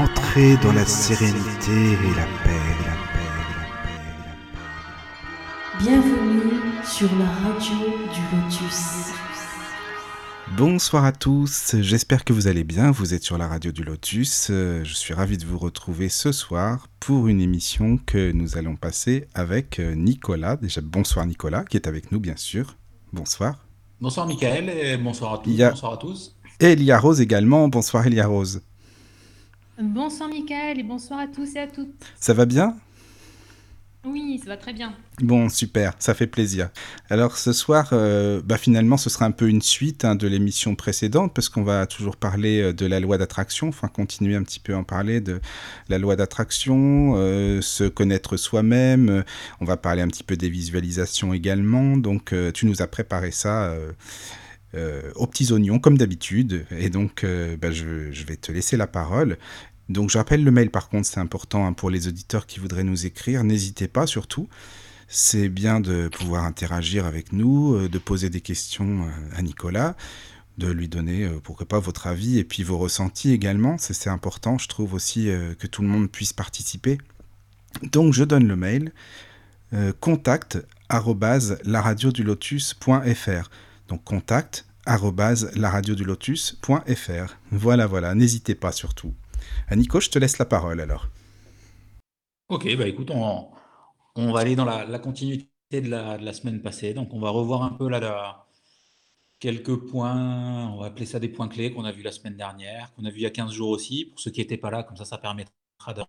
Entrez dans la sérénité et la paix, la paix, la paix, la paix. Bienvenue sur la radio du Lotus. Bonsoir à tous, j'espère que vous allez bien, vous êtes sur la radio du Lotus, je suis ravi de vous retrouver ce soir pour une émission que nous allons passer avec euh, Nicolas, déjà bonsoir Nicolas, qui est avec nous bien sûr, bonsoir. Bonsoir Michael et bonsoir à tous. Il y a- Bonsoir à tous. Et Elia Rose également, bonsoir Elia Rose. Bonsoir Michael et bonsoir à tous et à toutes. Ça va bien? Oui, ça va très bien. Bon, super, ça fait plaisir. Alors ce soir, euh, bah, finalement, ce sera un peu une suite hein, de l'émission précédente, parce qu'on va toujours parler euh, de la loi d'attraction, enfin continuer un petit peu à en parler de la loi d'attraction, euh, se connaître soi-même, on va parler un petit peu des visualisations également, donc euh, tu nous as préparé ça. euh, aux petits oignons comme d'habitude et donc euh, bah, je, je vais te laisser la parole donc je rappelle le mail par contre c'est important hein, pour les auditeurs qui voudraient nous écrire n'hésitez pas surtout c'est bien de pouvoir interagir avec nous, euh, de poser des questions euh, à Nicolas, de lui donner, euh, pourquoi pas, votre avis et puis vos ressentis également. C'est important, je trouve aussi que tout le monde puisse participer. Donc je donne le mail contact laradiodulotus.fr. Donc contact laradiodulotus.fr. Voilà, voilà, n'hésitez pas surtout. À Nico, je te laisse la parole alors. Ok, bah écoute, on, on va aller dans la, la continuité de la, de la semaine passée. Donc on va revoir un peu là, là, quelques points, on va appeler ça des points clés qu'on a vus la semaine dernière, qu'on a vu il y a 15 jours aussi. Pour ceux qui n'étaient pas là, comme ça, ça permettra de...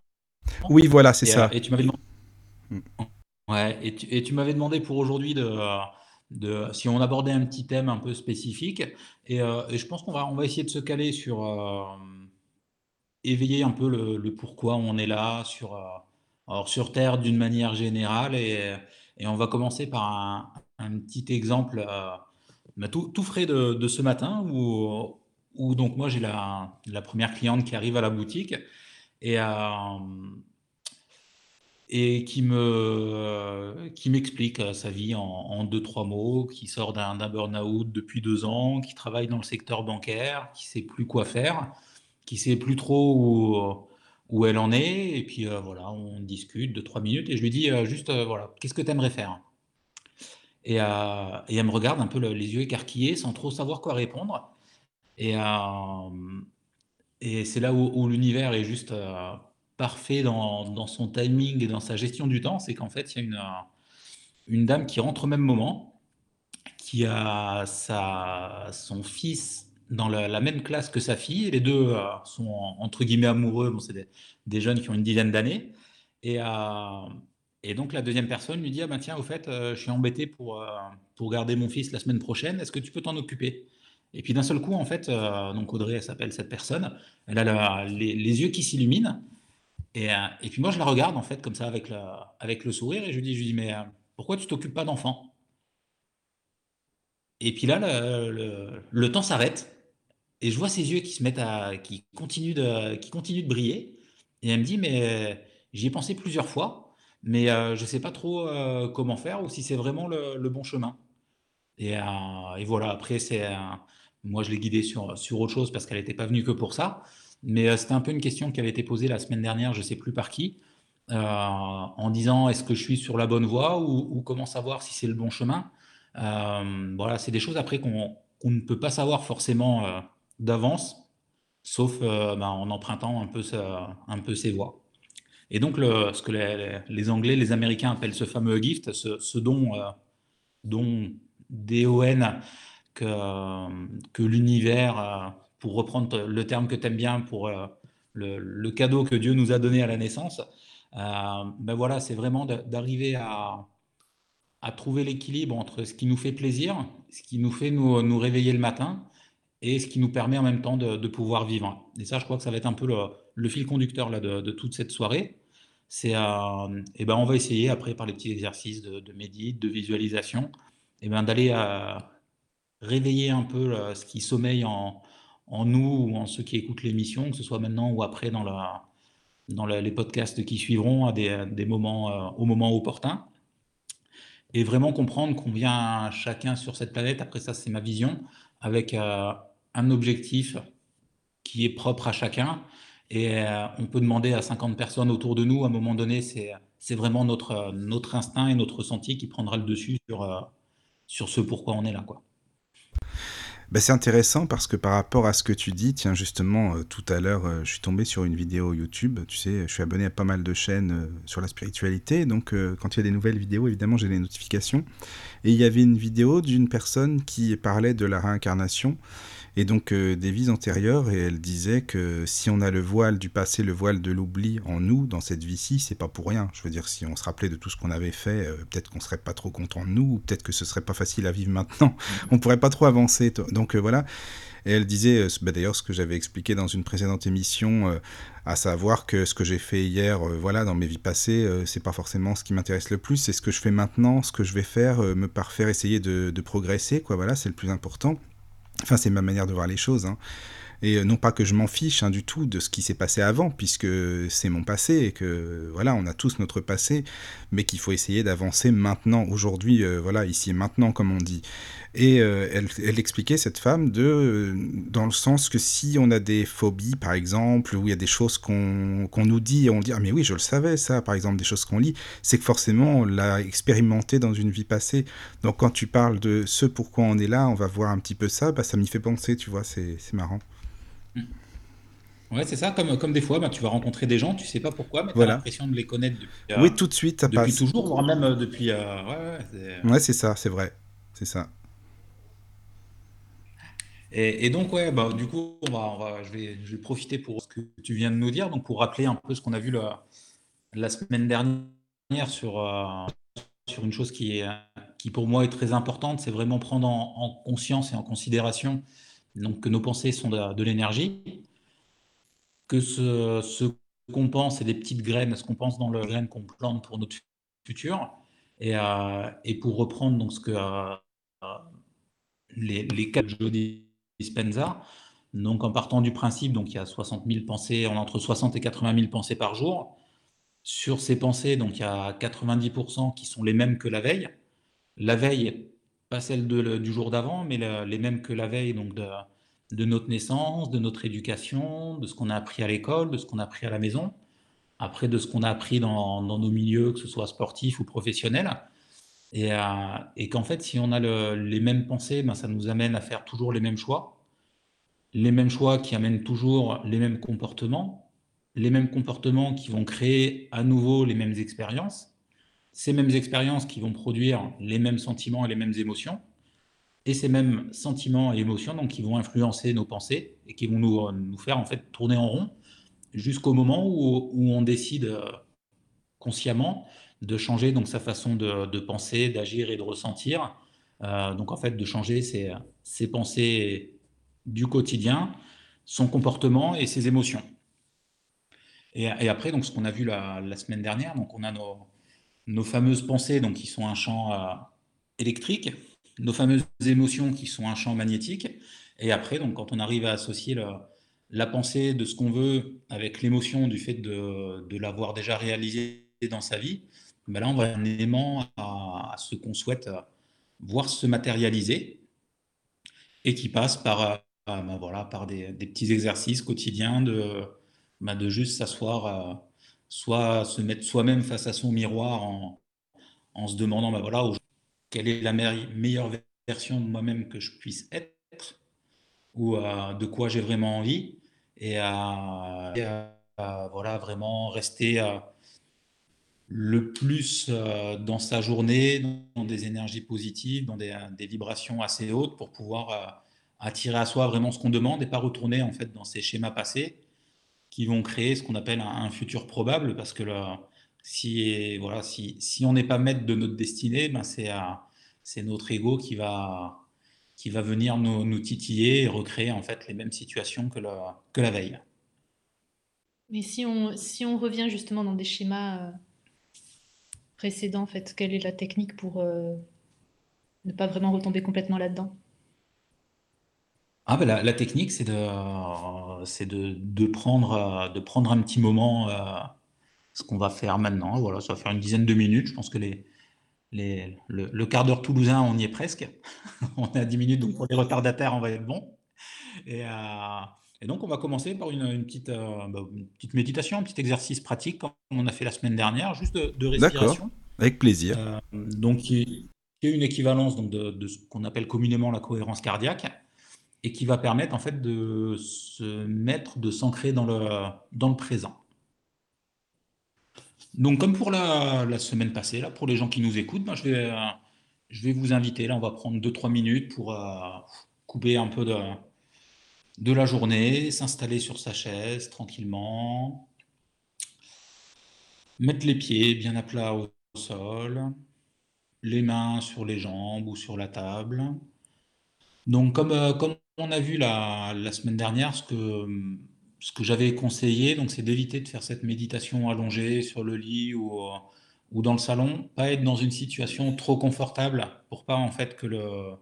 Oui, voilà, c'est ça. euh, et tu m'avais demandé... Mm. Ouais, et tu, m'avais demandé pour aujourd'hui de, de si on abordait un petit thème un peu spécifique. Et, euh, et je pense qu'on va, on va essayer de se caler sur euh, éveiller un peu le, pourquoi on est là, sur, euh, alors sur Terre d'une manière générale. Et, on va commencer par un, petit exemple euh, bah, tout, frais de, ce matin où, donc moi j'ai la, première cliente qui arrive à la boutique. Et, euh, qui me qui m'explique sa vie en, en deux trois mots, qui sort d'un burn-out depuis deux ans, qui travaille dans le secteur bancaire, qui sait plus quoi faire, qui sait plus trop où, où elle en est, et puis euh, voilà, on discute deux trois minutes et je lui dis euh, juste euh, voilà, qu'est-ce que tu aimerais faire? Et, euh, elle me regarde un peu le- les yeux écarquillés sans trop savoir quoi répondre. Et, euh, et c'est là où, où l'univers est juste euh, parfait dans, dans son timing et dans sa gestion du temps. C'est qu'en fait, il y a une, euh, une dame qui rentre au même moment, qui a sa, son fils dans la, même classe que sa fille. Les deux euh, sont entre guillemets amoureux. C'est des, des jeunes qui ont une dizaine d'années. Et, euh, et donc la deuxième personne lui dit, ah ben tiens, au fait, euh, je suis embêté pour, pour garder mon fils la semaine prochaine. Est-ce que tu peux t'en occuper? Et puis d'un seul coup, en fait, donc Audrey, elle s'appelle cette personne, elle a les, les yeux qui s'illuminent. Et, et puis moi, je la regarde, en fait, comme ça, avec, la- avec le sourire, et je lui dis, je lui dis mais pourquoi tu t'occupes pas d'enfants? Et puis là, le, le- le temps s'arrête, et je vois ses yeux qui se mettent à, qui continuent de, qui continuent de briller. Et elle me dit, mais j'y ai pensé plusieurs fois, mais euh, je sais pas trop euh, comment faire, ou si c'est vraiment le, bon chemin. Et, euh, et voilà, après, c'est, euh, moi, je l'ai guidée sur, sur autre chose parce qu'elle n'était pas venue que pour ça. Mais euh, c'était un peu une question qui avait été posée la semaine dernière, je ne sais plus par qui, euh, en disant est-ce que je suis sur la bonne voie ou, comment savoir si c'est le bon chemin? Euh, voilà, c'est des choses après qu'on qu'on ne peut pas savoir forcément euh, d'avance, sauf euh, ben, en empruntant un peu, un peu ses voies. Et donc, ce que les, Anglais, les Américains appellent ce fameux gift, ce, don, euh, don D-O-N, que, que l'univers, euh, pour reprendre le terme que tu aimes bien, pour le, cadeau que Dieu nous a donné à la naissance, ben voilà, c'est vraiment d'arriver à, trouver l'équilibre entre ce qui nous fait plaisir, ce qui nous fait nous réveiller le matin, et ce qui nous permet en même temps de, pouvoir vivre. Et ça, je crois que ça va être un peu le, fil conducteur là, de, toute cette soirée. C'est, euh, et ben, on va essayer après par les petits exercices de, de médite, de visualisation, et ben, d'aller euh, réveiller un peu là, ce qui sommeille en, en nous ou en ceux qui écoutent l'émission, que ce soit maintenant ou après dans, la, dans les podcasts qui suivront à des, des moments, euh, au moment opportun. Et vraiment comprendre qu'on vient chacun sur cette planète, après ça c'est ma vision, avec euh, un objectif qui est propre à chacun Et on peut demander à 50 personnes autour de nous, à un moment donné, c'est vraiment notre, notre instinct et notre ressenti qui prendra le dessus sur, sur ce pourquoi on est là. Quoi. Bah, c'est intéressant parce que par rapport à ce que tu dis, tiens justement, euh, tout à l'heure, euh, je suis tombé sur une vidéo YouTube, tu sais, je suis abonné à pas mal de chaînes euh, sur la spiritualité, donc quand il y a des nouvelles vidéos, évidemment, j'ai des notifications. Et il y avait une vidéo d'une personne qui parlait de la réincarnation et donc euh, des vies antérieures, et elle disait que si on a le voile du passé, le voile de l'oubli en nous, dans cette vie-ci, c'est pas pour rien. Je veux dire, si on se rappelait de tout ce qu'on avait fait, euh, peut-être qu'on serait pas trop content de nous, ou peut-être que ce serait pas facile à vivre maintenant. on pourrait pas trop avancer. Donc euh, voilà. Et elle disait, bah, d'ailleurs, ce que j'avais expliqué dans une précédente émission, à savoir que ce que j'ai fait hier, voilà, dans mes vies passées, c'est pas forcément ce qui m'intéresse le plus, c'est ce que je fais maintenant, ce que je vais faire, me parfaire, essayer de, de progresser, quoi. Voilà, c'est le plus important. Enfin, c'est ma manière de voir les choses. Hein. Et euh, non pas que je m'en fiche hein, du tout de ce qui s'est passé avant, puisque c'est mon passé et que voilà, on a tous notre passé, mais qu'il faut essayer d'avancer maintenant, aujourd'hui, euh, voilà, ici et maintenant, comme on dit. Et euh, elle, expliquait, cette femme, de, dans le sens que si on a des phobies, par exemple, ou il y a des choses qu'on nous dit, et on dit, ah mais oui, je le savais, ça, par exemple, des choses qu'on lit, c'est que forcément, on l'a expérimenté dans une vie passée. Donc quand tu parles de ce pourquoi on est là, on va voir un petit peu ça, bah, ça m'y fait penser, tu vois, c'est marrant. Ouais, c'est ça. Comme, comme des fois, bah, tu vas rencontrer des gens, tu sais pas pourquoi, mais tu as l'impression de les connaître depuis, euh, Oui, tout de suite, depuis toujours, voire même euh, depuis. Euh, ouais, ouais, Ouais, c'est ça, c'est vrai. C'est ça. Et, et donc, ouais, bah, du coup, on va, on va- je vais, je vais profiter pour ce que tu viens de nous dire, donc pour rappeler un peu ce qu'on a vu la, la semaine dernière sur, sur une chose qui, est, qui pour moi est très importante, c'est vraiment prendre en, en conscience et en considération donc que nos pensées sont de, l'énergie, que ce, qu'on pense, c'est des petites graines, ce qu'on pense dans le graine qu'on plante pour notre futur. Et, euh, pour reprendre donc ce que euh, les, quatre Joe Dispenza, donc en partant du principe, donc il y a 60 000 pensées, entre 60 et 80 000 pensées par jour. Sur ces pensées, donc il y a 90% qui sont les mêmes que la veille. La veille, pas celles du jour d'avant, mais les mêmes que la veille, donc de, de notre naissance, de notre éducation, de ce qu'on a appris à l'école, de ce qu'on a appris à la maison, après de ce qu'on a appris dans, nos milieux, que ce soit sportif ou professionnel. Et, euh, et qu'en fait, si on a les mêmes pensées, ben, ça nous amène à faire toujours les mêmes choix. Les mêmes choix qui amènent toujours les mêmes comportements, les mêmes comportements qui vont créer à nouveau les mêmes expériences ces mêmes expériences qui vont produire les mêmes sentiments et les mêmes émotions, et ces mêmes sentiments et émotions donc, qui vont influencer nos pensées et qui vont nous, nous faire en fait tourner en rond jusqu'au moment où, où, on décide euh, consciemment de changer donc sa façon de, penser, d'agir et de ressentir. Euh, donc en fait de changer ses, ses, pensées du quotidien, son comportement et ses émotions. Et, et après donc ce qu'on a vu la, la, semaine dernière, donc on a nos, nos fameuses pensées, donc qui sont un champ euh, électrique, nos fameuses émotions qui sont un champ magnétique, et après, donc quand on arrive à associer la pensée de ce qu'on veut avec l'émotion du fait de, l'avoir déjà réalisé dans sa vie, ben là on va un élément à, ce qu'on souhaite euh, voir se matérialiser et qui passe par, ben voilà, par des, petits exercices quotidiens de, ben de juste s'asseoir soit se mettre soi-même face à son miroir en, se demandant, bah voilà, quelle est la meilleure version de moi-même que je puisse être, ou euh, de quoi j'ai vraiment envie, et à, voilà, vraiment rester euh, le plus euh, dans sa journée, dans des énergies positives, dans des, des vibrations assez hautes pour pouvoir attirer à soi vraiment ce qu'on demande et pas retourner en fait dans ces schémas passés qui vont créer ce qu'on appelle un, futur probable, parce que si, voilà, si, si on n'est pas maître de notre destinée, ben c'est notre ego qui va, qui va venir nous, nous, titiller et recréer en fait les mêmes situations que la, que la veille. Mais si on, si on revient justement dans des schémas euh, précédents, en fait, quelle est la technique pour euh, ne pas vraiment retomber complètement là-dedans? Ah ben la, technique, c'est de, c'est de, de prendre, de prendre un petit moment, euh, ce qu'on va faire maintenant. Voilà, ça va faire une dizaine de minutes. Je pense que les, les, le, quart d'heure toulousain, on y est presque. on est à 10 minutes, donc pour les retardataires, on va être bon. Et, euh, Et donc, on va commencer par une, petite, euh, bah, une petite méditation, un petit exercice pratique, comme on a fait la semaine dernière, juste de, respiration. avec plaisir. Euh, donc, qui est, une équivalence donc, de, ce qu'on appelle communément la cohérence cardiaque, et qui va permettre en fait de se mettre, de s'ancrer dans le, dans le présent. Donc, comme pour la, semaine passée, là, pour les gens qui nous écoutent, je, vais, euh, je vais vous inviter, là, on va prendre 2-3 minutes pour couper un peu de de la journée, s'installer sur sa chaise tranquillement, mettre les pieds bien à plat au sol, les mains sur les jambes ou sur la table. Donc comme, euh, comme on a vu la, semaine dernière, ce que, j'avais conseillé, donc c'est d'éviter de faire cette méditation allongée sur le lit ou, ou dans le salon, pas être dans une situation trop confortable pour pas en fait que le,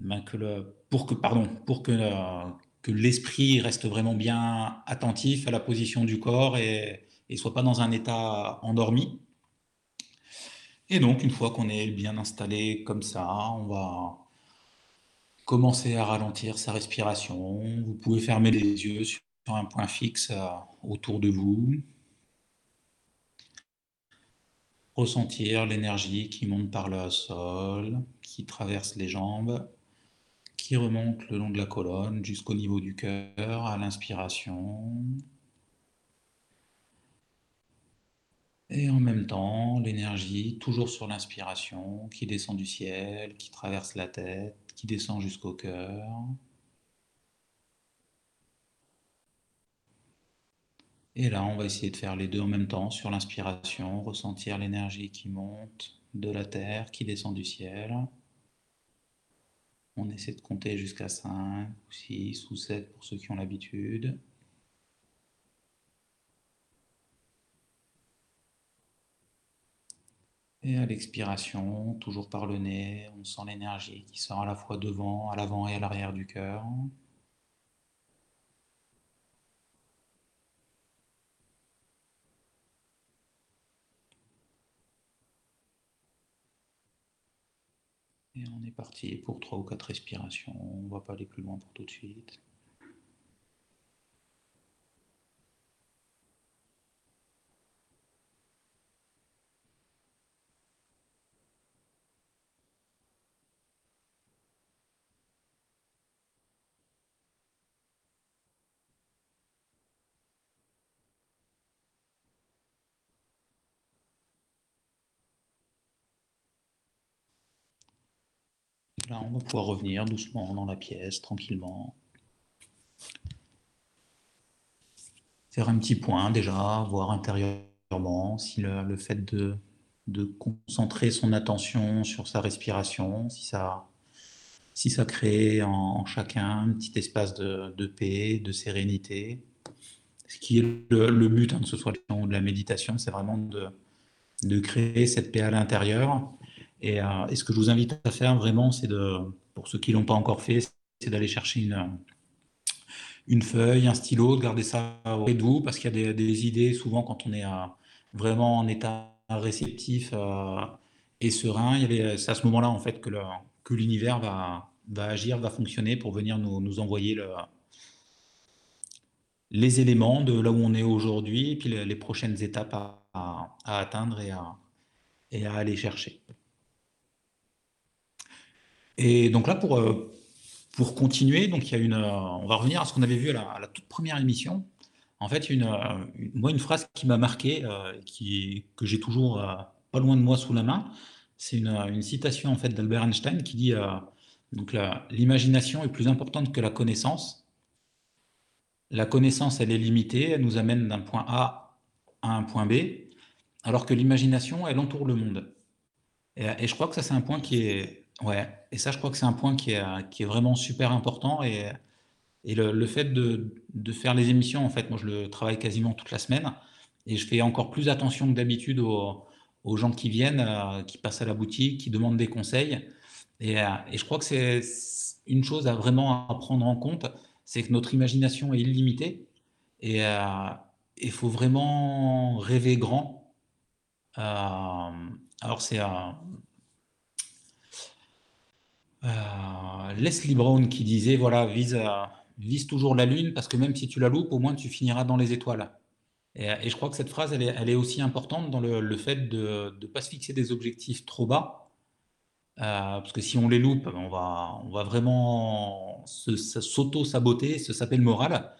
ben, que le, pour que, pardon, pour que, euh, que l'esprit reste vraiment bien attentif à la position du corps et ne soit pas dans un état endormi. Et donc, une fois qu'on est bien installé comme ça, on va commencer à ralentir sa respiration. Vous pouvez fermer les yeux sur un point fixe euh, autour de vous. Ressentir l'énergie qui monte par le sol, qui traverse les jambes qui remonte le long de la colonne jusqu'au niveau du cœur à l'inspiration. Et en même temps, l'énergie, toujours sur l'inspiration, qui descend du ciel, qui traverse la tête, qui descend jusqu'au cœur. Et là, on va essayer de faire les deux en même temps sur l'inspiration, ressentir l'énergie qui monte de la terre, qui descend du ciel. On essaie de compter jusqu'à 5 ou 6 ou 7 pour ceux qui ont l'habitude. Et à l'expiration, toujours par le nez, on sent l'énergie qui sort à la fois devant, à l'avant et à l'arrière du cœur. Et on est parti pour trois ou quatre respirations. On ne va pas aller plus loin pour tout de suite. On va pouvoir revenir doucement dans la pièce, tranquillement. Faire un petit point déjà, voir intérieurement si le, fait de, concentrer son attention sur sa respiration, si ça, si ça crée en, chacun un petit espace de, paix, de sérénité. Ce qui est le, but, hein, que ce soit de la méditation, c'est vraiment de, de créer cette paix à l'intérieur euh, et, ce que je vous invite à faire vraiment, c'est de, pour ceux qui ne l'ont pas encore fait, c'est d'aller chercher une, une feuille, un stylo, de garder ça auprès de vous, parce qu'il y a des, idées, souvent quand on est euh, vraiment en état réceptif euh, et serein, c'est à ce moment-là en fait que, l'univers va, agir, va fonctionner pour venir nous, envoyer le, les éléments de là où on est aujourd'hui, et puis les, prochaines étapes à, à, atteindre et à, et à aller chercher. Et donc là, pour, euh, pour continuer, donc il y a une, euh, on va revenir à ce qu'on avait vu à la, toute première émission. En fait, euh, une moi, une phrase qui m'a marqué, qui, que j'ai toujours pas loin de moi sous la main, c'est une, citation en fait d'Albert Einstein qui dit donc l'imagination est plus importante que la connaissance. La connaissance, elle est limitée, elle nous amène d'un point A à un point B, alors que l'imagination, elle entoure le monde. Et je crois que ça, c'est un point qui est Ouais, et ça, je crois que c'est un point qui est, qui est vraiment super important. Et, et le, fait de, de, faire les émissions, en fait, moi, je le travaille quasiment toute la semaine. Et je fais encore plus attention que d'habitude aux, aux, gens qui viennent, euh, qui passent à la boutique, qui demandent des conseils. Et, euh, et je crois que c'est une chose à vraiment à prendre en compte, c'est que notre imagination est illimitée. Et euh, il faut vraiment rêver grand. alors, c'est euh, Leslie Brown qui disait voilà, vise, vise toujours la lune parce que même si tu la loupes, au moins tu finiras dans les étoiles. Et, je crois que cette phrase, elle est, aussi importante dans le, fait de ne pas se fixer des objectifs trop bas. Euh, parce que si on les loupe, on va, on va vraiment s'auto-saboter, se saper le moral.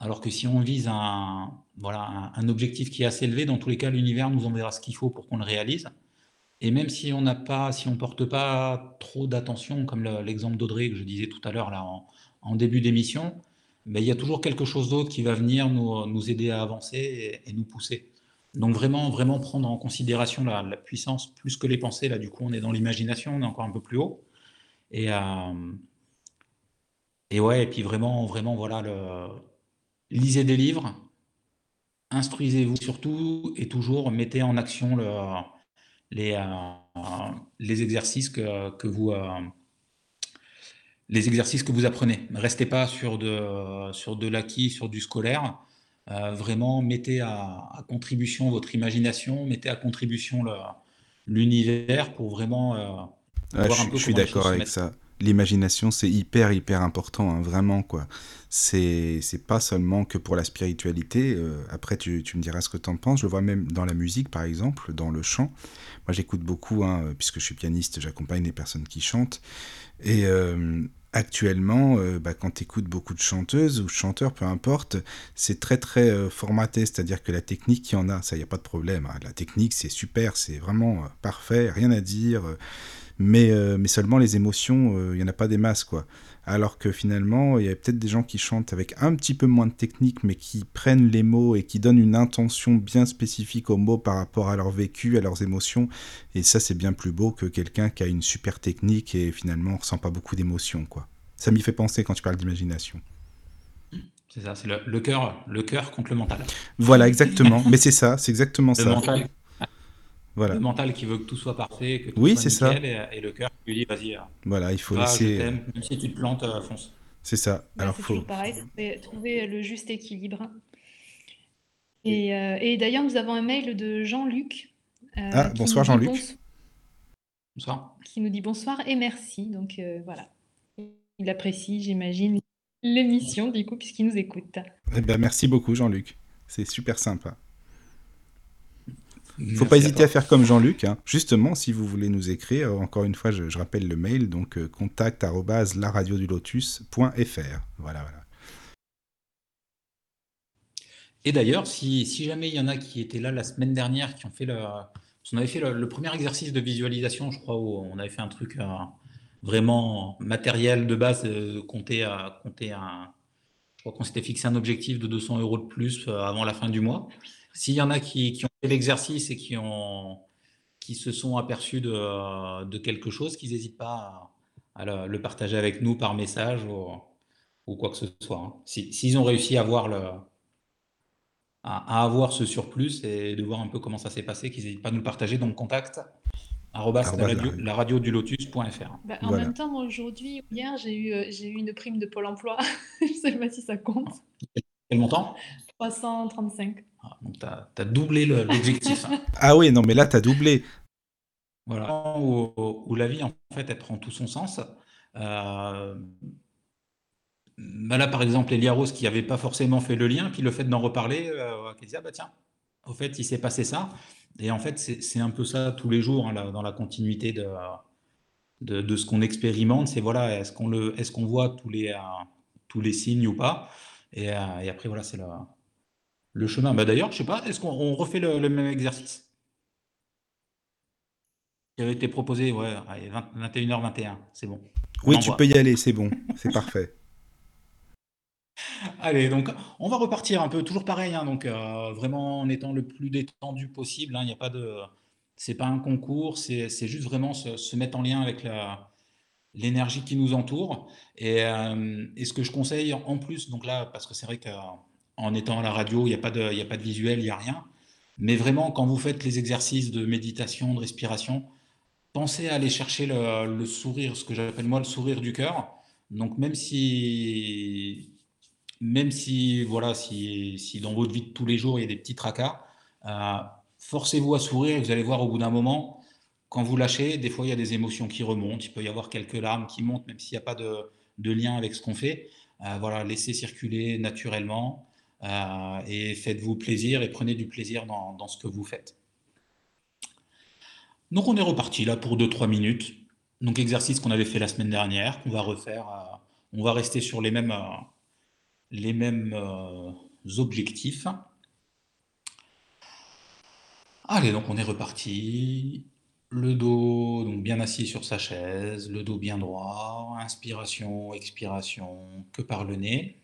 Alors que si on vise un, voilà, un, objectif qui est assez élevé, dans tous les cas, l'univers nous enverra ce qu'il faut pour qu'on le réalise. Et même si on n'a pas, si on porte pas trop d'attention, comme l'exemple d'Audrey que je disais tout à l'heure là en, début d'émission, ben, il y a toujours quelque chose d'autre qui va venir nous, aider à avancer et, nous pousser. Donc vraiment, vraiment prendre en considération la, puissance plus que les pensées. Là, du coup, on est dans l'imagination, on est encore un peu plus haut. Et, euh, et ouais, et puis vraiment, vraiment, voilà, lisez des livres, instruisez-vous surtout et toujours mettez en action le, les, euh, les exercices que, que vous euh, les exercices que vous apprenez. Ne restez pas sur de, sur de l'acquis, sur du scolaire. Euh, vraiment, mettez à, contribution votre imagination, mettez à contribution l'univers pour vraiment voir un peu Je suis d'accord avec ça l'imagination, c'est hyper, hyper important, hein, vraiment, quoi. C'est, pas seulement que pour la spiritualité. Euh, après, tu, tu, me diras ce que tu en penses. Je le vois même dans la musique, par exemple, dans le chant. Moi, j'écoute beaucoup, hein, puisque je suis pianiste, j'accompagne des personnes qui chantent. Et euh, actuellement, euh, bah, quand tu écoutes beaucoup de chanteuses ou chanteurs, peu importe, c'est très, très formaté. C'est-à-dire que la technique, il y en a, ça, il n'y a pas de problème. Hein. La technique, c'est super, c'est vraiment parfait, rien à dire mais, euh, mais seulement les émotions, euh, il n'y en a pas des masses, quoi. Alors que finalement, il y a peut-être des gens qui chantent avec un petit peu moins de technique, mais qui prennent les mots et qui donnent une intention bien spécifique aux mots par rapport à leur vécu, à leurs émotions. Et ça, c'est bien plus beau que quelqu'un qui a une super technique et finalement ne ressent pas beaucoup d'émotions, quoi. Ça m'y fait penser quand tu parles d'imagination. C'est ça, c'est le, cœur, le cœur contre le mental. Voilà, exactement. mais c'est ça, c'est exactement le ça. Mental le mental qui veut que tout soit parfait, que tout oui, c'est ça. Et, le cœur qui lui dit vas-y. Euh, voilà, il faut laisser. même si tu te plantes, euh, fonce. C'est ça. Alors faut. pareil, trouver le juste équilibre. Et, euh, et d'ailleurs, nous avons un mail de Jean-Luc. ah, bonsoir Jean-Luc. Bonsoir. Qui nous dit bonsoir et merci. Donc voilà. Il apprécie, j'imagine, l'émission du coup, puisqu'il nous écoute. Eh ben, merci beaucoup Jean-Luc. C'est super sympa. Il ne faut pas hésiter à, faire comme Jean-Luc. Hein. Justement, si vous voulez nous écrire, encore une fois, je, rappelle le mail, donc euh, contact lotus.fr. Voilà, voilà. Et d'ailleurs, si, jamais il y en a qui étaient là la semaine dernière, qui ont fait le. On avait fait le, premier exercice de visualisation, je crois, où on avait fait un truc euh, vraiment matériel de base, euh, compter, compter un. Je crois qu'on s'était fixé un objectif de 200 euros de plus avant la fin du mois. S'il y en a qui, ont fait l'exercice et qui, ont, qui se sont aperçus de, quelque chose, qu'ils n'hésitent pas à, le, partager avec nous par message ou, quoi que ce soit. Hein. S'ils ont réussi à avoir, le, à, avoir ce surplus et de voir un peu comment ça s'est passé, qu'ils n'hésitent pas à nous le partager. Donc, contact la radio, du lotus.fr. Bah, en même temps, aujourd'hui, hier, j'ai eu, j'ai eu une prime de Pôle emploi. Je ne sais pas si ça compte. Quel montant? 335. Ah, donc, tu as, doublé l'objectif. Hein. ah oui, non, mais là, tu as doublé. Voilà, où, la vie, en fait, elle prend tout son sens. Euh, bah là, par exemple, Elia Rose, qui n'avait pas forcément fait le lien, puis le fait d'en reparler, euh, qui disait, ah bah tiens, au fait, il s'est passé ça. Et en fait, c'est un peu ça tous les jours, hein, dans la continuité de, de, ce qu'on expérimente. C'est voilà, est-ce qu'on est qu'on voit tous les, euh, tous les signes ou pas? Et, et, après, voilà, c'est le, le chemin. Bah D'ailleurs, je sais pas, est-ce qu'on refait le, même exercice? Qui avait été proposé, ouais, 21h21, c'est bon. oui, tu peux y aller, c'est bon, c'est parfait. Allez, donc on va repartir un peu, toujours pareil, hein, donc euh, vraiment en étant le plus détendu possible. Hein, il n'y a pas de, c'est pas un concours, c'est juste vraiment se, mettre en lien avec l'énergie qui nous entoure. Et, euh, et, ce que je conseille en plus, donc là, parce que c'est vrai que en étant à la radio, il n'y a, pas de, a pas de visuel, il n'y a rien. Mais vraiment, quand vous faites les exercices de méditation, de respiration, pensez à aller chercher le, sourire, ce que j'appelle moi le sourire du cœur. Donc même si, même si, voilà, si, si, dans votre vie de tous les jours, il y a des petits tracas, euh, forcez-vous à sourire vous allez voir au bout d'un moment, quand vous lâchez, des fois il y a des émotions qui remontent, il peut y avoir quelques larmes qui montent, même s'il n'y a pas de, de lien avec ce qu'on fait. voilà, laissez circuler naturellement et faites-vous plaisir et prenez du plaisir dans, ce que vous faites. Donc on est reparti là pour 2-3 minutes. Donc exercice qu'on avait fait la semaine dernière, qu'on va refaire. on va rester sur les mêmes, les mêmes objectifs. Allez, donc on est reparti. Le dos bien assis sur sa chaise, le dos bien droit, inspiration, expiration, que par le nez.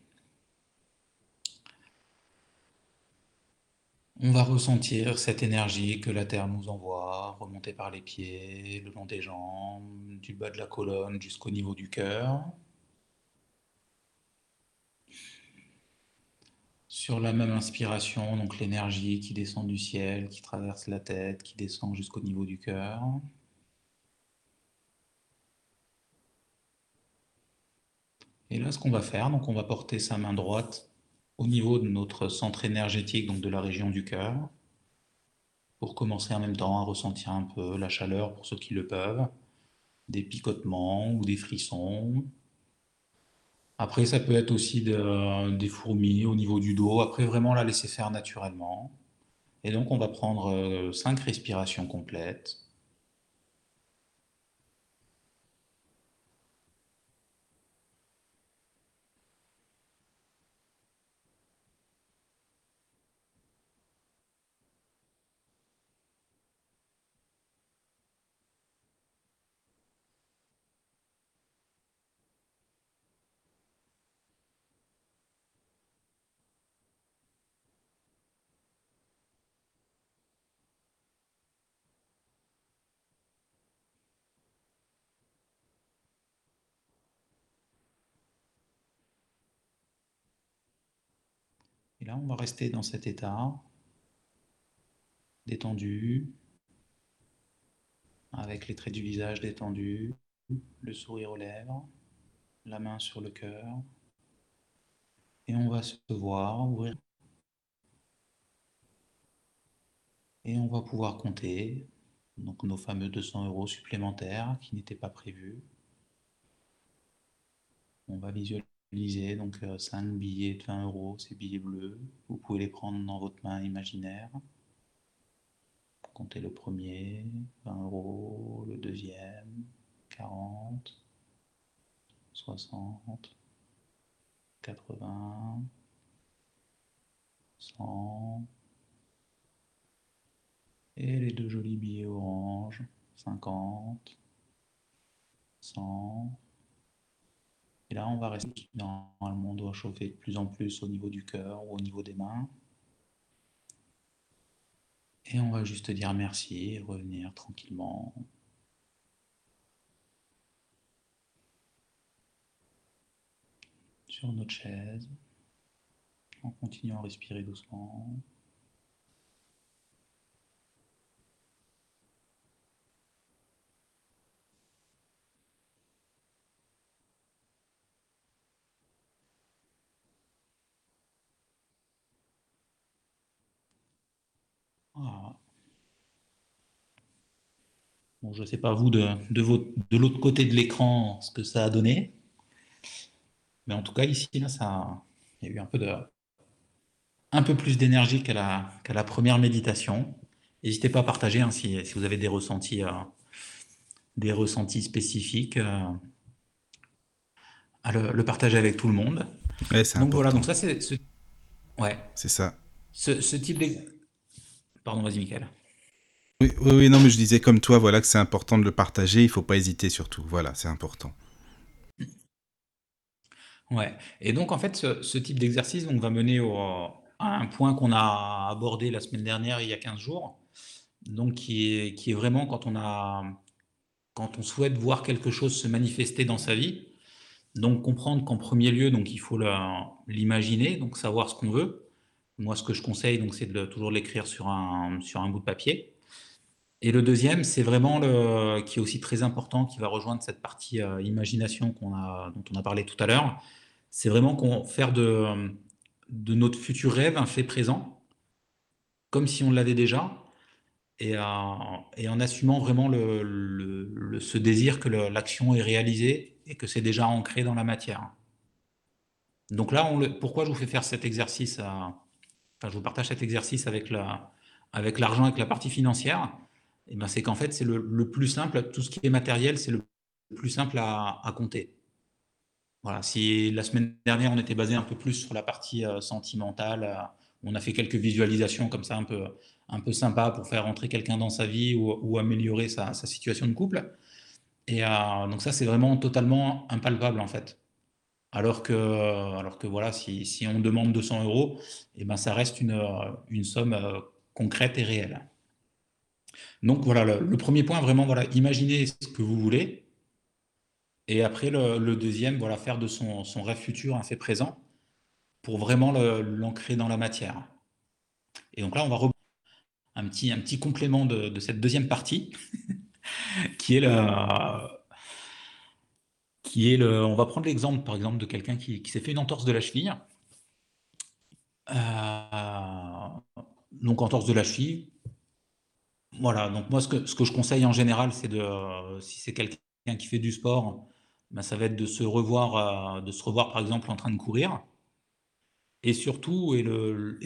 On va ressentir cette énergie que la Terre nous envoie, remonter par les pieds, le long des jambes, du bas de la colonne jusqu'au niveau du cœur. Sur la même inspiration, donc l'énergie qui descend du ciel, qui traverse la tête, qui descend jusqu'au niveau du cœur. Et là, ce qu'on va faire, donc on va porter sa main droite au niveau de notre centre énergétique, donc de la région du cœur, pour commencer en même temps à ressentir un peu la chaleur pour ceux qui le peuvent, des picotements ou des frissons, après, ça peut être aussi des fourmis au niveau du dos. Après, vraiment la laisser faire naturellement. Et donc, on va prendre euh, cinq respirations complètes. On va rester dans cet état détendu, avec les traits du visage détendus, le sourire aux lèvres, la main sur le cœur. Et on va se voir, ouvrir. Et on va pouvoir compter donc nos fameux 200 euros supplémentaires qui n'étaient pas prévus. On va visualiser lisez donc 5 euh, billets de 20 euros, ces billets bleus. Vous pouvez les prendre dans votre main imaginaire. Comptez le premier, 20 euros, le deuxième, 40, 60, 80, 100. Et les deux jolis billets orange, 50, 100. Et là, on va rester. Normalement, on doit chauffer de plus en plus au niveau du cœur ou au niveau des mains. Et on va juste dire merci et revenir tranquillement. Sur notre chaise, en continuant à respirer doucement. Ah. Bon, je ne sais pas vous de, de, l'autre côté de l'écran ce que ça a donné. Mais en tout cas, ici, là, ça, il y a eu un peu, de, un peu plus d'énergie qu'à la, la première méditation. N'hésitez pas à partager hein, si, vous avez des ressentis, euh, des ressentis spécifiques, euh, à le, partager avec tout le monde. donc voilà, donc ça c'est ouais. C'est ça. Ce, ce type Pardon, vas-y, Michael. Oui, oui, non, mais je disais comme toi, voilà, que c'est important de le partager. Il faut pas hésiter surtout. Voilà, c'est important. Ouais. Et donc, en fait, ce, type d'exercice va mener à un point qu'on a abordé la semaine dernière, il y a 15 jours. Donc, qui est, qui est vraiment quand on a, quand on souhaite voir quelque chose se manifester dans sa vie. Donc, comprendre qu'en premier lieu, donc, il faut l'imaginer, donc savoir ce qu'on veut. Moi, ce que je conseille, c'est de toujours l'écrire sur un, sur un bout de papier. Et le deuxième, c'est vraiment le, qui est aussi très important, qui va rejoindre cette partie euh, imagination qu'on a, dont on a parlé tout à l'heure. C'est vraiment qu'on faire de, notre futur rêve un fait présent, comme si on l'avait déjà, et, euh, en assumant vraiment ce désir que l'action est réalisée et que c'est déjà ancré dans la matière. Donc là, pourquoi je vous fais faire cet exercice Enfin, je vous partage cet exercice avec la, avec l'argent, avec la partie financière? Eh ben, c'est qu'en fait, c'est le, plus simple. Tout ce qui est matériel, c'est le plus simple à, compter. Voilà. Si la semaine dernière, on était basé un peu plus sur la partie euh, sentimentale, euh, on a fait quelques visualisations comme ça, un peu, un peu sympa pour faire rentrer quelqu'un dans sa vie ou, améliorer sa, situation de couple. Et euh, donc ça, c'est vraiment totalement impalpable en fait. Alors que, alors que voilà, si, on demande 200 euros, eh ben ça reste une, une somme concrète et réelle. Donc voilà, le, premier point, vraiment, voilà, imaginez ce que vous voulez. Et après, le, deuxième, voilà, faire de son, rêve futur un fait présent pour vraiment l'ancrer dans la matière. Et donc là, on va un petit, un petit complément de, cette deuxième partie, qui est le qui est le. On va prendre l'exemple, par exemple, de quelqu'un qui, s'est fait une entorse de la cheville. Euh, donc, entorse de la cheville. Voilà. Donc, moi, ce que, je conseille en général, c'est de. Si c'est quelqu'un qui fait du sport, ben, ça va être de se revoir, euh, de se revoir, par exemple, en train de courir. Et surtout, et,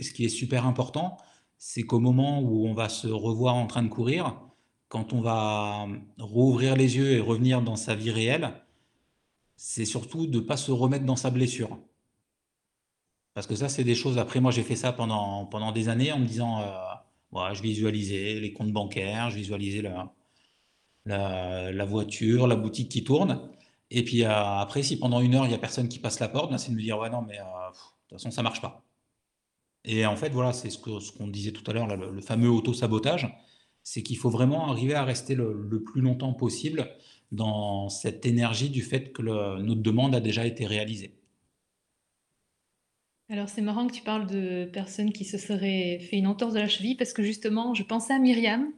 ce qui est super important, c'est qu'au moment où on va se revoir en train de courir, quand on va rouvrir les yeux et revenir dans sa vie réelle, c'est surtout de ne pas se remettre dans sa blessure. Parce que ça, c'est des choses. Après, moi, j'ai fait ça pendant, pendant des années en me disant euh, je visualisais les comptes bancaires, je visualisais la, la, voiture, la boutique qui tourne. Et puis euh, après, si pendant une heure, il n'y a personne qui passe la porte, c'est de me dire ouais, non, mais euh, de toute façon, ça ne marche pas. Et en fait, voilà, c'est ce qu'on ce disait tout à l'heure, le, fameux auto-sabotage c'est qu'il faut vraiment arriver à rester le, plus longtemps possible dans cette énergie du fait que notre demande a déjà été réalisée. Alors c'est marrant que tu parles de personnes qui se seraient fait une entorse de la cheville parce que justement je pensais à Myriam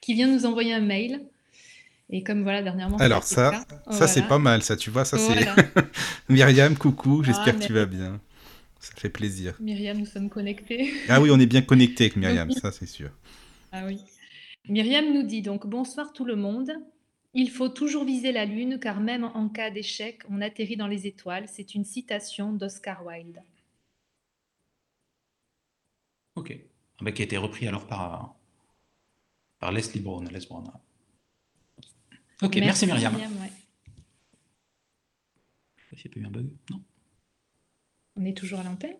qui vient nous envoyer un mail et comme voilà dernièrement. Alors ça, ça, c'est pas mal ça tu vois ça c'est Myriam coucou ah, j'espère que tu vas bien ça fait plaisir. Myriam nous sommes connectés. Ah oui on est bien connectés avec Myriam ça c'est sûr. Ah oui. Myriam nous dit donc bonsoir tout le monde. Il faut toujours viser la lune car même en cas d'échec, on atterrit dans les étoiles. C'est une citation d'Oscar Wilde. Ok. Ah bah, qui a été repris alors par, par Leslie Brown. Ok, merci, Myriam. Myriam ouais. Il n'y a pas eu un bug Non? On est toujours à l'antenne?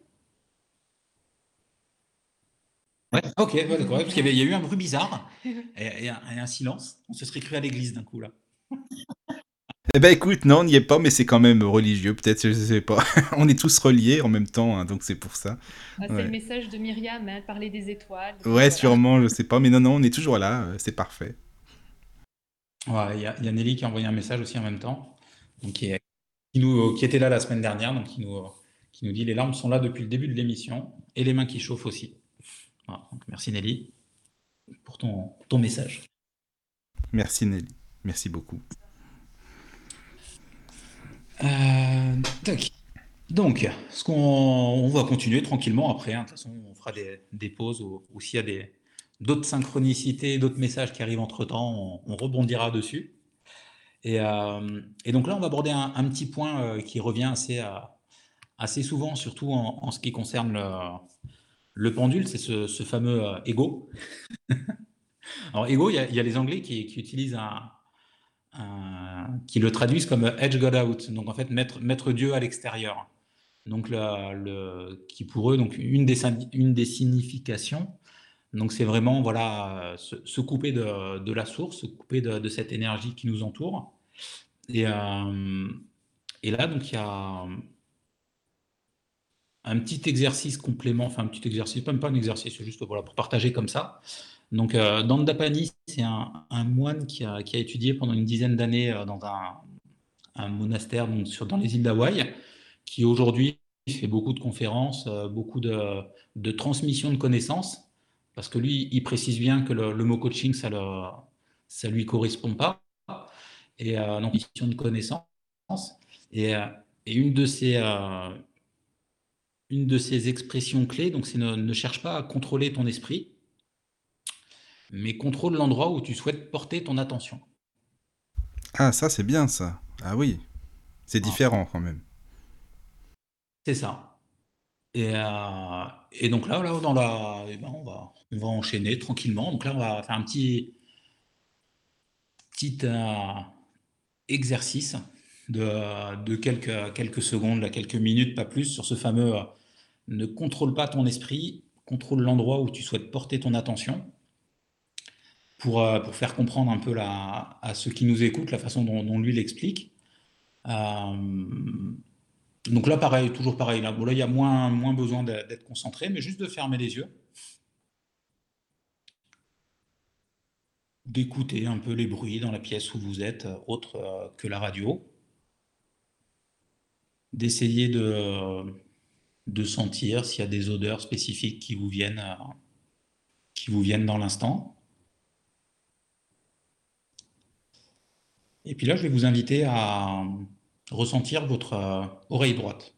Ouais, ok, d'accord. parce qu'il y, a eu un bruit bizarre et, un, silence. On se serait cru à l'église d'un coup là. Eh ben écoute, non, on n'y est pas, mais c'est quand même religieux, peut-être, je sais pas. on est tous reliés en même temps, hein, donc c'est pour ça. Ah, c'est le message de Myriam, elle parlait des étoiles. Ouais, sûrement, je sais pas, mais non, non, on est toujours là, euh, c'est parfait. Ouais, il y, a Nelly qui a envoyé un message aussi en même temps, donc qui, nous, qui était là la semaine dernière, donc qui nous, qui nous dit les larmes sont là depuis le début de l'émission et les mains qui chauffent aussi merci Nelly pour ton, ton message. Merci Nelly, merci beaucoup. Euh, donc, ce qu'on on va continuer tranquillement après. Hein. De toute façon, on fera des, pauses ou, s'il y a d'autres synchronicités, d'autres messages qui arrivent entre temps, on, rebondira dessus. Et, euh, et, donc là, on va aborder un, petit point euh, qui revient assez, souvent, surtout en, ce qui concerne le, le pendule, c'est ce, fameux ego. Alors, ego, il y, a les Anglais qui, utilisent un, qui le traduisent comme edge God out, donc en fait mettre, mettre Dieu à l'extérieur. Donc, le, qui pour eux, donc une des, une des significations, donc c'est vraiment voilà se, couper de, la source, se couper de, cette énergie qui nous entoure. Et, euh, et là, donc il y a un petit exercice complément, enfin un petit exercice, même pas un exercice, juste voilà, pour partager comme ça. Donc, euh, Dandapani, c'est un, moine qui a, étudié pendant une dizaine d'années euh, dans un, monastère dans les îles d'Hawaï, qui aujourd'hui fait beaucoup de conférences, euh, beaucoup de, de, transmission de connaissances, parce que lui, il précise bien que le, mot coaching, ça ne lui correspond pas. Et donc, mission de connaissances. Et, et une de ces expressions clés, donc c'est ne, cherche pas à contrôler ton esprit, mais contrôle l'endroit où tu souhaites porter ton attention. Ah, ça c'est bien ça. Ah oui, c'est différent quand même. C'est ça. Et, euh, et donc là, là dans la, eh ben, on, va, on va enchaîner tranquillement. Donc là, on va faire un petit, petit euh, exercice de, de, quelques, quelques secondes, là, quelques minutes, pas plus, sur ce fameux euh, ne contrôle pas ton esprit, contrôle l'endroit où tu souhaites porter ton attention. Pour, pour faire comprendre un peu à ceux qui nous écoutent la façon dont, lui l'explique. Euh, donc là, pareil, toujours pareil. Là, bon, là il y a moins, besoin d'être concentré, mais juste de fermer les yeux. D'écouter un peu les bruits dans la pièce où vous êtes, autre euh, que la radio. D'essayer de, de sentir s'il y a des odeurs spécifiques qui vous viennent, euh, qui vous viennent dans l'instant. Et puis là, je vais vous inviter à, ressentir votre euh, oreille droite.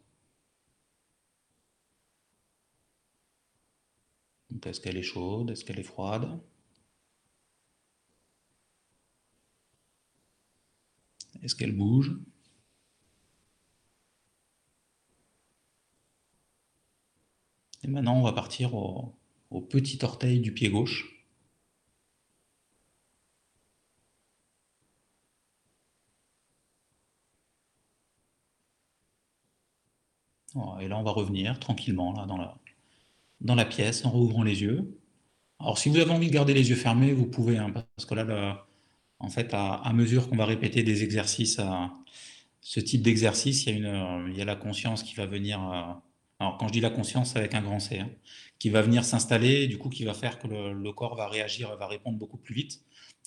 Est-ce qu'elle est chaude? Est-ce qu'elle est froide? Est-ce qu'elle bouge? Et maintenant, on va partir au petit orteil du pied gauche. Et là, on va revenir tranquillement là, dans, la, dans la pièce en rouvrant les yeux. Alors, si vous avez envie de garder les yeux fermés, vous pouvez, hein, parce que là, en fait, à, mesure qu'on va répéter des exercices, ce type d'exercice, il, y a il y a la conscience qui va venir. Euh, alors, quand je dis la conscience, avec un grand C, hein, qui va venir s'installer, du coup, qui va faire que le, corps va réagir, va répondre beaucoup plus vite.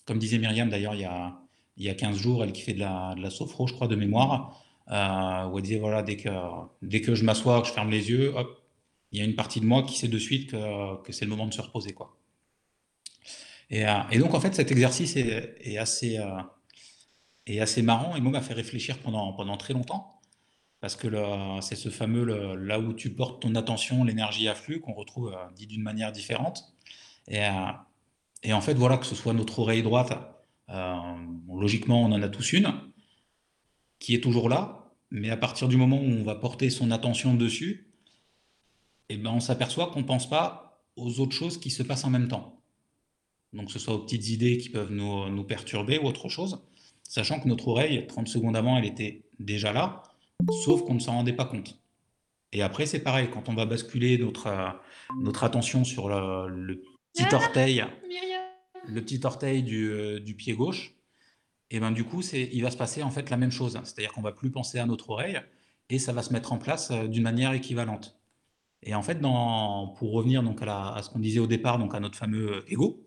Comme disait Myriam, d'ailleurs, il y a, il y a 15 jours, elle qui fait de la, de la sophro, je crois, de mémoire, euh, où elle disait voilà, dès que, dès que je m'assois, que je ferme les yeux, hop, il y a une partie de moi qui sait de suite que, que c'est le moment de se reposer. Quoi. Et, euh, et, donc, en fait, cet exercice est, est assez, euh, est assez marrant et m'a fait réfléchir pendant, pendant très longtemps. Parce que c'est ce fameux là où tu portes ton attention, l'énergie afflue, qu'on retrouve euh, dit d'une manière différente. Et, et, en fait, voilà, que ce soit notre oreille droite, logiquement, on en a tous une, qui est toujours là, mais à partir du moment où on va porter son attention dessus, eh ben on s'aperçoit qu'on ne pense pas aux autres choses qui se passent en même temps. Donc, que ce soit aux petites idées qui peuvent nous, nous, perturber ou autre chose, sachant que notre oreille, 30 secondes avant, elle était déjà là, sauf qu'on ne s'en rendait pas compte. Et après, c'est pareil, quand on va basculer notre, notre attention sur le, petit ah, orteil, le petit orteil du, euh, du pied gauche, et ben du coup, il va se passer en fait la même chose. C'est-à-dire qu'on va plus penser à notre oreille et ça va se mettre en place euh, d'une manière équivalente. Et en fait, pour revenir donc à, ce qu'on disait au départ, donc à notre fameux ego,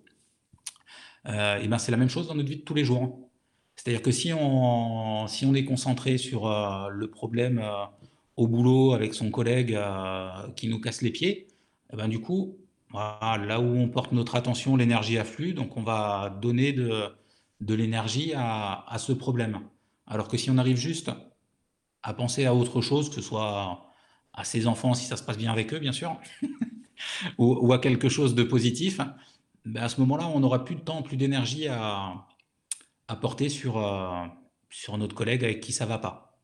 euh, et ben c'est la même chose dans notre vie de tous les jours. C'est-à-dire que si on, si on est concentré sur euh, le problème euh, au boulot avec son collègue qui nous casse les pieds, et ben du coup, là où on porte notre attention, l'énergie afflue, donc on va donner de, de l'énergie à, ce problème. Alors que si on arrive juste à penser à autre chose, que ce soit à ses enfants, si ça se passe bien avec eux, bien sûr, ou, à quelque chose de positif, ben à ce moment-là, on n'aura plus de temps, plus d'énergie à, à, porter sur, euh, sur notre collègue avec qui ça va pas.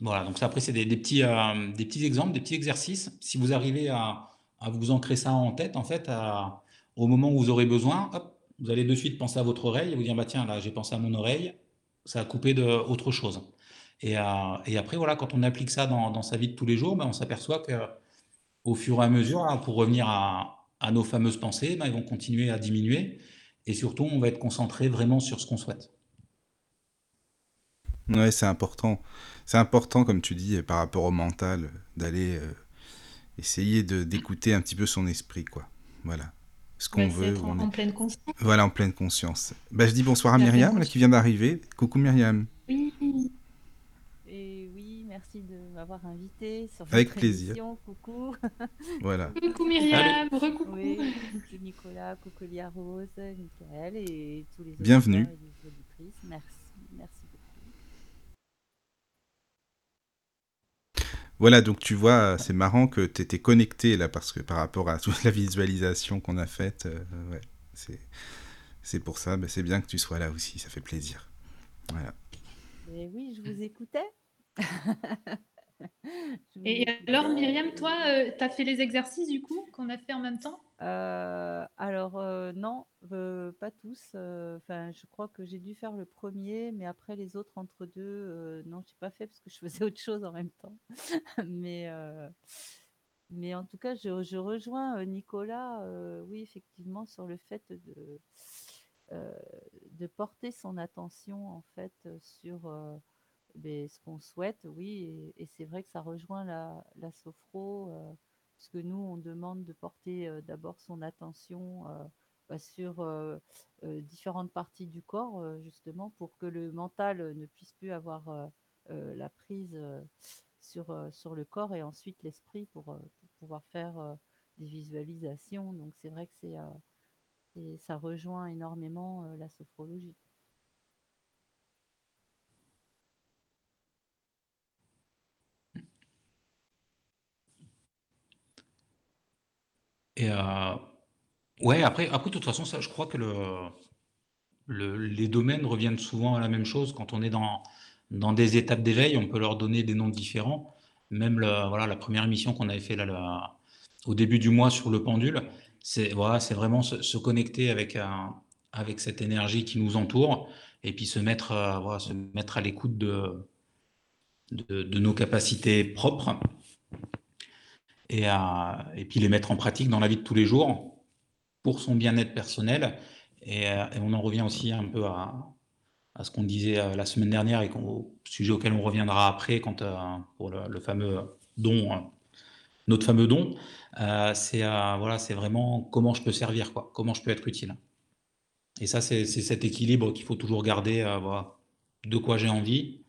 Voilà, donc ça, après, c'est des, petits, euh, des petits exemples, des petits exercices. Si vous arrivez à, à vous ancrer ça en tête, en fait, au moment où vous aurez besoin, hop, vous allez de suite penser à votre oreille et vous dire bah tiens là j'ai pensé à mon oreille, ça a coupé de autre chose. Et, euh, et après voilà quand on applique ça dans, sa vie de tous les jours, bah, on s'aperçoit que au fur et à mesure, pour revenir à, nos fameuses pensées, bah, ils vont continuer à diminuer et surtout on va être concentré vraiment sur ce qu'on souhaite. Ouais, c'est important. C'est important, comme tu dis, par rapport au mental, d'aller euh, essayer d'écouter un petit peu son esprit, quoi. Voilà ce qu'on veut. En, pleine conscience. Voilà, en pleine conscience. Bah, je dis bonsoir à Myriam, qui vient d'arriver. Coucou Myriam. Oui. Et oui, merci de m'avoir invité sur Avec plaisir. Coucou. Voilà. coucou Myriam, recoucou. Oui, coucou Nicolas, coucou Lia Rose, Michael et tous les autres. Bienvenue. Merci. Voilà, donc tu vois, c'est marrant que tu étais connecté là, parce que par rapport à toute la visualisation qu'on a faite, euh, c'est pour ça, mais c'est bien que tu sois là aussi, ça fait plaisir. Voilà. oui, je vous écoutais. Je Et alors, Myriam, toi, et tu as fait les exercices du coup qu'on a fait en même temps? Heu, alors, heu, non, pas tous, enfin, je crois que j'ai dû faire le premier, mais après les autres entre 2, heu, non, j'ai pas fait parce que je faisais autre chose en même temps. Mais, mais en tout cas, je je rejoins, Nicolas, oui, effectivement, sur le fait de, de porter son attention, en fait, sur, beh, ce qu'on souhaite, oui et c'est vrai que ça rejoint la la sophro, heu, puisque nous, on demande de porter, heu, d'abord son attention, heu, bah, sur, heu, différentes parties du corps, justement pour que le mental, ne puisse plus avoir, la prise, sur, sur le corps et ensuite l'esprit pour, pour pouvoir faire, des visualisations. Donc c'est vrai que c'est, ça rejoint énormément, la sophrologie. Et heu, ouais, après après de toute façon, ça, je crois que le le les domaines reviennent souvent à la même chose. Quand on est dans dans des étapes d'éveil, on peut leur donner des noms différents. Même voilà, la première émission qu'on avait fait là, au début du mois sur le pendule, c'est voilà, vraiment se connecter avec, heu, avec cette énergie qui nous entoure et puis se mettre, heu, voilà, se mettre à l'écoute de de nos capacités propres et puis les mettre en pratique dans la vie de tous les jours pour son bien-être personnel. Et et on en revient aussi un peu à ce qu'on disait, heu, la semaine dernière et au sujet auquel on reviendra après quand, heu, pour le fameux don, notre fameux don, c'est, voilà, vraiment comment je peux servir, quoi, comment je peux être utile. Et ça, c'est cet équilibre qu'il faut toujours garder, de quoi j'ai envie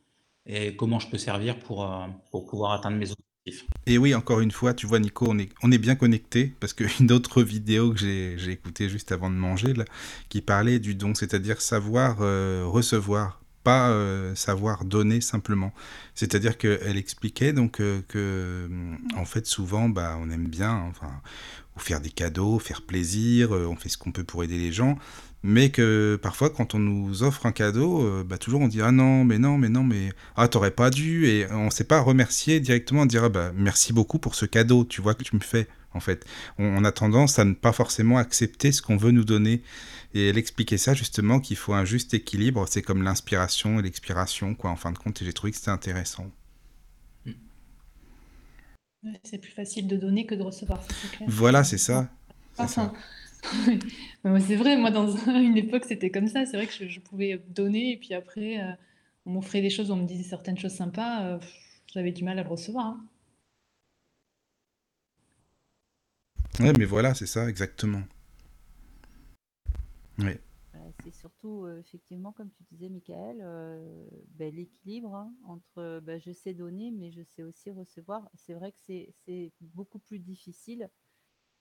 et comment je peux servir pour, pour pouvoir atteindre mes objectifs. Et oui, encore une fois, tu vois, Nico, on est, bien connecté parce qu'une autre vidéo que j'ai écoutée juste avant de manger, qui parlait du don, c'est-à-dire savoir euh, recevoir, pas euh, savoir donner simplement. C'est-à-dire qu'elle expliquait donc euh, que, en fait, souvent, bah, on aime bien, faire des cadeaux, faire plaisir, on fait ce qu'on peut pour aider les gens, mais que parfois quand on nous offre un cadeau, euh, bah, toujours on dit ah non, mais non, mais non, mais ah t'aurais pas dû, et on sait pas remercier directement, dire ah bah merci beaucoup pour ce cadeau, tu vois que tu me fais. En fait, on, on a tendance à ne pas forcément accepter ce qu'on veut nous donner. Et elle expliquait ça justement qu'il faut un juste équilibre. C'est comme l'inspiration et l'expiration, quoi. En fin de compte, et j'ai trouvé que c'était intéressant. C'est plus facile de donner que de recevoir, clair. Voilà, c'est ça. Enfin, c'est vrai, moi, dans un- une époque, c'était comme ça. C'est vrai que je, je pouvais donner, et puis après, euh, on m'offrait des choses, on me disait certaines choses sympas, euh, j'avais du mal à le recevoir. hein. Ouais, mais voilà, c'est ça, exactement. Voilà, c'est surtout, heu, effectivement, comme tu disais, Michael, beh, l'équilibre, hein, entre, bah, je sais donner, mais je sais aussi recevoir. C'est vrai que c'est c'est beaucoup plus difficile,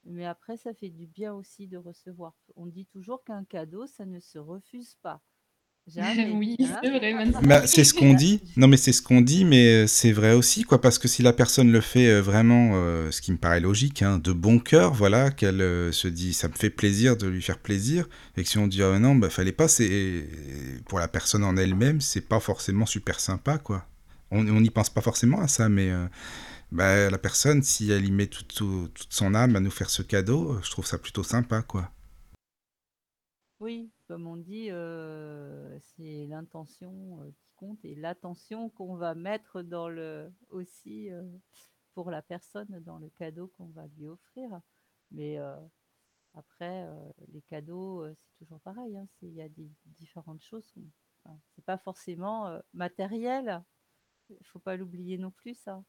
mais après, ça fait du bien aussi de recevoir. On dit toujours qu'un cadeau, ça ne se refuse pas. Jamais, Oui, hein. c'est vrai. Bah, c'est ce qu'on dit. Non, mais c'est ce qu'on dit, mais euh, c'est vrai aussi, quoi, parce que si la personne le fait euh, vraiment, euh, ce qui me paraît logique, hein, de bon cœur, voilà, qu'elle euh, se dit, ça me fait plaisir de lui faire plaisir, et que si on dit, ah, non, bah, fallait pas, c'est pour la personne en elle-même, c'est pas forcément super sympa, quoi. On on n'y pense pas forcément à ça, mais euh, bah, la personne, si elle y met toute, tout- toute son âme à nous faire ce cadeau, euh, je trouve ça plutôt sympa, quoi. Oui, comme on dit, heu, c'est l'intention, heu, qui compte et l'attention qu'on va mettre dans le aussi, heu, pour la personne dans le cadeau qu'on va lui offrir. Mais, après, les cadeaux, c'est toujours pareil, hein, il y a des différentes choses, enfin, c'est pas forcément, matériel. Il faut pas l'oublier non plus ça.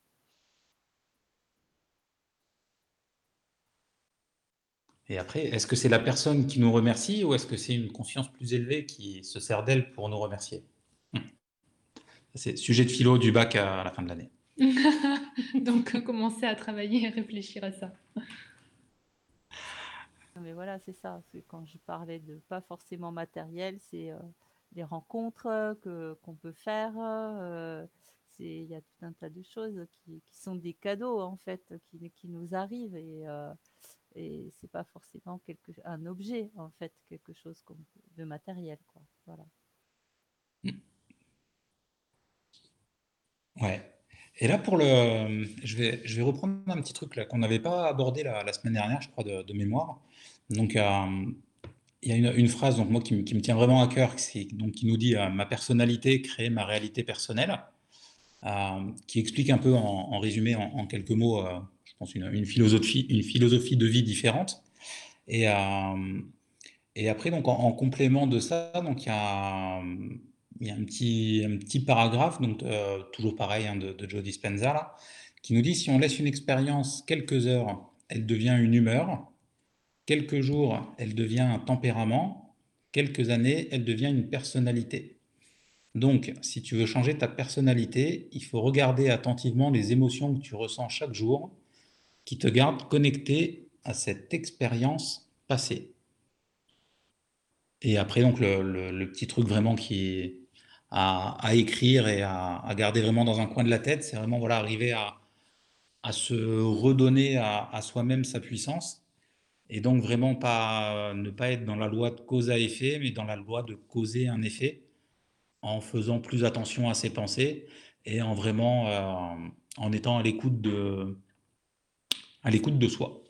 Et après, est-ce que c'est la personne qui nous remercie ou est-ce que c'est une conscience plus élevée qui se sert d'elle pour nous remercier? C'est sujet de philo du bac à la fin de l'année. Donc, euh, commencer à travailler et réfléchir à ça. Mais voilà, c'est ça, quand je parlais de pas forcément matériel, c'est, heu, les rencontres, heu, que qu'on peut faire, c'est il y a tout un tas de choses qui qui sont des cadeaux, en fait, qui qui nous arrivent et et c'est pas forcément un objet, en fait, quelque chose de matériel, quoi. Voilà. Ouais. Et là, pour le, je vais, je vais reprendre un petit truc là qu'on n'avait pas abordé la, semaine dernière, je crois, de, mémoire. Donc, euh, il y a une, phrase donc moi qui, me- tient vraiment à cœur, qui, donc qui nous dit euh, ma personnalité crée ma réalité personnelle, euh, qui explique un peu en, résumé, en, quelques mots, je pense une, philosophie, une philosophie de vie différente. Et, euh, et après, donc en, en complément de ça, donc il y a, il y a un petit, un petit paragraphe, donc euh, toujours pareil hein, de, de Joe Dispenza là, qui nous dit si on laisse une expérience quelques heures, elle devient une humeur. Quelques jours, elle devient un tempérament. Quelques années, elle devient une personnalité. Donc, si tu veux changer ta personnalité, il faut regarder attentivement les émotions que tu ressens chaque jour qui te gardent connecté à cette expérience passée. Et après, donc, le, petit truc vraiment qui à, écrire et à, garder vraiment dans un coin de la tête, c'est vraiment voilà, arriver à, se redonner à, à soi-même sa puissance et donc vraiment pas, ne pas être dans la loi de cause à effet, mais dans la loi de causer un effet en faisant plus attention à ses pensées et en vraiment euh, en étant à l'écoute de, à l'écoute de soi.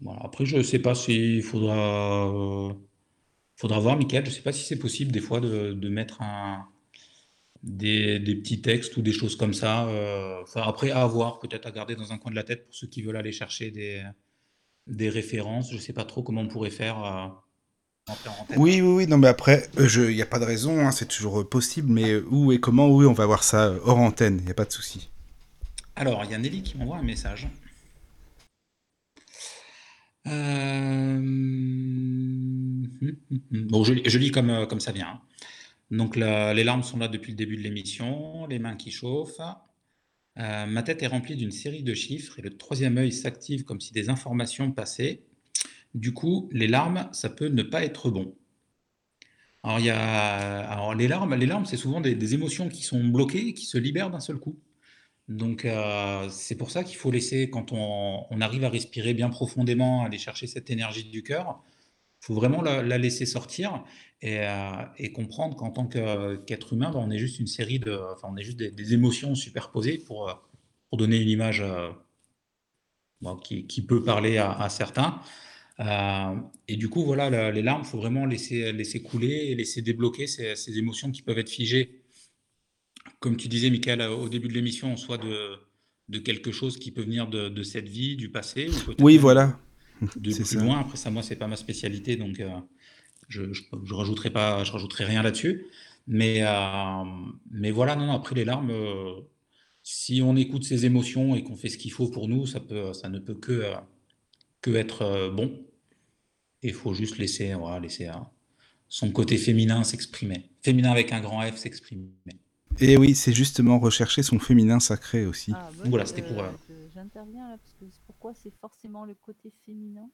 Voilà. Après, je ne sais pas s'il faudra, euh, faudra voir, Michael, je ne sais pas si c'est possible des fois de, mettre des, petits textes ou des choses comme ça. euh, enfin, après, à avoir, peut-être à garder dans un coin de la tête pour ceux qui veulent aller chercher des, références. Je ne sais pas trop comment on pourrait faire. euh. Oui, oui, oui, non, mais après, il n'y a pas de raison, hein, c'est toujours possible, mais où et comment, oui, on va voir ça hors antenne, il n'y a pas de souci. Alors, il y a Nelly qui m'envoie un message. Euh, Bon, je, lis- euh, comme ça vient. hein. Donc, les larmes sont là depuis le début de l'émission, les mains qui chauffent. Euh, ma tête est remplie d'une série de chiffres et le troisième œil s'active comme si des informations passaient. Du coup, les larmes, ça peut ne pas être bon. Alors, il les larmes, les larmes, c'est souvent des émotions qui sont bloquées et qui se libèrent d'un seul coup. Donc, euh, c'est pour ça qu'il faut laisser, quand on, arrive à respirer bien profondément, aller chercher cette énergie du cœur, il faut vraiment la, la laisser sortir et, euh, comprendre qu'en tant qu'être humain, ben, on est juste une série de, enfin, on est juste des, émotions superposées pour, euh, pour donner une image euh, qui, qui peut parler à, certains. Et du coup, voilà, les larmes, il faut vraiment laisser, laisser couler et laisser débloquer ces, ces émotions qui peuvent être figées comme tu disais, Michael, euh, au début de l'émission, soit de, de quelque chose qui peut venir de, de cette vie, du passé, ou Oui, voilà. de plus ça. loin. Après ça, moi, c'est pas ma spécialité, donc euh, je, je, je rajouterai pas, je rajouterai rien là-dessus. Mais, euh, mais voilà, non, non, après les larmes, euh, si on écoute ses émotions et qu'on fait ce qu'il faut pour nous, ça peut, ça ne peut que, que être bon. Et il faut juste laisser, voilà, laisser euh, son côté féminin s'exprimer. Féminin avec un grand F s'exprimer. Et oui, c'est justement rechercher son féminin sacré aussi. Ah, bah, Voilà, je- c'était pour, euh, je- J'interviens là, parce que pourquoi c'est forcément le côté féminin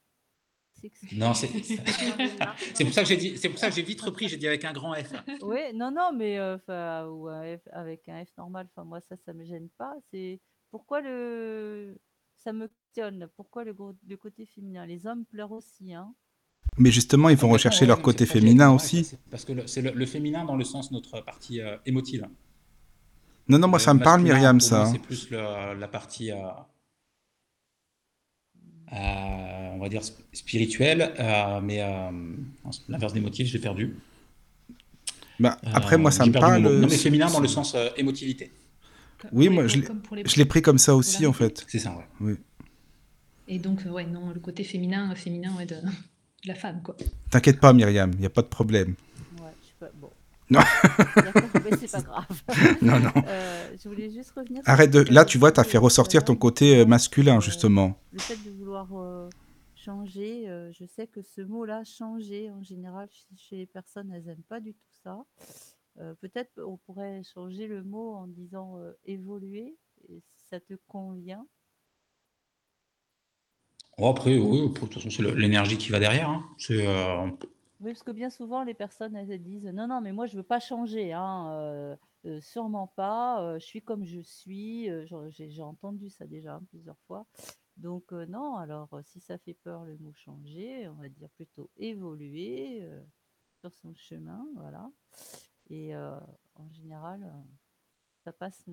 Non, c'est c'est pour ça que j'ai dit, c'est pour ça que j'ai vite repris, j'ai dit avec un grand F. Oui, non, non, mais euh, ou un F, avec un F normal, enfin moi ça, ça me gêne pas. C'est pourquoi le ça me questionne. Pourquoi le, gros- le côté féminin? Les hommes pleurent aussi, hein. Mais justement, ils vont Complètement, rechercher ouais, leur côté féminin aussi. Parce que c'est le, le féminin dans le sens notre partie euh, émotive. Non, non, moi ça me parle, Myriam, pour ça. hein. C'est plus le- la partie, euh, euh, on va dire sp- spirituelle, euh, mais euh, l'inverse d'émotif, je l'ai perdu. Bah, après, Euh, moi ça j'ai me perdu parle. Non, mais féminin dans le sens euh, émotivité. Oui, moi je l'ai- pris comme ça aussi en fait. C'est ça, ouais. Oui. Et donc, ouais, non, le côté féminin, féminin ouais, de, de la femme, quoi. T'inquiète pas, Myriam, il n'y a pas de problème. Ouais, je sais pas. Bon. Non. Mais c'est pas grave. Non, non. Euh, je voulais juste revenir. sur Arrête de. Là, tu tu vois, as t'as fait ressortir ton côté euh, masculin, euh, justement. Le fait de vouloir euh, changer, euh, je sais que ce mot-là, changer, en général, chez, les personnes, elles n'aiment pas du tout ça. Peut-être on pourrait changer le mot en disant euh, évoluer, et si ça te convient. Bon, après, oui, de toute façon, c'est l'énergie qui va derrière. hein. C'est, euh, Oui, parce que bien souvent, les personnes, elles, disent non, non, mais moi, je veux pas changer, hein, euh, euh, sûrement pas, euh, je suis comme je suis. J'ai j'ai entendu ça déjà hein, plusieurs fois. Donc, non, alors, si ça fait peur le mot changer, on va dire plutôt évoluer sur son chemin, voilà. Et en général,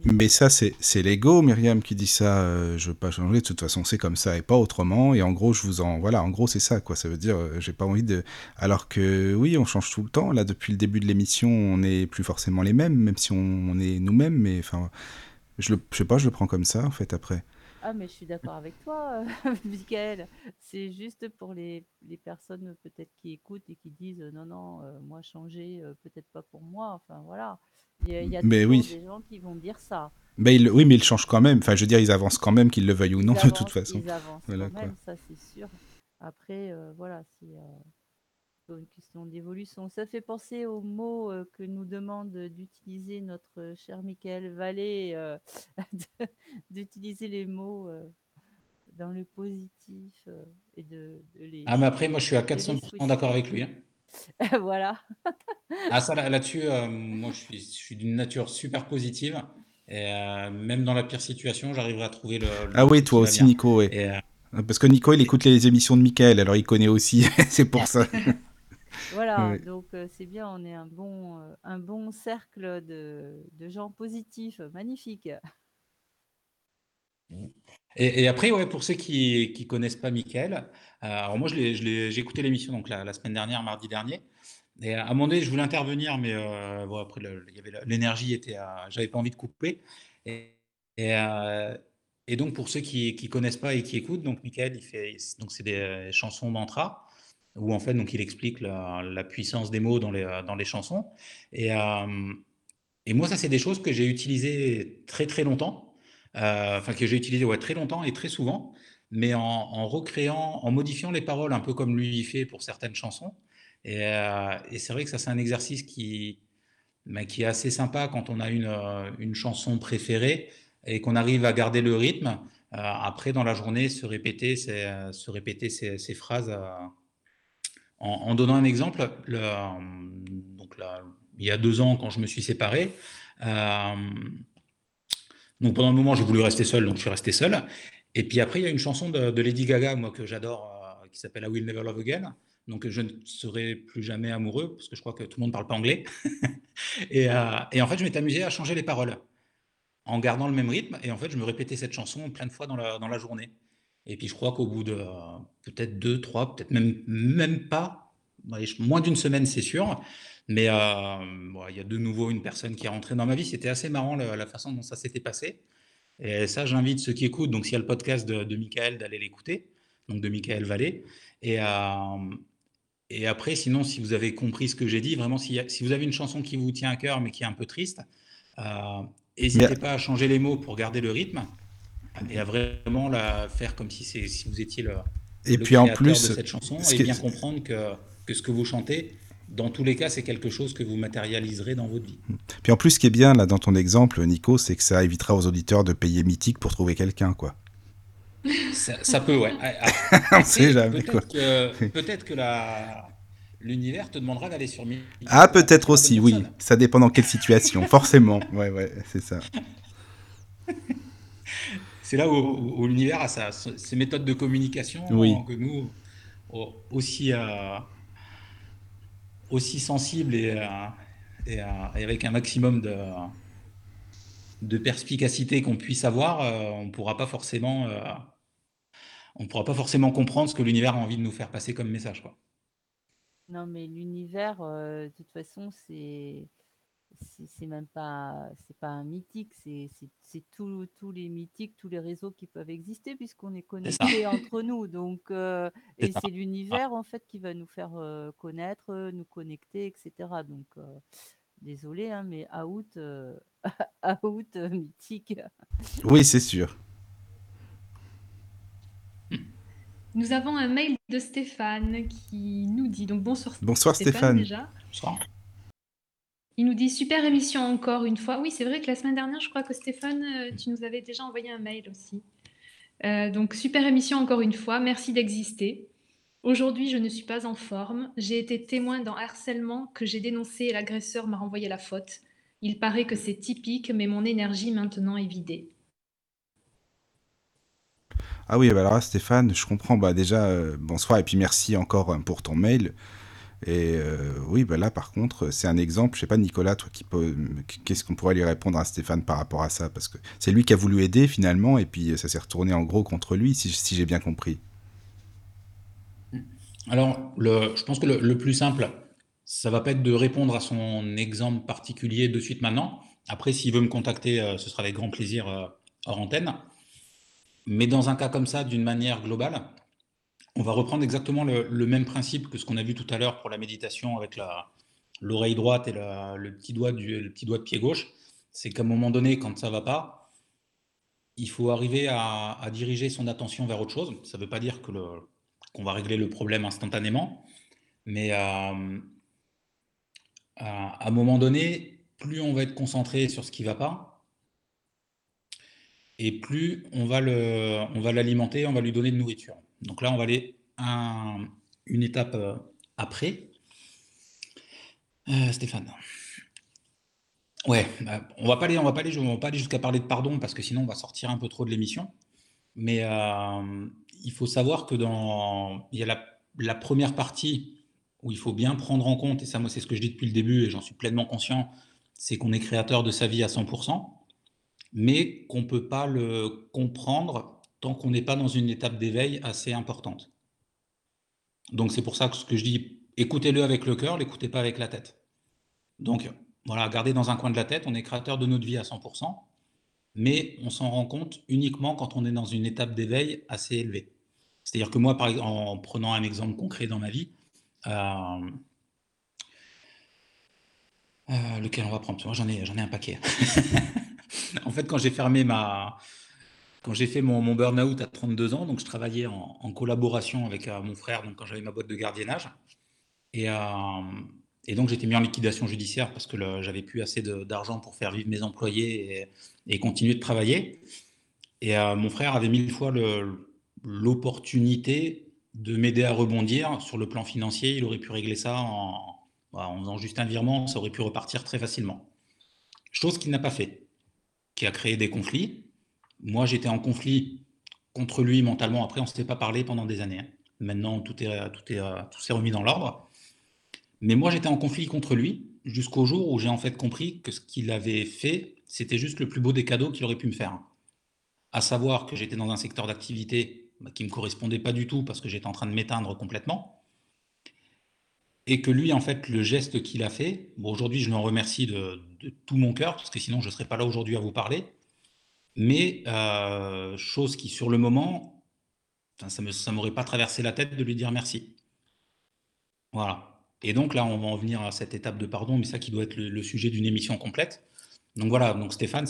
Mais ça, c'est c'est l'ego, Myriam, qui dit ça. euh, je veux pas changer. De toute façon, c'est comme ça et pas autrement. Et en gros, je vous en. Voilà, en gros, c'est ça, quoi. Ça veut dire, euh, j'ai pas envie de. Alors que, oui, on change tout le temps. Là, depuis le début de l'émission, on n'est plus forcément les mêmes, même si on, on est nous-mêmes. Mais enfin, je le, je sais pas, je le prends comme ça, en fait, après. Ah, mais je suis d'accord avec toi, Michael. C'est juste pour les, les personnes peut-être qui écoutent et qui disent euh, non, non, euh, moi changer, euh, peut-être pas pour moi. Enfin, voilà. Il y a, il y a Mais toujours oui. des gens qui vont dire ça. Mais oui, mais ils changent quand même. Enfin, je veux dire, ils avancent quand même, qu'ils le veuillent ou non, Ils de toute façon. ils avancent Voilà, quand quoi. même, ça c'est sûr. Après, voilà, c'est une question d'évolution. Ça fait penser au mot euh, que nous demande d'utiliser notre cher Michael Vallée, euh, d'utiliser les mots euh, dans le positif euh, et de, de les, Ah, mais après, moi, je suis à de les 400% d'accord avec lui. hein. Voilà. Ah, ça, là- là-dessus, euh, moi, je suis, je suis d'une nature super positive. Et euh, même dans la pire situation, j'arriverai à trouver le, le Ah oui, toi aussi, bien. Nico. Et, euh, Parce que Nico, il écoute les émissions de Michael, alors il connaît aussi. c'est pour ça. Voilà, Ouais. donc euh, c'est bien, on est un bon, euh, un bon cercle de, de gens positifs, magnifique. Et, et après, ouais, pour ceux qui qui connaissent pas Mickaël, euh, alors moi, je l'ai, je l'ai- j'ai écouté l'émission donc la, la semaine dernière, mardi dernier. Et à un moment donné, je voulais intervenir, mais euh, bon, après, le- il y avait la- l'énergie était, à- j'avais pas envie de couper. Et, et, euh, et donc, pour ceux qui qui connaissent pas et qui écoutent, donc Mickaël, il fait, donc c'est des euh, chansons mantra où en fait, donc il explique la, puissance des mots dans les dans les chansons. Et euh, et moi, ça, c'est des choses que j'ai utilisées très très longtemps, euh, enfin que j'ai utilisées ouais, très longtemps et très souvent, mais en, recréant, en modifiant les paroles un peu comme lui fait pour certaines chansons. Et, euh, et c'est vrai que ça, c'est un exercice qui, bah, qui est assez sympa quand on a une, une chanson préférée et qu'on arrive à garder le rythme. Après, dans la journée, se répéter se répéter ces phrases. En, donnant un exemple, le, donc là, il y a deux ans, quand je me suis séparé, euh, donc pendant un moment, j'ai voulu rester seul, donc je suis resté seul. Et puis après, il y a une chanson de, Lady Gaga, moi, que j'adore, euh, qui s'appelle I Will Never Love Again. Donc je ne serai plus jamais amoureux, parce que je crois que tout le monde ne parle pas anglais. et, euh, et en fait, je m'étais amusé à changer les paroles en gardant le même rythme. Et en fait, je me répétais cette chanson plein de fois dans la journée. Et puis je crois qu'au bout de euh, peut-être deux, trois, peut-être même, même pas, moins d'une semaine, c'est sûr. Mais euh, bon, il y a de nouveau une personne qui est rentrée dans ma vie. C'était assez marrant la, la façon dont ça s'était passé. Et ça, j'invite ceux qui écoutent, donc s'il y a le podcast de, de Michael, d'aller l'écouter, donc de Michael Vallée. Et, euh, et après, sinon, si vous avez compris ce que j'ai dit, vraiment, si vous avez une chanson qui vous tient à cœur, mais qui est un peu triste, euh, n'hésitez pas à changer les mots pour garder le rythme et à vraiment la faire comme si, c'est- si vous étiez le, Et le puis en plus, de cette chanson ce et bien comprendre que, que ce que vous chantez, dans tous les cas, c'est quelque chose que vous matérialiserez dans votre vie. Puis en plus, ce qui est bien là dans ton exemple, Nico, c'est que ça évitera aux auditeurs de payer mythique pour trouver quelqu'un, quoi. Ça, ça peut, ouais. Ah, ah, On sait jamais, quoi. Peut-être que, la, l'univers te demandera d'aller sur Mythique Ah, peut-être aussi, oui. Ça dépend dans quelle situation, forcément. Ouais, ouais, c'est ça. C'est là où, où- où l'univers a sa, ses méthodes de communication Oui. que nous, au- aussi, euh, aussi sensibles et, euh, et, euh, et avec un maximum de, de perspicacité qu'on puisse avoir, euh, on ne pourra pas forcément, euh, on pourra pas forcément comprendre ce que l'univers a envie de nous faire passer comme message. Quoi. Non, mais l'univers, euh, de toute façon, c'est c'est même pas c'est pas un mythique, c'est tous tous les mythiques, tous les réseaux qui peuvent exister puisqu'on est connectés entre nous. Donc euh, et c'est l'univers en fait qui va nous faire euh, connaître, euh, nous connecter, etc. Donc euh, désolé, hein, mais out euh, out euh, mythique. Oui, c'est sûr. Nous avons un mail de Stéphane qui nous dit donc bonsoir Bonsoir Stéphane. déjà. Bonsoir. Il nous dit super émission encore une fois. Oui, c'est vrai que la semaine dernière, je crois que Stéphane, euh, tu nous avais déjà envoyé un mail aussi. Euh, donc super émission encore une fois. Merci d'exister. Aujourd'hui, je ne suis pas en forme. J'ai été témoin d'un harcèlement que j'ai dénoncé et l'agresseur m'a renvoyé la faute. Il paraît que c'est typique, mais mon énergie maintenant est vidée. Ah oui, bah alors là, Stéphane, je comprends. Bah déjà, euh, bonsoir et puis merci encore euh, pour ton mail. Et oui, bah là, par contre, c'est un exemple. Je sais pas, Nicolas, toi, qu'est-ce qu'on pourrait lui répondre à Stéphane par rapport à ça? Parce que c'est lui qui a voulu aider finalement, et puis ça s'est retourné en gros contre lui, si, j'ai bien compris. Alors, je pense que le, plus simple, ça va pas être de répondre à son exemple particulier de suite maintenant. Après, s'il veut me contacter, euh, ce sera avec grand plaisir euh, hors antenne. Mais dans un cas comme ça, d'une manière globale, on va reprendre exactement le, même principe que ce qu'on a vu tout à l'heure pour la méditation avec l'oreille droite et le, petit doigt de pied gauche. C'est qu'à un moment donné, quand ça va pas, il faut arriver à, à, diriger son attention vers autre chose. Ça ne veut pas dire que qu'on va régler le problème instantanément. Mais euh, à, un moment donné, plus on va être concentré sur ce qui ne va pas, et plus on va l'alimenter, on va lui donner de nourriture. Donc là, on va aller une étape euh, après. Euh, Stéphane. Ouais, bah, on va pas aller, on va pas aller, pas aller jusqu'à parler de pardon parce que sinon on va sortir un peu trop de l'émission. Mais il faut savoir que dans il y a la, première partie où il faut bien prendre en compte, et ça moi c'est ce que je dis depuis le début et j'en suis pleinement conscient, c'est qu'on est créateur de sa vie à 100%, mais qu'on peut pas le comprendre tant qu'on n'est pas dans une étape d'éveil assez importante. Donc c'est pour ça que ce que je dis, écoutez-le avec le cœur, l'écoutez pas avec la tête. Donc voilà, gardez dans un coin de la tête, on est créateur de notre vie à 100%, mais on s'en rend compte uniquement quand on est dans une étape d'éveil assez élevée. C'est-à-dire que moi, par exemple, en prenant un exemple concret dans ma vie, euh, euh, lequel on va prendre? J'en ai, j'en ai un paquet. en fait, quand j'ai fermé ma, quand j'ai fait mon, burn-out à 32 ans, donc je travaillais en, collaboration avec euh, mon frère, donc quand j'avais ma boîte de gardiennage, et, et donc j'étais mis en liquidation judiciaire parce que j'avais plus assez d'argent pour faire vivre mes employés et, continuer de travailler. Et euh, mon frère avait mille fois l'opportunité de m'aider à rebondir sur le plan financier. Il aurait pu régler ça en, en faisant juste un virement, ça aurait pu repartir très facilement. Chose qu'il n'a pas fait, qui a créé des conflits. Moi, j'étais en conflit contre lui mentalement. Après, on ne s'était pas parlé pendant des années. Hein. Maintenant, tout est, tout est, tout s'est remis dans l'ordre. Mais moi, j'étais en conflit contre lui jusqu'au jour où j'ai en fait compris que ce qu'il avait fait, c'était juste le plus beau des cadeaux qu'il aurait pu me faire. À savoir que j'étais dans un secteur d'activité bah, qui ne me correspondait pas du tout parce que j'étais en train de m'éteindre complètement. Et que lui, en fait, le geste qu'il a fait, aujourd'hui, je l'en remercie de, tout mon cœur, parce que sinon, je ne serais pas là aujourd'hui à vous parler. Mais euh, chose qui, sur le moment, ça ne m'aurait pas traversé la tête de lui dire merci. Voilà. Et donc là, on va en venir à cette étape de pardon, mais ça qui doit être le, sujet d'une émission complète. Donc voilà, donc Stéphane,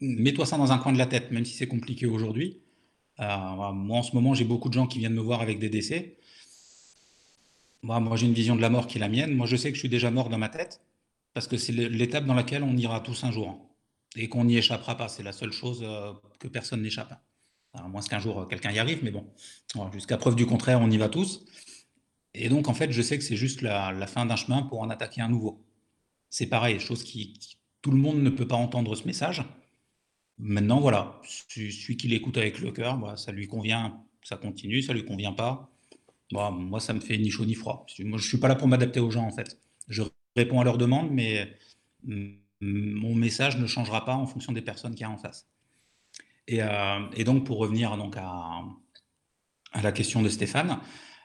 mets-toi ça dans un coin de la tête, même si c'est compliqué aujourd'hui. Euh, moi, en ce moment, j'ai beaucoup de gens qui viennent me voir avec des décès. Moi, moi j'ai une vision de la mort qui est la mienne. Moi, je sais que je suis déjà mort dans ma tête, parce que c'est l'étape dans laquelle on ira tous un jour. Et qu'on n'y échappera pas. C'est la seule chose euh, que personne n'échappe. À moins qu'un jour, quelqu'un y arrive, mais bon, jusqu'à preuve du contraire, on y va tous. Et donc, en fait, je sais que c'est juste la, fin d'un chemin pour en attaquer un nouveau. C'est pareil, chose qui, tout le monde ne peut pas entendre ce message. Maintenant, voilà, celui qui l'écoute avec le cœur, bah, ça lui convient, ça continue, ça lui convient pas. Bah, moi, ça me fait ni chaud ni froid. Moi, je suis pas là pour m'adapter aux gens, en fait. Je réponds à leurs demandes, mais mon message ne changera pas en fonction des personnes qu'il y a en face. Et, euh, donc, pour revenir donc à, la question de Stéphane,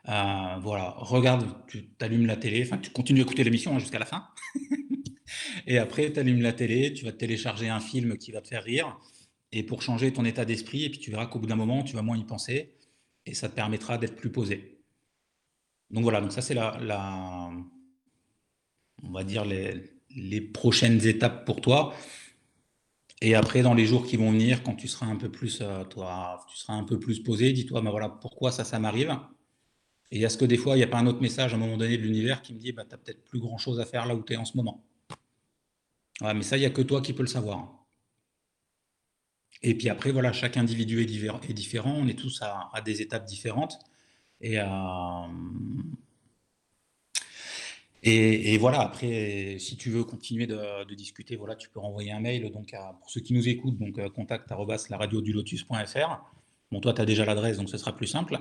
euh, voilà, regarde, tu allumes la télé, tu continues d'écouter l'émission hein, jusqu'à la fin. et après, tu allumes la télé, tu vas télécharger un film qui va te faire rire, et pour changer ton état d'esprit, et puis tu verras qu'au bout d'un moment, tu vas moins y penser, et ça te permettra d'être plus posé. Donc voilà, donc ça c'est la, on va dire les, les, prochaines étapes pour toi. Et après, dans les jours qui vont venir, quand tu seras un peu plus, euh, toi, tu seras un peu plus posé, dis-toi, bah voilà, pourquoi ça, ça m'arrive et est-ce que des fois, il n'y a pas un autre message à un moment donné de l'univers qui me dit, bah, tu n'as peut-être plus grand-chose à faire là où tu es en ce moment? Mais ça, il n'y a que toi qui peux le savoir. Et puis après, voilà, chaque individu est, différent, on est tous à, des étapes différentes. Et, euh, et, voilà, après, si tu veux continuer de, discuter, voilà, tu peux renvoyer un mail donc pour ceux qui nous écoutent, donc contact radio du lotus.fr. Bon, toi, tu as déjà l'adresse, donc ce sera plus simple.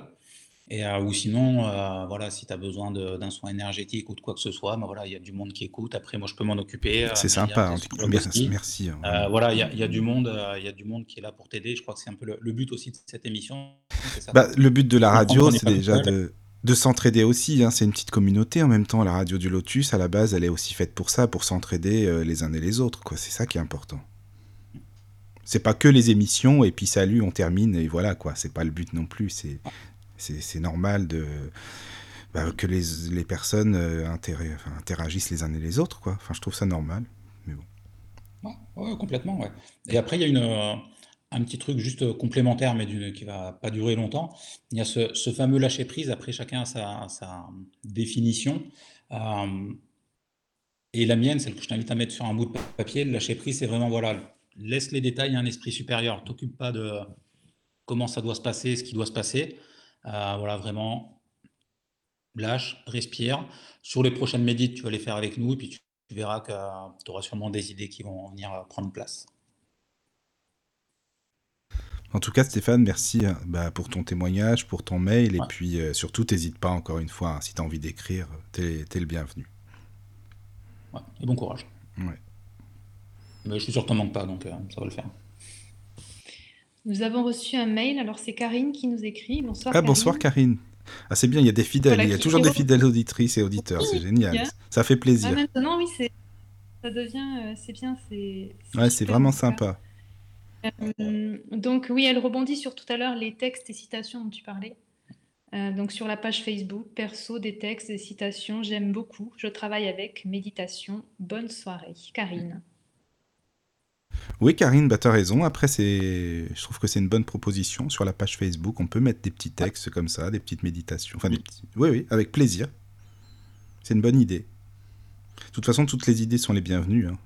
Et, ou sinon, voilà, si tu as besoin d'un soin énergétique ou de quoi que ce soit, ben voilà, il y a du monde qui écoute. Après, moi, je peux m'en occuper. C'est sympa, hein, merci. merci hein, voilà, il y, a, y, a du monde, il y a du monde qui est là pour t'aider. Je crois que c'est un peu le, but aussi de cette émission. Bah, le but de la radio, c'est déjà de, de s'entraider aussi. Hein. C'est une petite communauté en même temps. La radio du Lotus, à la base, elle est aussi faite pour ça, pour s'entraider les uns et les autres. C'est ça qui est important. C'est pas que les émissions et puis salut, on termine et voilà quoi. C'est pas le but non plus. C'est normal bah, que les, personnes euh, interagissent les uns et les autres je trouve ça normal. Mais bon. Complètement. Et après, il y a une, euh, un petit truc juste complémentaire, mais qui qui va pas durer longtemps. Il y a ce, fameux lâcher prise. Après, chacun a sa, sa définition. Euh, et la mienne, celle que je t'invite à mettre sur un bout de papier, le lâcher prise, c'est vraiment voilà, laisse les détails à un esprit supérieur. T'occupe pas de comment ça doit se passer, ce qui doit se passer. Euh, voilà, vraiment, lâche, respire. Sur les prochaines médites, tu vas les faire avec nous et puis tu, verras que tu auras sûrement des idées qui vont venir prendre place. En tout cas, Stéphane, merci hein, bah, pour ton témoignage, pour ton mail, et puis euh, surtout, n'hésite pas encore une fois, hein, si tu as envie d'écrire, tu es, le bienvenu. et bon courage. Ouais. Mais je suis sûr que tu manques pas, donc euh, ça va le faire. Nous avons reçu un mail, alors c'est Karine qui nous écrit. Bonsoir. Ah, bonsoir Karine. Ah, c'est bien, il y a des fidèles, il y a toujours des fidèles auditrices et auditeurs, c'est génial. Ça fait plaisir. Ah, maintenant, oui, ça devient, euh, c'est bien, c'est. Ouais, c'est vraiment sympa. Euh, donc, oui, elle rebondit sur tout à l'heure les textes et citations dont tu parlais. Euh, donc, sur la page Facebook, perso, des textes, des citations, j'aime beaucoup. Je travaille avec méditation. Bonne soirée. Karine. Oui, Karine, bah, tu as raison. Après, je trouve que c'est une bonne proposition. Sur la page Facebook, on peut mettre des petits textes comme ça, des petites méditations. Oui, oui, avec plaisir. C'est une bonne idée. De toute façon, toutes les idées sont les bienvenues. Hein.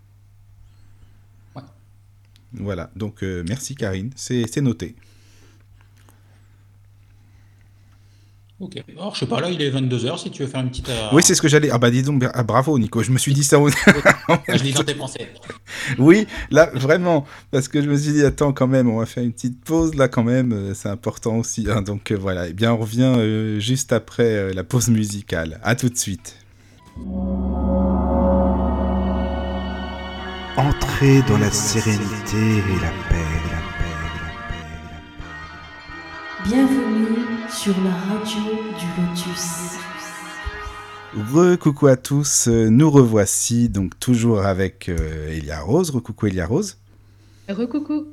Voilà, donc euh, merci Karine, c'est noté. Ok. Alors, je sais pas, là, il est 22h, si tu veux faire une petite. Euh, oui, c'est ce que j'allais. Ah, bah, dis donc, ah, bravo, Nico, je me suis dit ça. je l'ai dans tes pensées. oui, là, vraiment, parce que je me suis dit, attends, quand même, on va faire une petite pause, là, quand même, euh, c'est important aussi. Hein, donc, euh, voilà, et eh bien, on revient juste après la pause musicale. À tout de suite. Entrez dans la sérénité et la paix, la paix, la paix, la paix. Bienvenue sur la radio du Lotus. Re-coucou à tous, nous revoici donc toujours avec euh, Elia Rose. Re-coucou Elia Rose. Re-coucou.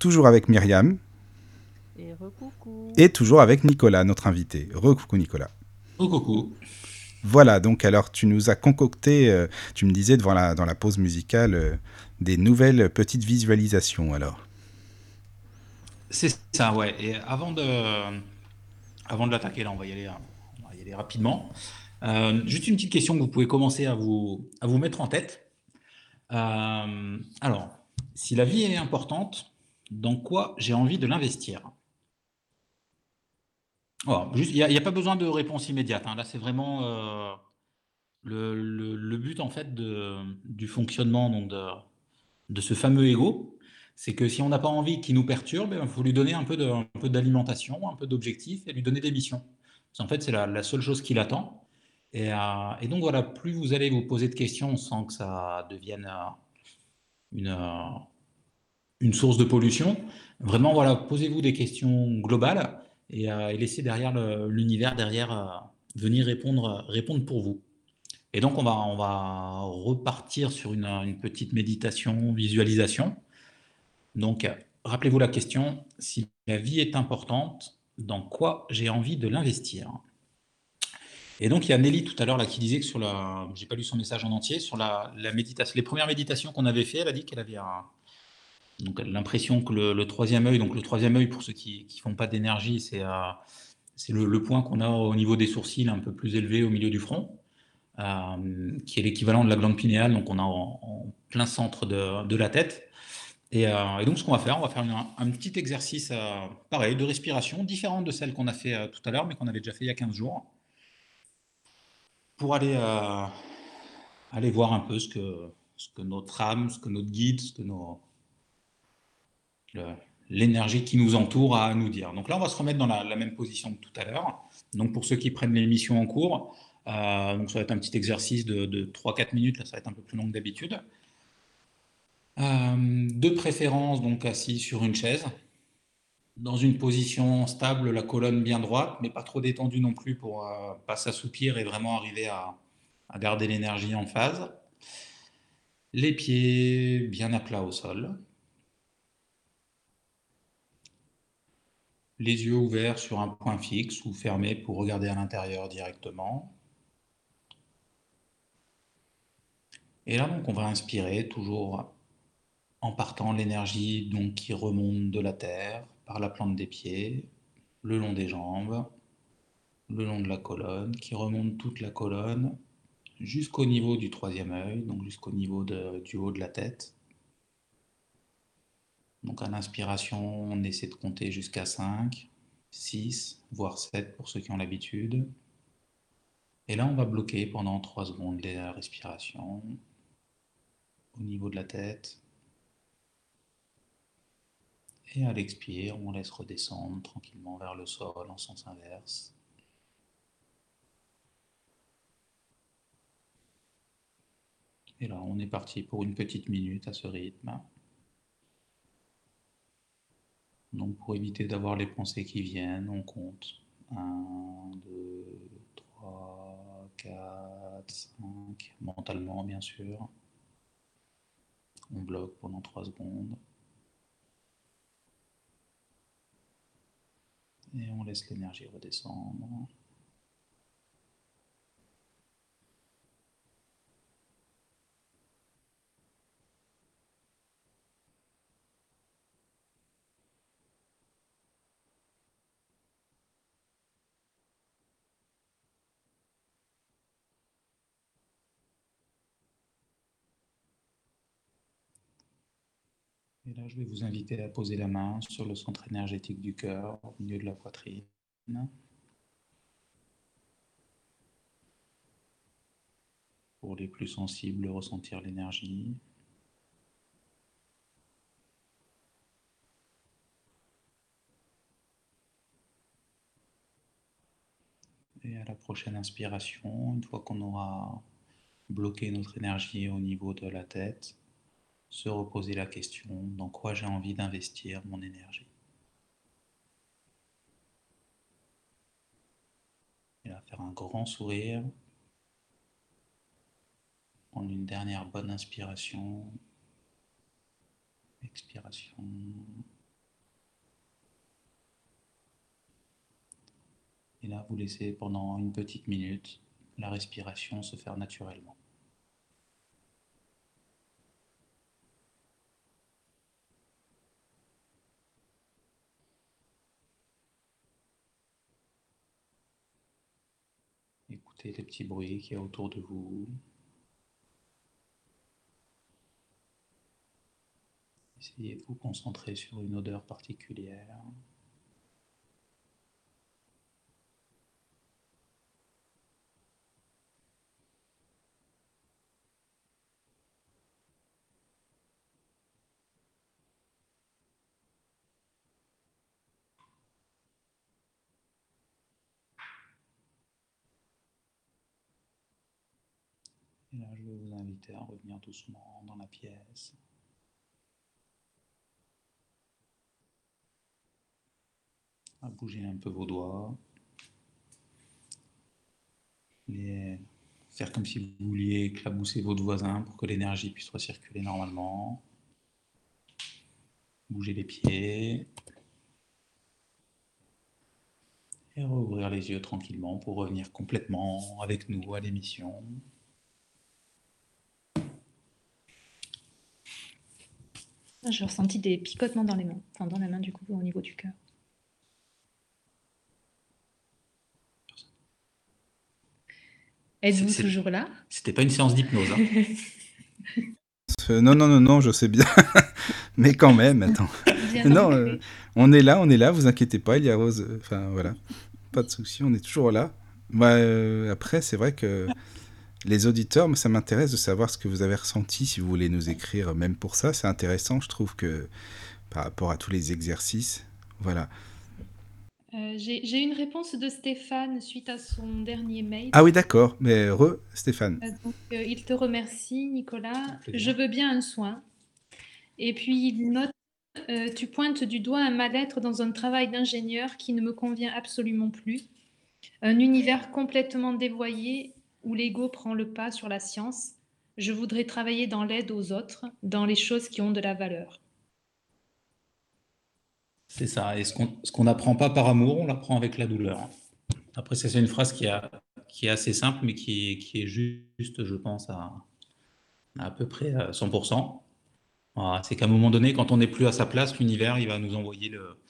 Toujours avec Myriam. Et re-coucou. Et toujours avec Nicolas, notre invité. Re-coucou Nicolas. Re-coucou. Voilà, donc alors tu nous as concocté, euh, tu me disais devant la, dans la pause musicale, euh, des nouvelles petites visualisations alors. C'est ça, ouais. Et avant de, avant de l'attaquer, là, on va y aller, rapidement. Euh, juste une petite question que vous pouvez commencer à vous, mettre en tête. Alors, si la vie est importante, dans quoi j'ai envie de l'investir? Il n'y a, pas besoin de réponse immédiate. Hein. Là, c'est vraiment euh, le, but en fait du fonctionnement de, ce fameux ego c'est que si on n'a pas envie qu'il nous perturbe, il faut lui donner un peu d'alimentation, un peu d'objectif et lui donner des missions. En fait, c'est la, seule chose qu'il attend. Euh, et, donc voilà, plus vous allez vous poser de questions sans que ça devienne euh, euh, une, source de pollution, vraiment voilà, posez-vous des questions globales et, laissez derrière l'univers derrière venir répondre, répondre pour vous. Et donc on va, on va repartir sur une petite méditation, visualisation. Donc, rappelez-vous la question, si la vie est importante, dans quoi j'ai envie de l'investir? Et donc, il y a Nelly tout à l'heure qui disait que sur la, j'ai pas lu son message en entier, sur la, méditation, les premières méditations qu'on avait fait, elle a dit qu'elle avait donc l'impression que le, troisième œil, donc le troisième œil pour ceux qui ne font pas d'énergie, c'est euh, le, point qu'on a au niveau des sourcils un peu plus élevé au milieu du front, euh, qui est l'équivalent de la glande pinéale, donc on a en, plein centre de, de la tête. Euh, et, donc, ce qu'on va faire, on va faire un, petit exercice, euh, pareil, de respiration, différent de celle qu'on a fait tout à l'heure, mais qu'on avait déjà fait il y a 15 jours, pour aller, aller voir un peu ce que, ce que notre âme, ce que notre guide, ce que nos, l'énergie qui nous entoure à nous dire. Donc là, on va se remettre dans la, même position que tout à l'heure. Donc pour ceux qui prennent l'émission en cours, euh, ça va être un petit exercice de, 3-4 minutes, là ça va être un peu plus long que d'habitude. Euh, de préférence, donc assis sur une chaise, dans une position stable, la colonne bien droite, mais pas trop détendue non plus pour euh, pas s'assoupir et vraiment arriver à garder l'énergie en phase. Les pieds bien à plat au sol. Les yeux ouverts sur un point fixe ou fermés pour regarder à l'intérieur directement. Et là, donc, on va inspirer toujours en partant l'énergie donc qui remonte de la terre par la plante des pieds, le long des jambes, le long de la colonne, qui remonte toute la colonne jusqu'au niveau du troisième œil, donc jusqu'au niveau du haut de la tête. Donc à l'inspiration, on essaie de compter jusqu'à 5, 6, voire 7 pour ceux qui ont l'habitude. Et là, on va bloquer pendant 3 secondes la respiration au niveau de la tête. Et à l'expire, on laisse redescendre tranquillement vers le sol en sens inverse. Et là, on est parti pour une petite minute à ce rythme. Donc pour éviter d'avoir les pensées qui viennent, on compte 1, 2, 3, 4, 5, mentalement bien sûr. On bloque pendant 3 secondes. Et on laisse l'énergie redescendre. Je vais vous inviter à poser la main sur le centre énergétique du cœur, au milieu de la poitrine. Pour les plus sensibles, ressentir l'énergie. Et à la prochaine inspiration, une fois qu'on aura bloqué notre énergie au niveau de la tête, se reposer la question dans quoi j'ai envie d'investir mon énergie. Et là, faire un grand sourire en une dernière bonne inspiration, expiration. Et là, vous laissez pendant une petite minute la respiration se faire naturellement. Les petits bruits qu'il y a autour de vous. Essayez de vous concentrer sur une odeur particulière. Et là, je à revenir doucement dans la pièce. À bouger un peu vos doigts. Faire comme si vous vouliez éclabousser votre voisin pour que l'énergie puisse recirculer normalement. Bouger les pieds. Et rouvrir les yeux tranquillement pour revenir complètement avec nous à l'émission. J'ai ressenti des picotements dans les mains, enfin dans la main du coup, au niveau du cœur. Êtes-vous toujours là? C'était pas une séance d'hypnose. Hein. non, non, non, non, je sais bien. Mais quand même, attends. non, euh, on est là, on est là, vous inquiétez pas, il y a Rose. Enfin, voilà. Pas de souci, on est toujours là. Bah, euh, après, c'est vrai que les auditeurs, ça m'intéresse de savoir ce que vous avez ressenti, si vous voulez nous écrire, même pour ça, c'est intéressant, je trouve que par rapport à tous les exercices. Voilà. Euh, J'ai une réponse de Stéphane suite à son dernier mail. Ah oui, d'accord. Mais re, Stéphane. Euh, donc, euh, il te remercie, Nicolas. Je veux bien un soin. Et puis, il note euh, Tu pointes du doigt un mal-être dans un travail d'ingénieur qui ne me convient absolument plus. Un univers complètement dévoyé où l'ego prend le pas sur la science. Je voudrais travailler dans l'aide aux autres, dans les choses qui ont de la valeur. C'est ça. Et ce qu'on n'apprend pas par amour, on l'apprend avec la douleur. Après, c'est une phrase qui, a, qui, est assez simple, mais qui, qui est juste, je pense, à à, peu près 100%. c'est qu'à un moment donné, quand on n'est plus à sa place, l'univers, il va nous envoyer le,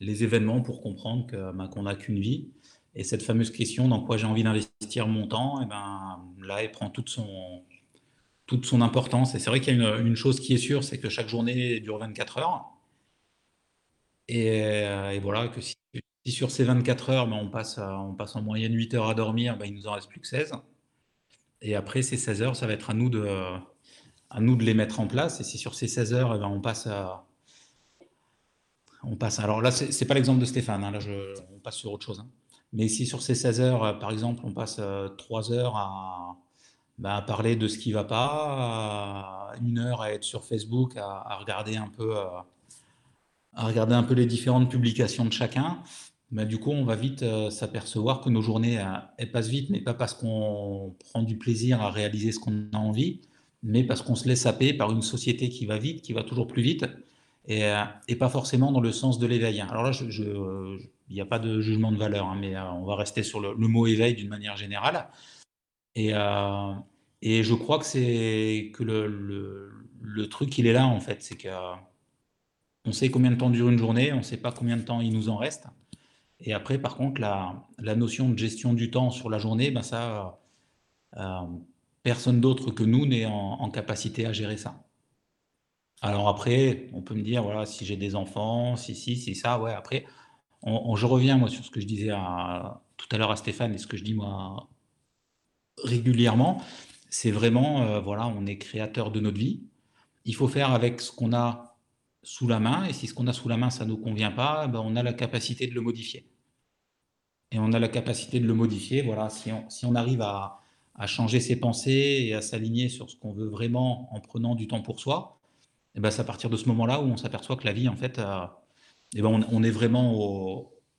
les événements pour comprendre ben, qu'on n'a qu'une vie. Et cette fameuse question, dans quoi j'ai envie d'investir mon temps, et eh ben, là, elle prend toute son, toute son importance. Et c'est vrai qu'il y a une, une, chose qui est sûre, c'est que chaque journée dure 24 heures. Euh, et, voilà, que si, sur ces 24 heures, ben, on, passe, on passe en moyenne 8 heures à dormir, ben, il nous en reste plus que 16. Et après, ces 16 heures, ça va être à nous de, à nous de les mettre en place. Et si sur ces 16 heures, eh ben, on passe à. On passe, alors là, c'est n'est pas l'exemple de Stéphane, hein, là je, on passe sur autre chose. Hein. Mais si sur ces 16 heures, euh, par exemple, on passe 3 euh, heures à, à, parler de ce qui ne va pas, une heure à être sur Facebook, à, regarder un peu à regarder un peu les différentes publications de chacun, bah, du coup, on va vite euh, s'apercevoir que nos journées, euh, passent vite, mais pas parce qu'on prend du plaisir à réaliser ce qu'on a envie, mais parce qu'on se laisse happer par une société qui va vite, qui va toujours plus vite, et, euh, pas forcément dans le sens de l'éveil. Alors là, il n'y a pas de jugement de valeur, hein, mais on va rester sur le, mot éveil d'une manière générale. Et, et je crois que c'est que le, truc, il est là, en fait, c'est que on sait combien de temps dure une journée, on ne sait pas combien de temps il nous en reste. Et après, par contre, la, notion de gestion du temps sur la journée, ben ça, euh, personne d'autre que nous n'est en, capacité à gérer ça. Alors après, on peut me dire, voilà, si j'ai des enfants, si, si, si, ça, ouais, après, je reviens, moi, sur ce que je disais tout à l'heure à Stéphane et ce que je dis, moi, régulièrement, c'est vraiment, euh, voilà, on est créateur de notre vie. Il faut faire avec ce qu'on a sous la main, et si ce qu'on a sous la main, ça ne nous convient pas, ben on a la capacité de le modifier. Et on a la capacité de le modifier, voilà, si on, on arrive à, changer ses pensées et à s'aligner sur ce qu'on veut vraiment en prenant du temps pour soi, et ben c'est à partir de ce moment-là où on s'aperçoit que la vie, en fait, euh, et ben on, est vraiment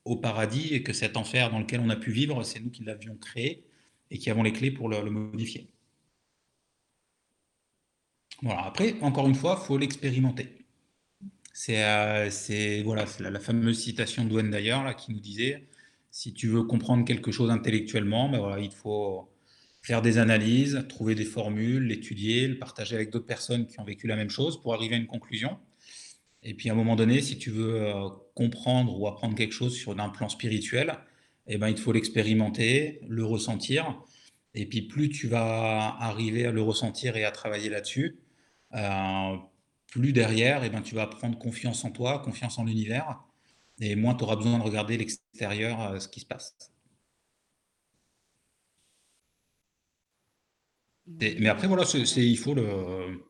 au, paradis et que cet enfer dans lequel on a pu vivre, c'est nous qui l'avions créé et qui avons les clés pour le, modifier. Voilà. Après, encore une fois, il faut l'expérimenter. Euh, c'est voilà, la, fameuse citation de d'ailleurs là, qui nous disait si tu veux comprendre quelque chose intellectuellement, ben voilà, il faut faire des analyses, trouver des formules, l'étudier, le partager avec d'autres personnes qui ont vécu la même chose pour arriver à une conclusion. Et puis à un moment donné, si tu veux euh, comprendre ou apprendre quelque chose sur un plan spirituel, eh ben, il faut l'expérimenter, le ressentir. Et puis plus tu vas arriver à le ressentir et à travailler là-dessus, euh, plus derrière, eh ben, tu vas prendre confiance en toi, confiance en l'univers, et moins tu auras besoin de regarder l'extérieur, euh, ce qui se passe. Mais après, voilà, c'est, il faut le.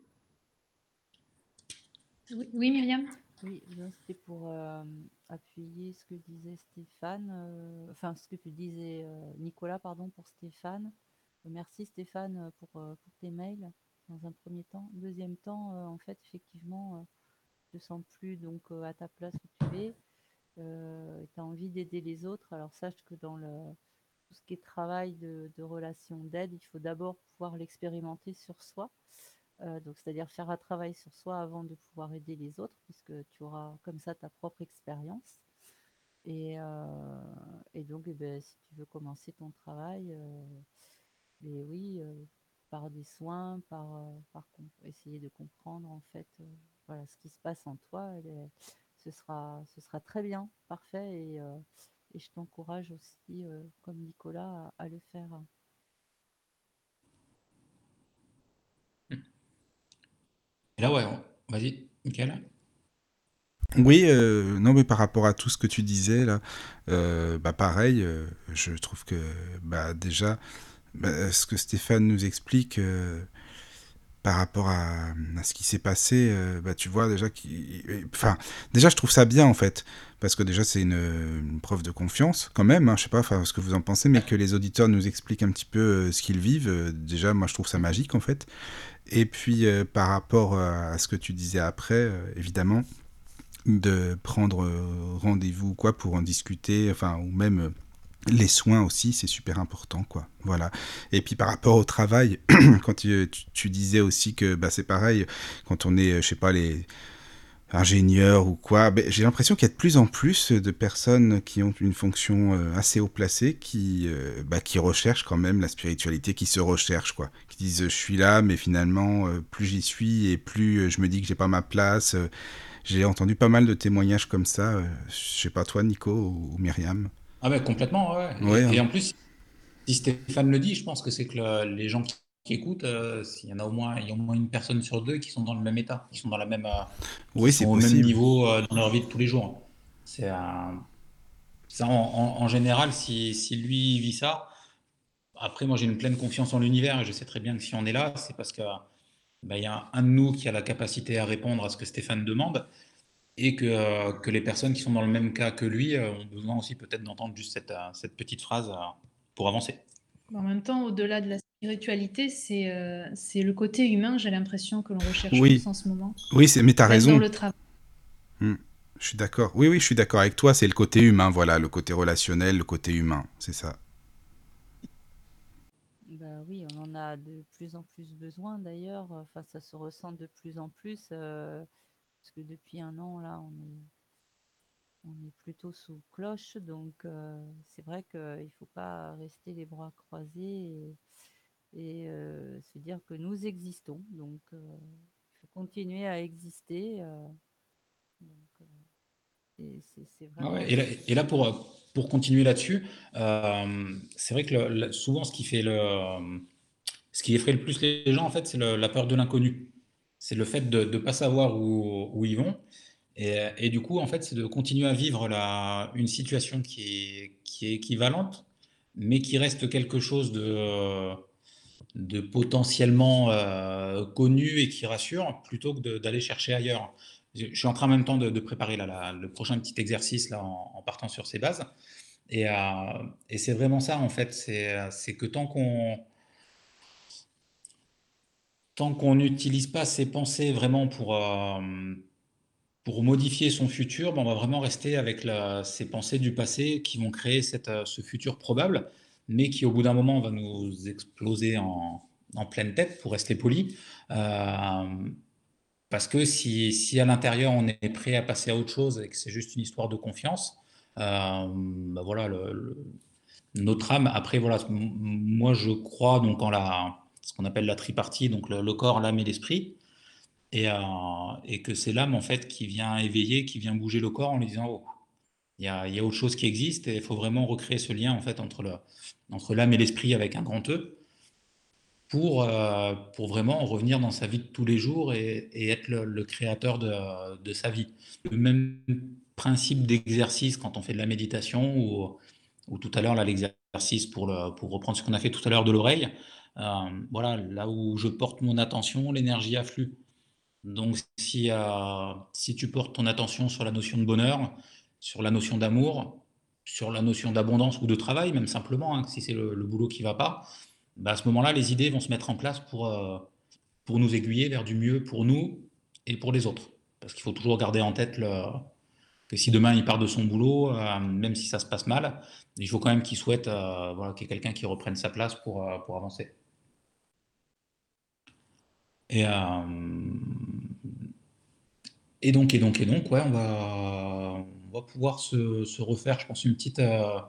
Oui, Myriam Oui, c'était pour euh, appuyer ce que disait Stéphane, euh, enfin ce que tu disais, Nicolas, pardon, pour Stéphane. Merci Stéphane pour, pour tes mails dans un premier temps. Deuxième temps, euh, en fait, effectivement, euh, tu te sens plus donc euh, à ta place où tu es. tu as envie d'aider les autres. Alors sache que dans le, tout ce qui est travail de, relation d'aide, il faut d'abord pouvoir l'expérimenter sur soi. donc, c'est-à-dire faire un travail sur soi avant de pouvoir aider les autres, puisque tu auras comme ça ta propre expérience. Et, et donc, eh ben, si tu veux commencer ton travail, et oui, par des soins, par, euh, essayer de comprendre en fait euh, voilà, ce qui se passe en toi. ce, sera, ce sera très bien, parfait. Euh, et je t'encourage aussi, comme Nicolas, à, le faire. Et là, ouais, vas-y, Michael. Oui, non, mais par rapport à tout ce que tu disais là, bah pareil, je trouve que bah déjà, bah, ce que Stéphane nous explique, euh, par rapport à, ce qui s'est passé, euh, bah, tu vois déjà qui, enfin, déjà je trouve ça bien en fait, parce que déjà c'est une, preuve de confiance quand même. Hein, je sais pas, ce que vous en pensez, mais que les auditeurs nous expliquent un petit peu euh, ce qu'ils vivent. euh, déjà, moi je trouve ça magique en fait. Et puis par rapport à ce que tu disais après, évidemment, de prendre rendez-vous ou quoi pour en discuter, enfin, ou même les soins aussi, c'est super important, quoi. Voilà. Et puis par rapport au travail, quand tu, disais aussi que bah, c'est pareil, quand on est, euh, je sais pas, les ingénieurs ou quoi, ben, j'ai l'impression qu'il y a de plus en plus de personnes qui ont une fonction euh, assez haut placée, qui, euh, bah, qui recherchent quand même la spiritualité, qui se recherchent, quoi. Qui disent, je suis là, mais finalement, plus j'y suis et plus je me dis que j'ai pas ma place. j'ai entendu pas mal de témoignages comme ça. je sais pas toi, Nico ou Myriam. Ah ouais, complètement, ouais. Ouais, Et, hein. et en plus, si Stéphane le dit, je pense que c'est que le- les gens qui, qui écoutent, euh, s'il y en a au moins, il y a au moins une personne sur deux qui sont dans le même état, qui sont dans la même, euh, Oui, c'est au même niveau euh, dans leur vie de tous les jours. C'est un- ça en, en- en général, si, si lui vit ça, après moi j'ai une pleine confiance en l'univers et je sais très bien que si on est là, c'est parce que bah, il y a un de nous qui a la capacité à répondre à ce que Stéphane demande et que, euh, que les personnes qui sont dans le même cas que lui euh, ont besoin aussi peut-être d'entendre juste cette, euh, cette petite phrase euh, pour avancer. En même temps, au-delà de la spiritualité, c'est euh, c'est le côté humain, j'ai l'impression que l'on recherche Oui. en ce moment. Oui, mais t'as Même raison. Dans le travail. Je suis d'accord. Oui, oui, je suis d'accord avec toi. C'est le côté humain, voilà, le côté relationnel, le côté humain, c'est ça. Bah oui, on en a de plus en plus besoin d'ailleurs. Enfin, ça se ressent de plus en plus. euh, parce que depuis un an, là, on est, on est plutôt sous cloche. Donc, euh, c'est vrai qu'il ne faut pas rester les bras croisés et, et, euh, se dire que nous existons. Donc, euh, il faut continuer à exister. donc, et c'est c'est vraiment. ouais, et là, et là, pour, pour continuer là-dessus, c'est vrai que le- le- souvent ce qui fait le, ce qui effraie le plus les gens, en fait, c'est la peur de l'inconnu. C'est le fait de ne pas savoir où, où ils vont. Et, et du coup, en fait, c'est de continuer à vivre la, une situation qui est, qui est équivalente, mais qui reste quelque chose de, de potentiellement euh, connu et qui rassure, plutôt que d'aller chercher ailleurs. Je suis en train en même temps de, préparer la- le prochain petit exercice là, en, partant sur ces bases. Et, euh, et c'est vraiment ça, en fait. C'est c'est que tant qu'on tant qu'on n'utilise pas ses pensées vraiment pour, euh, pour modifier son futur, ben, on va vraiment rester avec la- ces pensées du passé qui vont créer euh, ce futur probable, mais qui au bout d'un moment va nous exploser en, en pleine tête, pour rester poli. Euh, parce que si, si à l'intérieur on est prêt à passer à autre chose et que c'est juste une histoire de confiance, ben voilà, notre âme, après, voilà, moi je crois donc en la, ce qu'on appelle la tripartie, donc le, corps, l'âme et l'esprit, et, euh, et que c'est l'âme en fait qui vient éveiller, qui vient bouger le corps en lui disant oh, il y a, y a autre chose qui existe et il faut vraiment recréer ce lien en fait entre le, entre l'âme et l'esprit avec un grand E pour, euh, pour vraiment revenir dans sa vie de tous les jours et, être le, créateur de, de sa vie. Le même principe d'exercice quand on fait de la méditation ou, ou tout à l'heure, l'exercice pour, le, pour reprendre ce qu'on a fait tout à l'heure de l'oreille. Euh, voilà, là où je porte mon attention, l'énergie afflue. Donc, si, euh, si tu portes ton attention sur la notion de bonheur, sur la notion d'amour, sur la notion d'abondance ou de travail, même simplement, hein, si c'est le, boulot qui va pas, bah, à ce moment-là, les idées vont se mettre en place pour, euh, pour nous aiguiller vers du mieux pour nous et pour les autres. Parce qu'il faut toujours garder en tête que si demain il part de son boulot, même si ça se passe mal, il faut quand même qu'il souhaite voilà, qu'il y ait quelqu'un qui reprenne sa place pour, pour avancer. Et, euh, et donc, et donc, et donc, ouais, on va, pouvoir se, refaire, je pense, une petite, euh,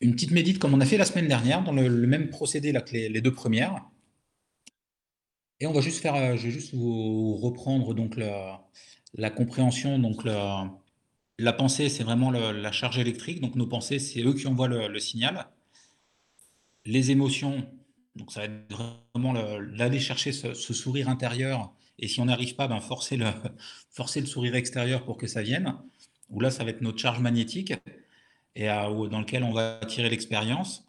une petite médite comme on a fait la semaine dernière, dans le, même procédé là, que les, deux premières. Et on va juste faire, euh, je vais juste vous reprendre donc la, compréhension. Donc la, pensée, c'est vraiment la charge électrique. Donc nos pensées, c'est eux qui envoient le signal. Les émotions, donc ça va être vraiment le- d'aller chercher ce, sourire intérieur. Et si on n'arrive pas, ben forcer, le, sourire extérieur pour que ça vienne. Ou là, ça va être notre charge magnétique et euh, dans lequel on va attirer l'expérience.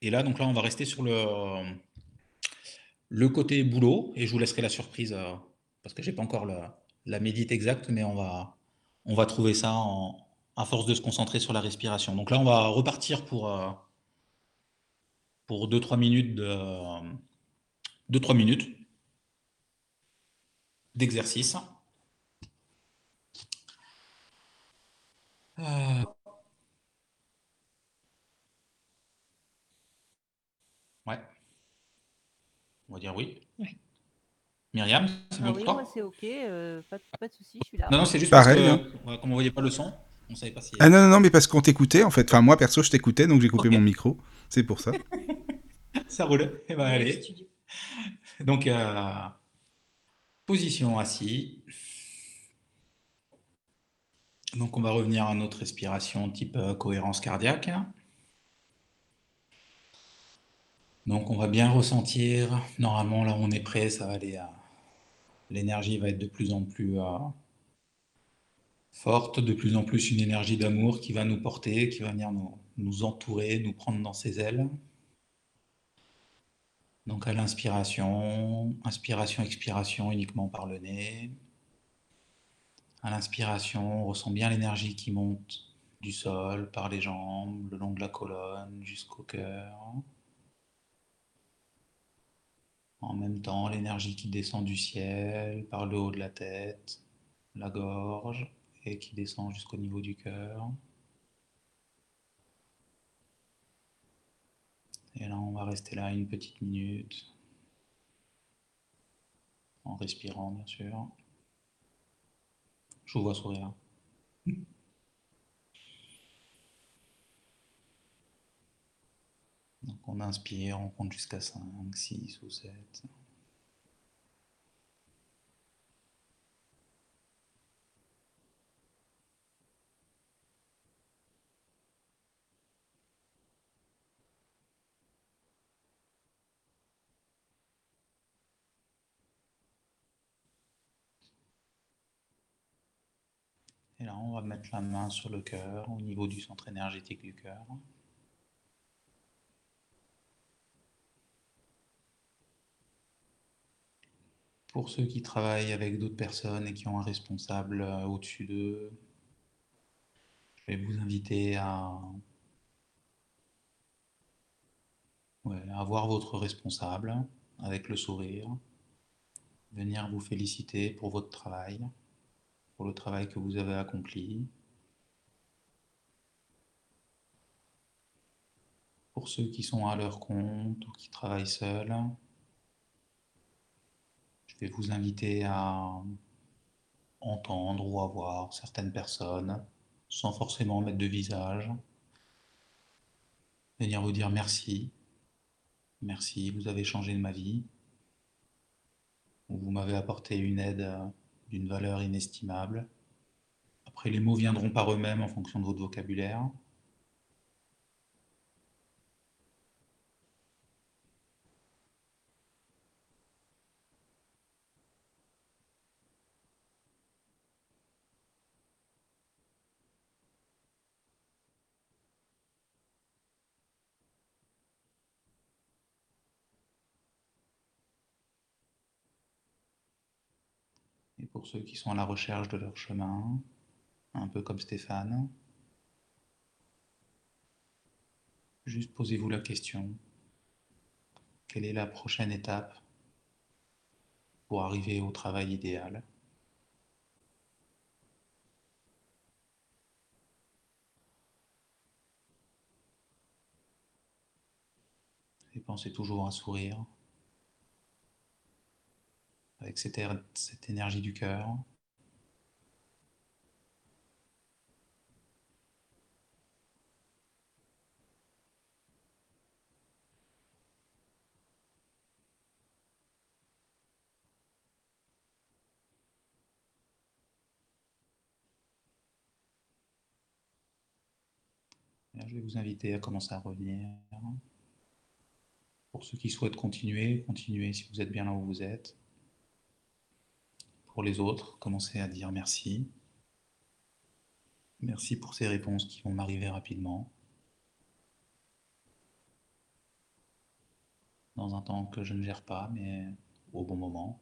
Et là, donc là, on va rester sur le, côté boulot, et je vous laisserai la surprise, euh, parce que j'ai pas encore la, médite exacte, mais on va, on va trouver ça en, à force de se concentrer sur la respiration. Donc là, on va repartir pour, euh, pour 2-3 minutes de 2-3 minutes d'exercice. Euh, Ouais. On va dire oui. Oui. Myriam, c'est Ah bon oui, pour moi toi? c'est ok, euh, pas, de- pas de souci, je suis là. Non, non, c'est juste parce Pareil, que, hein. ouais, comme on voyait pas le son, on savait pas si. Ah non, non, non, mais parce qu'on t'écoutait, en fait. Enfin, moi, perso, je t'écoutais, donc j'ai coupé mon micro. C'est pour ça. Ça roule. Eh ben, allez. Donc, euh, position assis. Donc, on va revenir à notre respiration type euh, cohérence cardiaque. Donc, on va bien ressentir. Normalement, là, on est prêt, ça va aller. à- L'énergie va être de plus en plus euh, forte, de plus en plus une énergie d'amour qui va nous porter, qui va venir nous, nous entourer, nous prendre dans ses ailes. Donc à l'inspiration, inspiration, expiration uniquement par le nez. À l'inspiration, on ressent bien l'énergie qui monte du sol, par les jambes, le long de la colonne, jusqu'au cœur. En même temps, l'énergie qui descend du ciel, par le haut de la tête, la gorge, et qui descend jusqu'au niveau du cœur. Et là, on va rester là une petite minute, en respirant, bien sûr. Je vous vois sourire. Donc on inspire, on compte jusqu'à 5, 6 ou 7. Et là, on va mettre la main sur le cœur, au niveau du centre énergétique du cœur. Pour ceux qui travaillent avec d'autres personnes et qui ont un responsable euh, au-dessus d'eux, je vais vous inviter à, voir votre responsable avec le sourire, venir vous féliciter pour votre travail, pour le travail que vous avez accompli. Pour ceux qui sont à leur compte ou qui travaillent seuls, je vais vous inviter à entendre ou à voir certaines personnes sans forcément mettre de visage. Venir vous dire merci. Merci, vous avez changé de ma vie. Ou Vous m'avez apporté une aide d'une valeur inestimable. Après, les mots viendront par eux-mêmes en fonction de votre vocabulaire. Et pour ceux qui sont à la recherche de leur chemin, un peu comme Stéphane, juste posez-vous la question, quelle est la prochaine étape pour arriver au travail idéal? Et pensez toujours à sourire avec cette, er- cette énergie du cœur. Je vais vous inviter à commencer à revenir. Pour ceux qui souhaitent continuer, continuez si vous êtes bien là où vous êtes. Pour les autres, commencez à dire merci. Merci pour ces réponses qui vont m'arriver rapidement. dans un temps que je ne gère pas, mais au bon moment.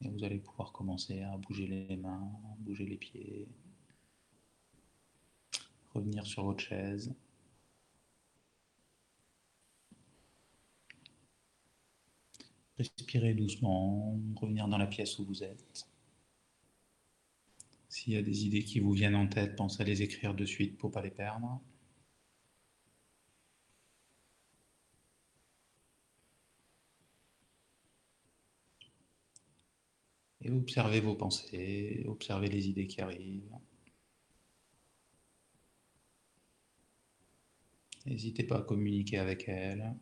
Et vous allez pouvoir commencer à bouger les mains, bouger les pieds, revenir sur votre chaise. Respirez doucement, revenir dans la pièce où vous êtes. S'il y a des idées qui vous viennent en tête, pensez à les écrire de suite pour ne pas les perdre. Et observez vos pensées, observez les idées qui arrivent. N'hésitez pas à communiquer avec elles.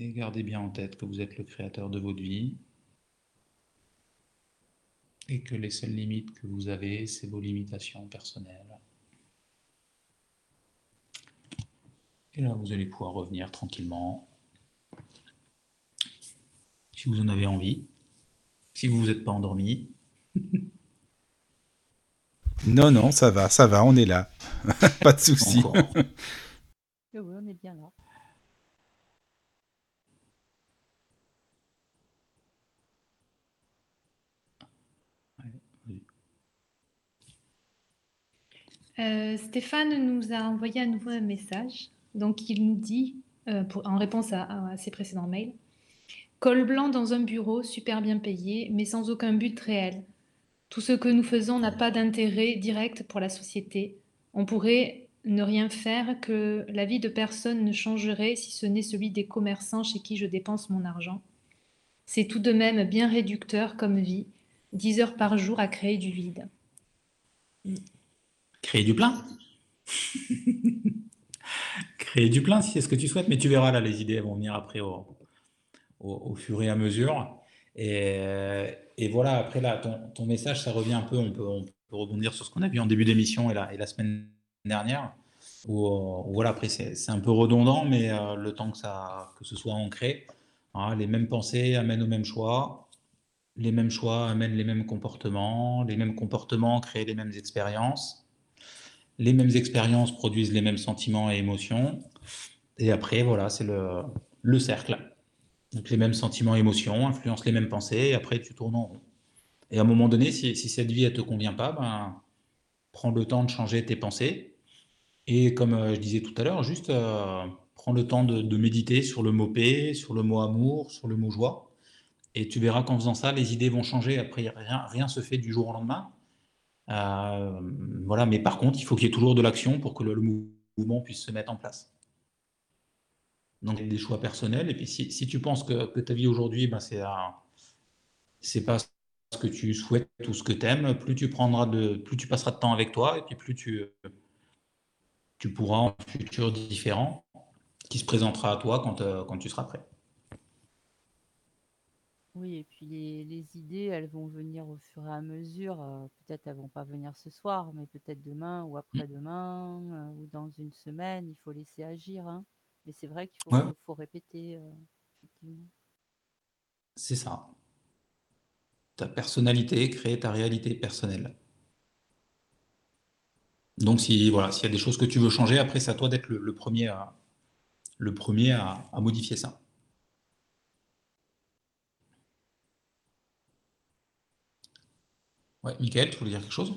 Et gardez bien en tête que vous êtes le créateur de votre vie et que les seules limites que vous avez, c'est vos limitations personnelles. Et là, vous allez pouvoir revenir tranquillement. Si vous en avez envie. Si vous vous êtes pas endormi. non, non, ça va, ça va, on est là. pas de souci. oui, on est bien là. Euh, Stéphane nous a envoyé à nouveau un message. Donc, il nous dit, euh, en réponse à, ses précédents mails, Col blanc dans un bureau, super bien payé, mais sans aucun but réel. Tout ce que nous faisons n'a pas d'intérêt direct pour la société. On pourrait ne rien faire que la vie de personne ne changerait si ce n'est celui des commerçants chez qui je dépense mon argent. C'est tout de même bien réducteur comme vie, dix heures par jour à créer du vide. Créer du plein Créer du plein si c'est ce que tu souhaites, mais tu verras là, les idées vont venir après au, au, fur et à mesure. Et, voilà, après là, ton, message, ça revient un peu, on peut, on peut rebondir sur ce qu'on a vu en début d'émission et la, et la semaine dernière. Où, voilà, après c'est un peu redondant, mais euh, le temps que, ça, que ce soit ancré, hein, les mêmes pensées amènent au même choix, les mêmes choix amènent les mêmes comportements, les mêmes comportements créent les mêmes expériences les mêmes expériences produisent les mêmes sentiments et émotions. Et après, voilà, c'est le, le cercle. Donc les mêmes sentiments et émotions influencent les mêmes pensées, et après tu tournes en rond. Et à un moment donné, si, cette vie ne te convient pas, ben, prends le temps de changer tes pensées. Et comme euh, je disais tout à l'heure, juste euh, prends le temps de, méditer sur le mot paix, sur le mot amour, sur le mot joie. Et tu verras qu'en faisant ça, les idées vont changer. Après, rien, rien se fait du jour au lendemain. Euh, voilà, mais par contre, il faut qu'il y ait toujours de l'action pour que le, mouvement puisse se mettre en place. Donc, des choix personnels. Et puis, si, tu penses que, ta vie aujourd'hui, ben, c'est c'est pas ce que tu souhaites ou ce que tu aimes, plus tu prendras de, plus tu passeras de temps avec toi, et puis plus tu, tu pourras en futur différent qui se présentera à toi quand, euh, quand tu seras prêt. Oui, et puis les, idées, elles vont venir au fur et à mesure. Euh, peut-être elles vont pas venir ce soir, mais peut-être demain ou mmh. après-demain euh, ou dans une semaine. Il faut laisser agir. Hein. Mais c'est vrai qu'il faut, répéter. Euh, c'est ça. Ta personnalité crée ta réalité personnelle. Donc si voilà, s'il y a des choses que tu veux changer, après c'est à toi d'être le, premier à le premier à modifier ça. Michael, tu voulais dire quelque chose?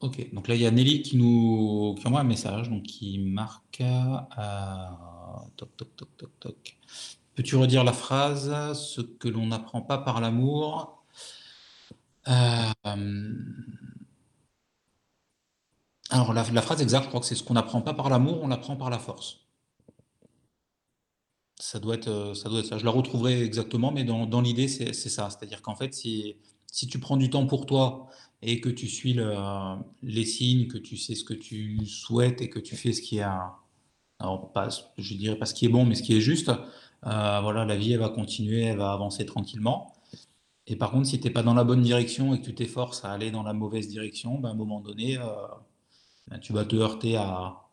Ok, donc là il y a Nelly qui nous qui envoie un message, donc qui marque euh, toc toc toc toc toc. Peux-tu redire la phrase Ce que l'on n'apprend pas par l'amour. Euh, alors la, la, phrase exacte, je crois que c'est ce qu'on n'apprend pas par l'amour, on l'apprend par la force. Ça doit être, euh, ça doit être ça. Je la retrouverai exactement, mais dans, dans l'idée, c'est ça. C'est-à-dire qu'en fait, si, si tu prends du temps pour toi et que tu suis le, les signes, que tu sais ce que tu souhaites et que tu fais ce qui est, alors pas, je dirais pas ce qui est bon, mais ce qui est juste, euh, voilà, la vie, elle va continuer, elle va avancer tranquillement. Et par contre, si tu n'es pas dans la bonne direction et que tu t'efforces à aller dans la mauvaise direction, ben, à un moment donné, euh, ben, tu vas te heurter à,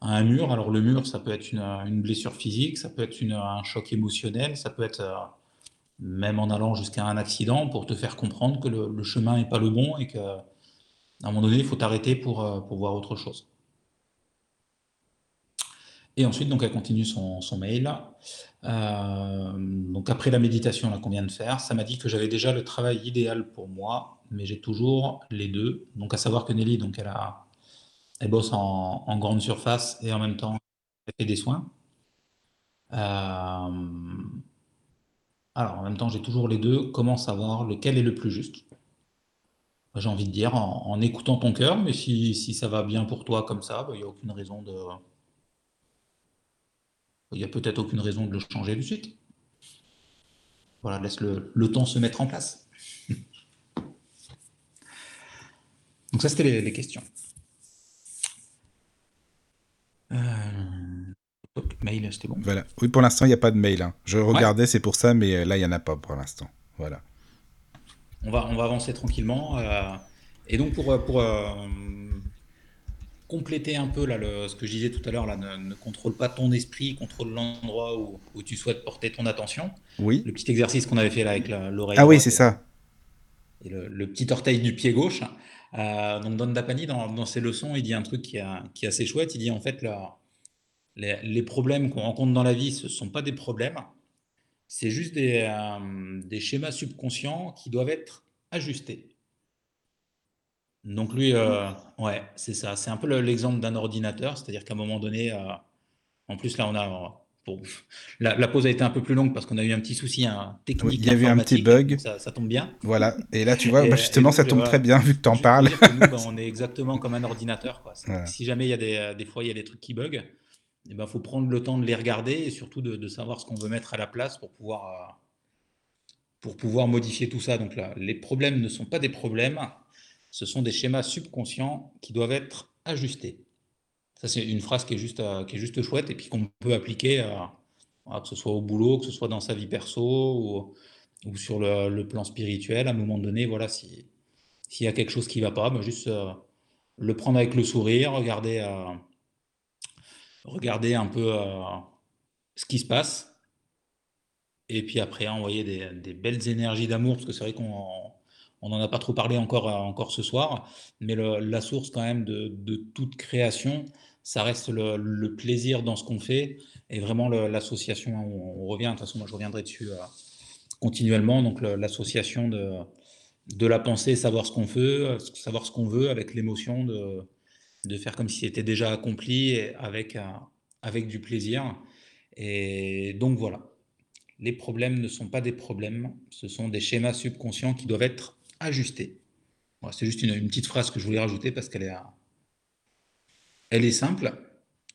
un mur. Alors le mur, ça peut être une, blessure physique, ça peut être un choc émotionnel, ça peut être euh, même en allant jusqu'à un accident pour te faire comprendre que le, chemin n'est pas le bon et qu'à un moment donné, il faut t'arrêter pour, euh, pour voir autre chose. Et ensuite, donc, elle continue son, mail. Euh, donc, après la méditation qu'on vient de faire, ça m'a dit que j'avais déjà le travail idéal pour moi, mais j'ai toujours les deux. Donc, à savoir que Nelly, donc, elle, a, elle bosse en, grande surface et en même temps, elle fait des soins. Euh, alors, en même temps, j'ai toujours les deux. Comment savoir lequel est le plus juste? J'ai envie de dire en, écoutant ton cœur, mais si, ça va bien pour toi comme ça, bah, il n'y a aucune raison de il n'y a peut-être aucune raison de le changer de suite. Voilà, laisse le, temps se mettre en place. Donc ça, c'était les, questions. Euh, mail, c'était bon. Voilà. Oui, pour l'instant, il n'y a pas de mail. Hein. Je regardais, c'est pour ça, mais euh, là, il n'y en a pas pour l'instant. Voilà. On va, on va avancer tranquillement. Euh, et donc, pour, pour compléter un peu là, ce que je disais tout à l'heure, là, ne, contrôle pas ton esprit, contrôle l'endroit où, tu souhaites porter ton attention. Oui. Le petit exercice qu'on avait fait là avec l'oreille. Ah oui, c'est ça. Et le, petit orteil du pied gauche. Euh, donc Don Dapani, dans, ses leçons, il dit un truc qui, est assez chouette. Il dit en fait, les, problèmes qu'on rencontre dans la vie, ce ne sont pas des problèmes. C'est juste des, euh, des schémas subconscients qui doivent être ajustés. Donc lui, euh, ouais, c'est ça. C'est un peu l'exemple d'un ordinateur, c'est-à-dire qu'à un moment donné, en plus là, on a la, pause a été un peu plus longue parce qu'on a eu un petit souci technique. il y a eu un petit bug. Ça, tombe bien. Voilà. Et là, tu vois, bah, justement, ça tombe très bien vu que tu en parles. nous, bah, on est exactement comme un ordinateur. Si jamais il y a des, des, fois il y a des trucs qui bug, il eh ben, faut prendre le temps de les regarder et surtout de, savoir ce qu'on veut mettre à la place pour pouvoir, euh, pour pouvoir modifier tout ça. Donc là, les problèmes ne sont pas des problèmes ce sont des schémas subconscients qui doivent être ajustés. Ça, c'est une phrase qui est juste, euh, qui est juste chouette et puis qu'on peut appliquer, euh, que ce soit au boulot, que ce soit dans sa vie perso ou, sur le, plan spirituel. À un moment donné, voilà, s'il y a quelque chose qui ne va pas, ben juste euh, le prendre avec le sourire, regarder, regarder un peu ce qui se passe. Et puis après, envoyer des, belles énergies d'amour, parce que c'est vrai qu'on on n'en a pas trop parlé encore, euh, encore ce soir, mais la source quand même de, toute création, ça reste le, plaisir dans ce qu'on fait et vraiment l'association, on, revient, de toute façon moi je reviendrai dessus euh, continuellement, donc l'association de, la pensée, savoir ce qu'on veut, savoir ce qu'on veut avec l'émotion de, faire comme si c'était déjà accompli avec, du plaisir. Et donc voilà, les problèmes ne sont pas des problèmes, ce sont des schémas subconscients qui doivent être ajuster. c'est juste une, petite phrase que je voulais rajouter parce qu'elle est, elle est simple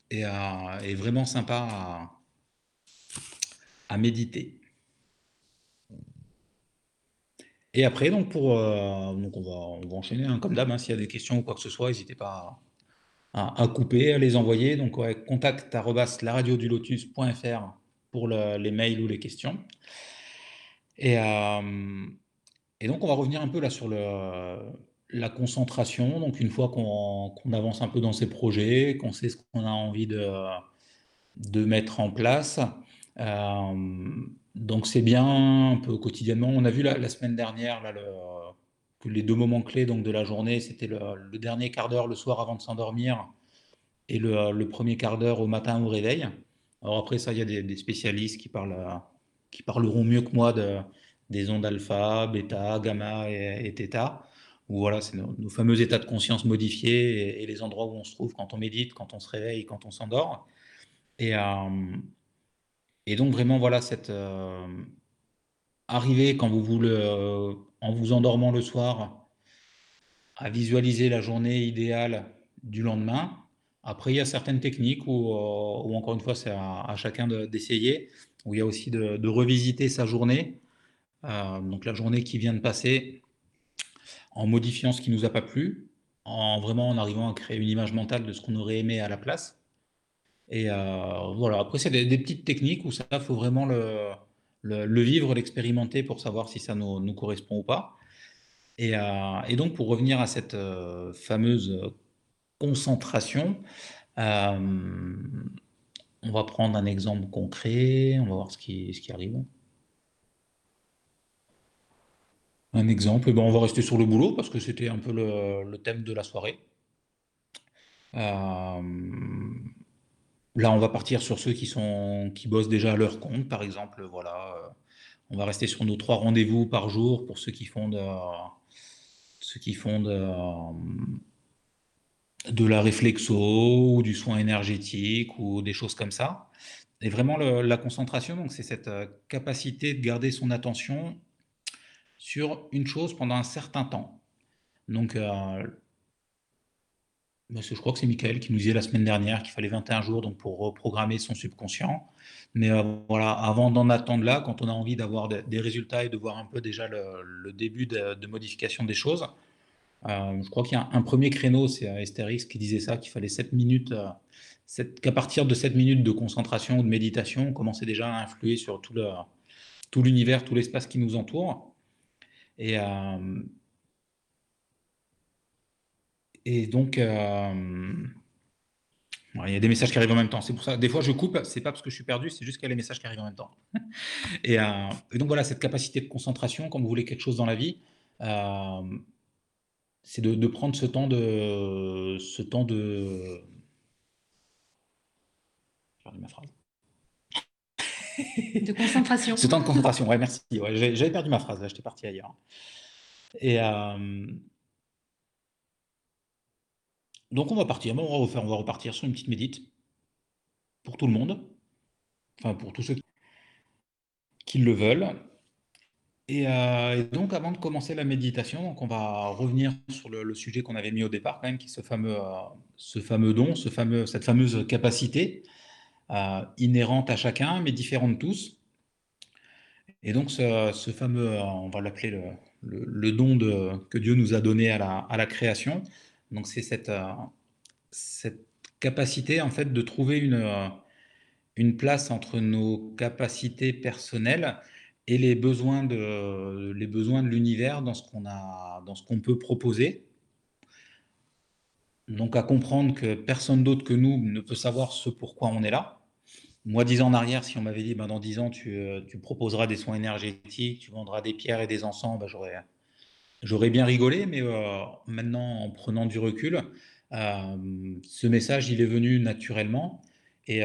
et, est vraiment sympa à, méditer. Et après, donc, pour, euh, donc on, va, on enchaîner, hein, comme d'hab, hein, s'il y a des questions ou quoi que ce soit, n'hésitez pas à, couper, à les envoyer. Donc, ouais, contact lotus.fr pour les mails ou les questions. Et, euh, et donc, on va revenir un peu là sur la concentration. Donc, une fois qu'on avance un peu dans ces projets, qu'on sait ce qu'on a envie de, de mettre en place, euh, donc c'est bien un peu quotidiennement. On a vu la, semaine dernière que les deux moments clés donc, de la journée, c'était le, dernier quart d'heure le soir avant de s'endormir et le, premier quart d'heure au matin au réveil. Alors après ça, il y a des, spécialistes qui, parlent, qui parleront mieux que moi de, des ondes alpha, bêta, gamma et, et theta, où voilà, c'est nos, fameux états de conscience modifiés et, les endroits où on se trouve quand on médite, quand on se réveille, quand on s'endort. Et, euh, et donc vraiment, voilà, cette euh, arrivée quand vous euh, en vous endormant le soir, à visualiser la journée idéale du lendemain. Après, il y a certaines techniques où, encore une fois, c'est à, chacun d'essayer, où il y a aussi de, revisiter sa journée euh, donc la journée qui vient de passer, en modifiant ce qui nous a pas plu, en vraiment en arrivant à créer une image mentale de ce qu'on aurait aimé à la place. Et euh, voilà, après, c'est des, petites techniques où ça, faut vraiment le, vivre, l'expérimenter pour savoir si ça nous, nous correspond ou pas. Et, euh, donc, pour revenir à cette fameuse concentration, Euh, on va prendre un exemple concret, on va voir ce qui arrive. Un exemple, eh ben, on va rester sur le boulot parce que c'était un peu le, thème de la soirée. Euh, là, on va partir sur ceux qui, sont, qui bossent déjà à leur compte, par exemple. Voilà, euh, on va rester sur nos trois rendez-vous par jour pour ceux qui font de, ceux qui font de, de la réflexo ou du soin énergétique ou des choses comme ça. Et vraiment, la concentration, c'est cette euh, capacité de garder son attention sur une chose pendant un certain temps. Donc, euh, je crois que c'est Michael qui nous disait la semaine dernière qu'il fallait 21 jours donc pour reprogrammer son subconscient. Mais euh, voilà, avant d'en attendre là, quand on a envie d'avoir des résultats et de voir un peu déjà le, début de, modification des choses, euh, je crois qu'il y a un, premier créneau, c'est Estérix qui disait ça, qu'il fallait 7 minutes, qu'à partir de 7 minutes de concentration ou de méditation, on commençait déjà à influer sur tout l'univers, tout l'espace qui nous entoure. Et, euh, et donc, il y a des messages qui arrivent en même temps. C'est pour ça, des fois, je coupe. C'est pas parce que je suis perdu, c'est juste qu'il y a les messages qui arrivent en même temps. et, et, donc voilà, cette capacité de concentration, quand vous voulez quelque chose dans la vie, c'est de, prendre ce temps de. Ce temps de. J'ai perdu ma phrase. De concentration. ce temps de concentration, ouais, merci. J'avais perdu ma phrase, là, j'étais parti ailleurs. Et. Euh, donc on va partir, on va, refaire, on va repartir sur une petite médite pour tout le monde, enfin pour tous ceux qui le veulent. Euh, et, donc, avant de commencer la méditation, donc on va revenir sur le, sujet qu'on avait mis au départ, même, qui est ce fameux, euh, ce fameux don, ce fameux, cette fameuse capacité euh, inhérente à chacun, mais différente de tous. Et donc, ce, fameux, on va l'appeler le, don que Dieu nous a donné à la, création. Donc, c'est cette, cette capacité, en fait, de trouver une, une place entre nos capacités personnelles et les besoins de, l'univers dans ce qu'on dans ce qu'on peut proposer. Donc à comprendre que personne d'autre que nous ne peut savoir ce pourquoi on est là. Moi, dix ans en arrière, si on m'avait dit, ben, dans dix ans, tu, euh, tu, proposeras des soins énergétiques, tu vendras des pierres et des encens, ben, j'aurais, j'aurais bien rigolé, mais euh, maintenant, en prenant du recul, euh, ce message, il est venu naturellement. Et,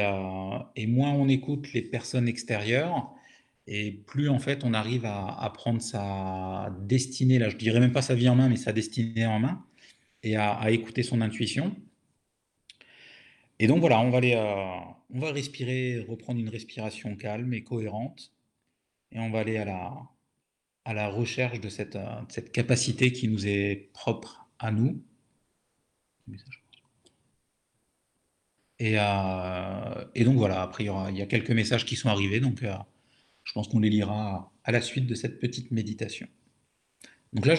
et moins on écoute les personnes extérieures, et plus en fait on arrive à, prendre sa destinée, là je dirais même pas sa vie en main, mais sa destinée en main, et à, écouter son intuition. Et donc voilà, on va, aller, euh, on va respirer, reprendre une respiration calme et cohérente, et on va aller à la, à la recherche de cette, euh, cette capacité qui nous est propre à nous. Et, euh, et donc voilà, après il y, il y, a quelques messages qui sont arrivés, donc je pense qu'on les lira à la suite de cette petite méditation. Donc là,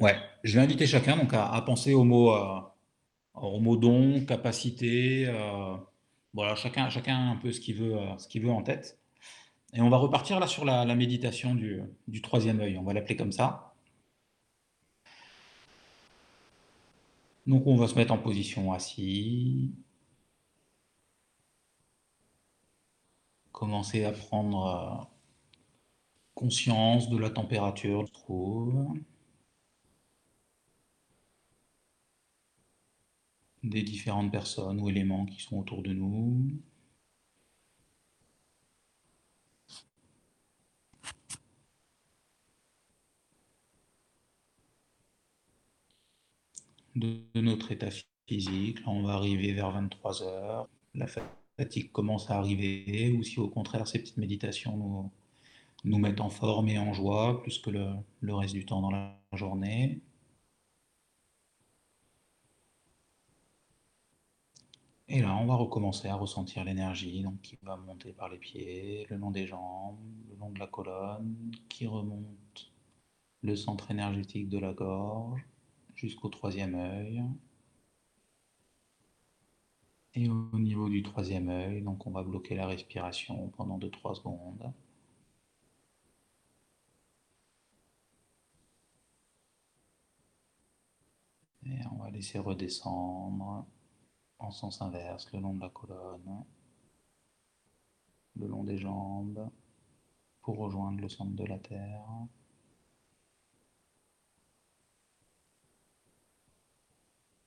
ouais, je vais inviter chacun donc, à, penser au mot, euh, don, capacité. Euh, voilà, chacun, chacun un peu ce qu'il veut, euh, veut en tête. Et on va repartir là sur la, méditation du, du, troisième œil. On va l'appeler comme ça. Donc on va se mettre en position assis. Commencer à prendre conscience de la température, je trouve. Des différentes personnes ou éléments qui sont autour de nous. De notre état physique, là on va arriver vers 23 heures. La fatigue commence à arriver, ou si au contraire ces petites méditations nous, nous mettre en forme et en joie plus que le, reste du temps dans la journée. Et là, on va recommencer à ressentir l'énergie qui va monter par les pieds, le long des jambes, le long de la colonne, qui remonte le centre énergétique de la gorge jusqu'au troisième œil. Et au niveau du troisième œil, donc on va bloquer la respiration pendant 2-3 secondes. Et on va laisser redescendre en sens inverse, le long de la colonne, le long des jambes, pour rejoindre le centre de la Terre.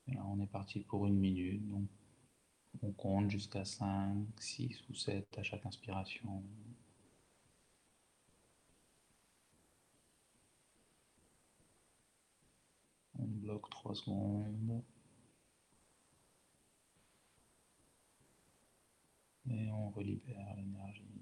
Et là, on est parti pour une minute, donc on compte jusqu'à 5, 6 ou 7 à chaque inspiration. On bloque 3 secondes. Et on relibère l'énergie.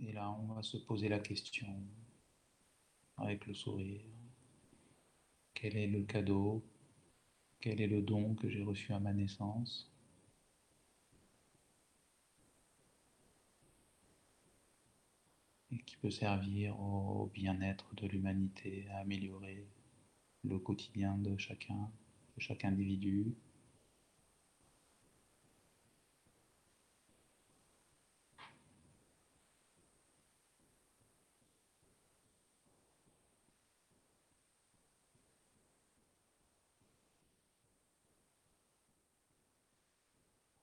Et là, on va se poser la question avec le sourire. Quel est le cadeau? Quel est le don que j'ai reçu à ma naissance? Et qui peut servir au bien-être de l'humanité, à améliorer le quotidien de chacun, de chaque individu?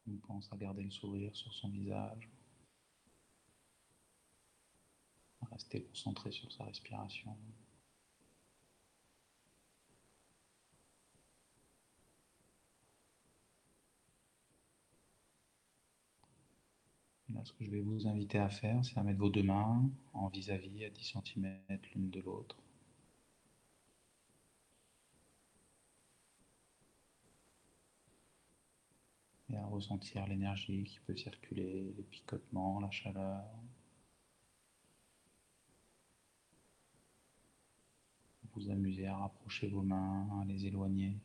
On pense à garder le sourire sur son visage, à rester concentré sur sa respiration. Là, ce que je vais vous inviter à faire, c'est à mettre vos deux mains en vis-à-vis à 10 cm l'une de l'autre. Et à ressentir l'énergie qui peut circuler, les picotements, la chaleur. Vous amuser à rapprocher vos mains, à les éloigner.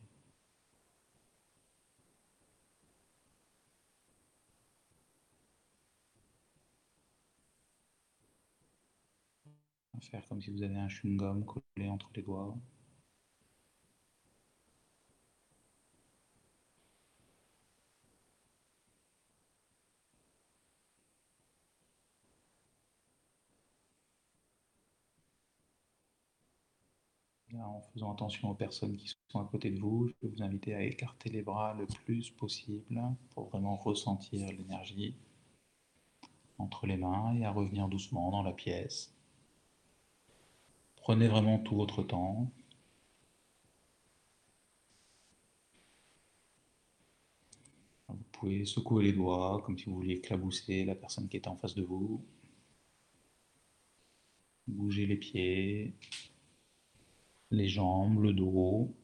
À faire comme si vous avez un chewing-gum collé entre les doigts. En faisant attention aux personnes qui sont à côté de vous, je peux vous inviter à écarter les bras le plus possible pour vraiment ressentir l'énergie entre les mains et à revenir doucement dans la pièce. Prenez vraiment tout votre temps. Vous pouvez secouer les doigts comme si vous vouliez éclabousser la personne qui est en face de vous. Bouger les pieds, les jambes, le dos.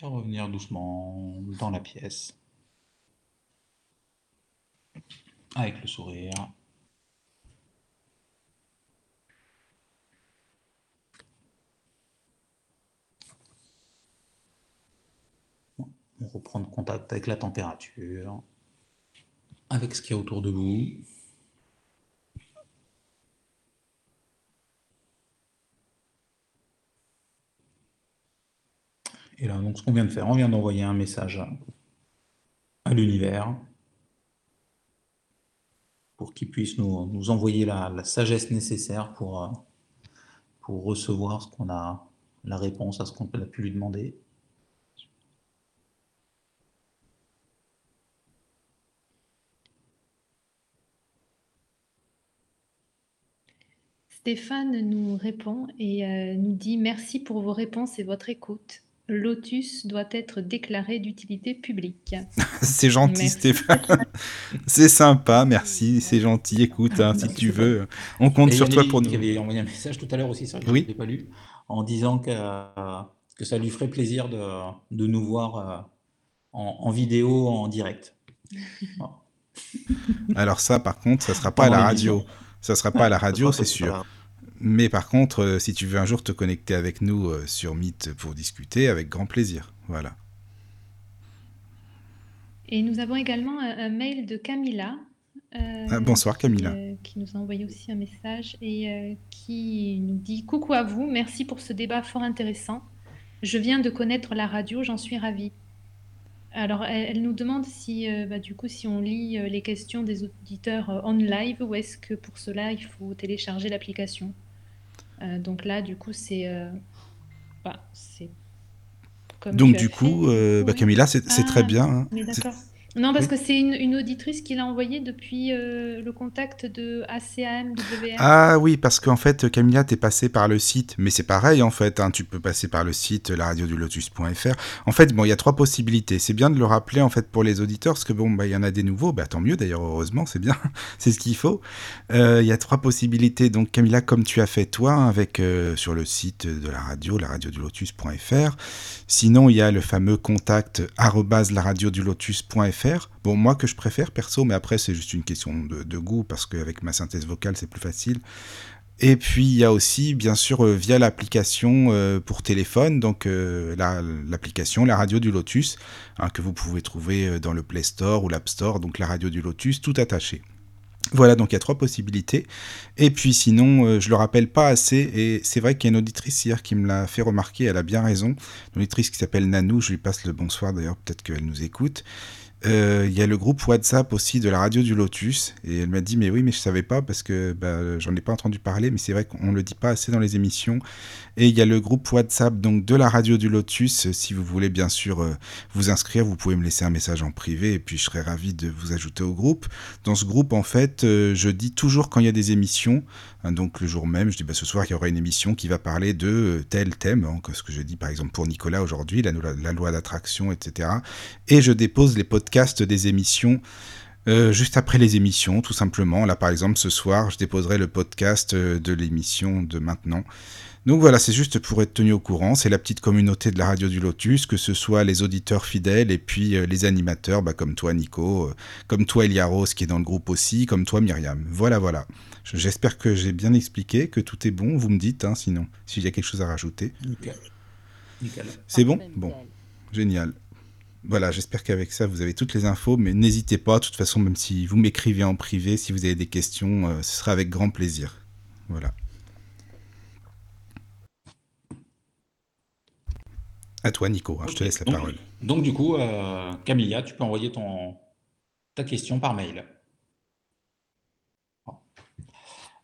Et revenir doucement dans la pièce. Avec le sourire. On reprend contact avec la température, avec ce qu'il y a autour de vous. Et là, donc, ce qu'on vient de faire, on vient d'envoyer un message à l'univers pour qu'il puisse nous, nous envoyer la, la, sagesse nécessaire pour, pour recevoir ce qu'on a, la réponse à ce qu'on a pu lui demander. Stéphane nous répond et euh, nous dit merci pour vos réponses et votre écoute. Lotus doit être déclaré d'utilité publique. c'est gentil merci. Stéphane. c'est sympa, merci, c'est gentil. Écoute, hein, si tu veux, on compte et sur toi pour nous. Il avait envoyé un message tout à l'heure aussi, ça, je oui. l'ai pas lu, en disant que, que ça lui ferait plaisir de, de nous voir euh, en, en, vidéo, en direct. Alors ça, par contre, ça sera pas à la radio. Ça sera pas à la radio, c'est sûr. Mais par contre, euh, si tu veux un jour te connecter avec nous euh, sur Meet pour discuter, avec grand plaisir. Voilà. Et nous avons également un, un mail de Camilla. euh, Ah, bonsoir, Camilla. Qui, euh, qui nous a envoyé aussi un message et euh, qui nous dit Coucou à vous, merci pour ce débat fort intéressant. Je viens de connaître la radio, j'en suis ravie. Alors, elle, elle nous demande si, euh, bah, du coup, si on lit euh, les questions des auditeurs euh, en live ou est-ce que pour cela il faut télécharger l'application? Donc là, du coup, c'est. bah, c'est comme Donc du coup, bah. Camilla, c'est Ah, très bien. hein. Mais C'est- d'accord. Non, parce Oui. que c'est une, une auditrice qui l'a envoyé depuis euh, le contact de ACAMWR. Ah oui, parce qu'en fait, Camilla, t'es passé par le site, mais c'est pareil en fait, hein, tu peux passer par le site laradiodulotus.fr. En fait, bon, il y a trois possibilités. C'est bien de le rappeler en fait pour les auditeurs, parce que bon, bah, il y en a des nouveaux, bah tant mieux d'ailleurs, heureusement, c'est bien, c'est ce qu'il faut. Euh, Il y a trois possibilités. Donc Camilla, comme tu as fait toi, hein, avec euh, sur le site de la radio, laradiodulotus.fr. Sinon, il y a le fameux contact arobase Bon, moi que je préfère perso, mais après c'est juste une question de, goût parce qu'avec ma synthèse vocale c'est plus facile. Et puis il y a aussi bien sûr euh, via l'application euh, pour téléphone, donc euh, la- l'application La Radio du Lotus, hein, que vous pouvez trouver dans le Play Store ou l'App Store, donc La Radio du Lotus, tout attaché. Voilà, donc il y a trois possibilités. Et puis sinon, je le rappelle pas assez, et c'est vrai qu'il y a une auditrice hier qui me l'a fait remarquer, elle a bien raison, une auditrice qui s'appelle Nanou, je lui passe le bonsoir d'ailleurs, peut-être qu'elle nous écoute. Euh, Il y a le groupe WhatsApp aussi de la radio du Lotus, et elle m'a dit, mais oui, mais je savais pas, parce que bah, j'en ai pas entendu parler, mais c'est vrai qu'on le dit pas assez dans les émissions. Et il y a le groupe WhatsApp donc de la radio du Lotus, si vous voulez bien sûr euh, vous inscrire, vous pouvez me laisser un message en privé, et puis je serai ravi de vous ajouter au groupe. Dans ce groupe, en fait, euh, je dis toujours quand il y a des émissions, hein, donc le jour même, je dis bah, ce soir il y aura une émission qui va parler de euh, tel thème, hein, ce que je dis par exemple pour Nicolas aujourd'hui, la, loi d'attraction, etc. Et je dépose les podcasts des émissions. juste après les émissions, tout simplement. Là, par exemple, ce soir, je déposerai le podcast de l'émission de maintenant. Donc voilà, c'est juste pour être tenu au courant. C'est la petite communauté de la radio du Lotus, que ce soit les auditeurs fidèles et puis euh, les animateurs, bah, comme toi Nico, euh, comme toi Elia Rose qui est dans le groupe aussi, comme toi Myriam. Voilà, voilà. Je- J'espère que j'ai bien expliqué, que tout est bon. Vous me dites, hein, sinon, s'il y a quelque chose à rajouter. Nickel. Nickel. C'est bon? Bon, génial. Voilà, j'espère qu'avec ça, vous avez toutes les infos, mais n'hésitez pas, de toute façon, même si vous m'écrivez en privé, si vous avez des questions, euh, ce sera avec grand plaisir. Voilà. À toi, Nico, hein, je te laisse la donc, parole. Donc du coup, euh, Camilla, tu peux envoyer ton, ta question par mail.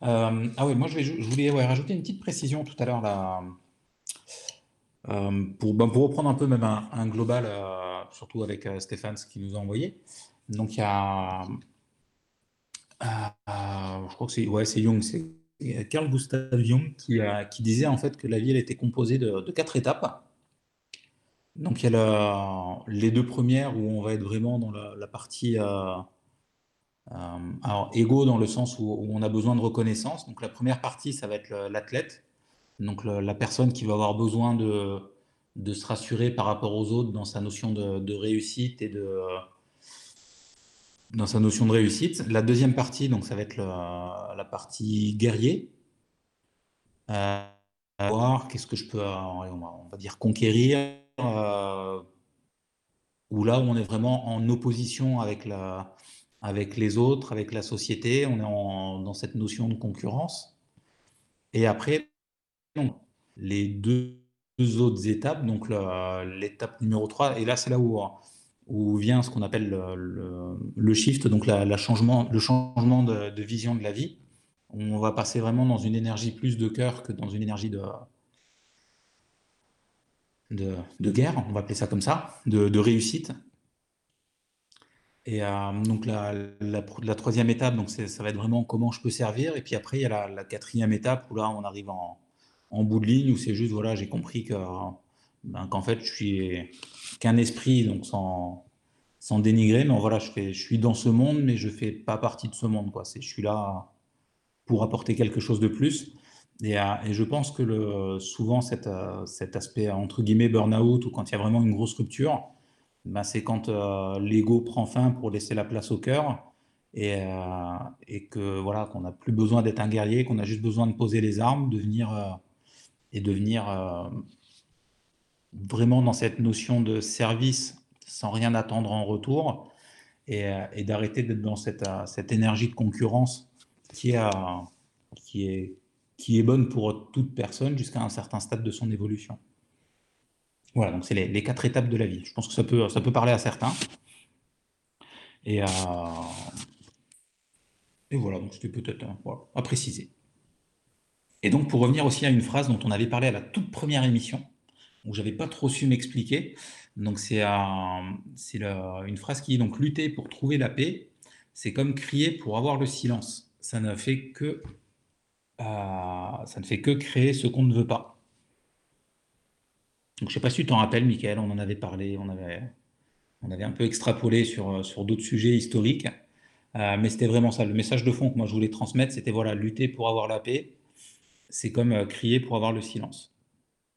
Euh, ah oui, moi je, vais, je voulais ouais, rajouter une petite précision tout à l'heure là, euh, pour, ben, pour reprendre un peu même un, un global, surtout avec Stéphane, ce qu'il nous a envoyé. Donc il y a, je crois que c'est ouais, Jung, c'est Carl Gustav Jung qui, a- qui disait en fait que la vie elle était composée de, de quatre étapes. Donc il y a les deux premières où on va être vraiment dans la, partie euh, euh, égo dans le sens où, on a besoin de reconnaissance. Donc la première partie ça va être l'athlète, donc la personne qui va avoir besoin de, se rassurer par rapport aux autres dans sa notion de, réussite et de dans sa notion de réussite. La deuxième partie donc ça va être la partie guerrier. Euh, voir qu'est-ce que je peux, euh, on va dire conquérir, euh, où là on est vraiment en opposition avec la, avec les autres, avec la société, on est dans cette notion de concurrence. Et après, les deux, autres étapes, donc l'étape numéro 3, et là c'est là où, où vient ce qu'on appelle le, shift, donc la, changement, le changement de vision de la vie. On va passer vraiment dans une énergie plus de cœur que dans une énergie de, de, guerre, on va appeler ça comme ça, de, réussite. Et euh, donc la, la, troisième étape, donc ça va être vraiment comment je peux servir. Et puis après, il y a la, quatrième étape où là, on arrive en, bout de ligne, où c'est juste, voilà, j'ai compris que, ben, qu'en fait, je suis qu'un esprit, donc sans, sans dénigrer, mais voilà, je, fais, je suis dans ce monde, mais je fais pas partie de ce monde. Quoi. Je suis là pour apporter quelque chose de plus. Et, euh, et je pense que souvent, cet, euh, cet aspect, entre guillemets, burn-out, ou quand il y a vraiment une grosse rupture, ben, c'est quand euh, l'ego prend fin pour laisser la place au cœur. et, euh, que voilà qu'on n'a plus besoin d'être un guerrier, qu'on a juste besoin de poser les armes, de venir euh, vraiment dans cette notion de service sans rien attendre en retour et, d'arrêter d'être dans cette, énergie de concurrence qui, est, qui est bonne pour toute personne jusqu'à un certain stade de son évolution. Voilà, donc c'est les, quatre étapes de la vie. Je pense que ça peut, ça peut parler à certains. Et, euh, voilà, donc c'était peut-être à préciser. Et donc pour revenir aussi à une phrase dont on avait parlé à la toute première émission, où j'avais pas trop su m'expliquer. Donc c'est euh, une phrase qui est donc lutter pour trouver la paix, c'est comme crier pour avoir le silence. Ça ne fait que ça ne fait que créer ce qu'on ne veut pas. Donc, je ne sais pas si tu t'en rappelles, Michael, on en avait parlé, on avait, on avait un peu extrapolé sur, sur d'autres sujets historiques, euh, mais c'était vraiment ça. Le message de fond que moi je voulais transmettre, c'était voilà, lutter pour avoir la paix, c'est comme euh, crier pour avoir le silence.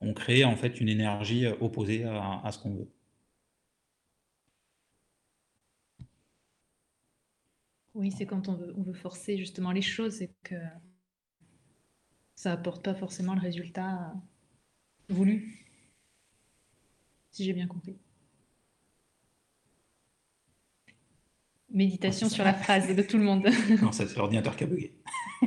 On crée en fait une énergie euh, opposée à, ce qu'on veut. Oui, c'est quand on veut, on veut forcer justement les choses et que ça apporte pas forcément le résultat voulu si j'ai bien compris. Méditation sur la phrase de tout le monde. non, c'est l'ordinateur qui a bugué.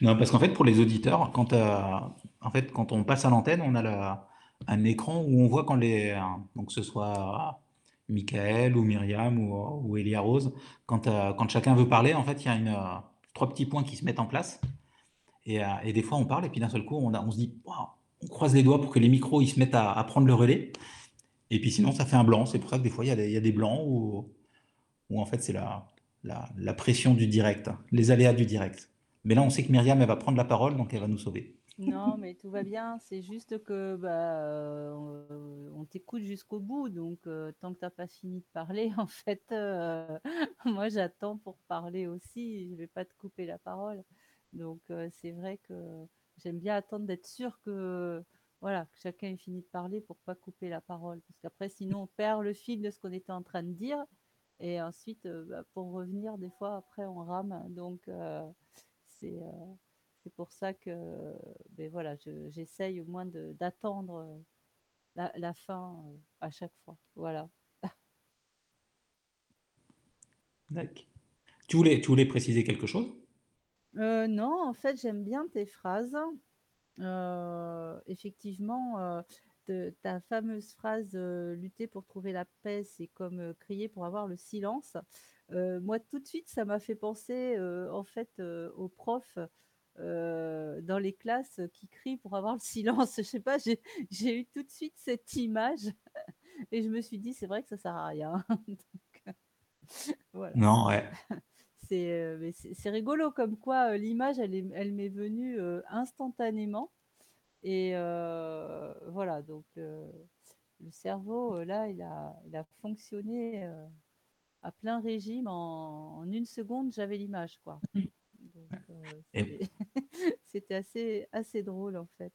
non, parce qu'en fait, pour les auditeurs, quand, euh, en fait, quand on passe à l'antenne, on a un écran où on voit quand les. Donc, que ce soit Michael ou Myriam ou, Elia Rose, quand, euh, quand chacun veut parler, en fait, il y a une, euh, trois petits points qui se mettent en place. Euh, et, des fois, on parle, et puis d'un seul coup, on, on se dit, on croise les doigts pour que les micros ils se mettent à, prendre le relais. Et puis sinon, ça fait un blanc. C'est pour ça que des fois, il y a des, il y a des blancs où, en fait, c'est la, la, la, pression du direct, les aléas du direct. Mais là, on sait que Myriam, elle va prendre la parole, donc elle va nous sauver. Non, mais tout va bien. C'est juste que bah, euh, on t'écoute jusqu'au bout. Donc, euh, tant que tu n'as pas fini de parler, en fait, moi, j'attends pour parler aussi. Je ne vais pas te couper la parole. Donc c'est vrai que j'aime bien attendre d'être sûr que voilà, que chacun ait fini de parler pour pas couper la parole. Parce qu'après, sinon, on perd le fil de ce qu'on était en train de dire. Et ensuite, bah, pour revenir, des fois, après, on rame. Donc, c'est c'est pour ça que ben voilà, j'essaye au moins d'attendre la, la, fin à chaque fois. Voilà. D'accord. Tu voulais, tu voulais préciser quelque chose? Euh, non, en fait, j'aime bien tes phrases. Euh, effectivement, euh, ta fameuse phrase lutter pour trouver la paix, c'est comme crier pour avoir le silence. moi, tout de suite, ça m'a fait penser en fait aux profs dans les classes qui crient pour avoir le silence. Je sais pas, j'ai eu tout de suite cette image et je me suis dit, c'est vrai que ça sert à rien. voilà. Non, ouais. Euh, c'est rigolo comme quoi euh, l'image, elle, elle m'est venue euh, instantanément. Et voilà, donc le cerveau, là, il a, il a fonctionné à plein régime. En, une seconde, j'avais l'image, quoi. C'était assez, assez drôle, en fait.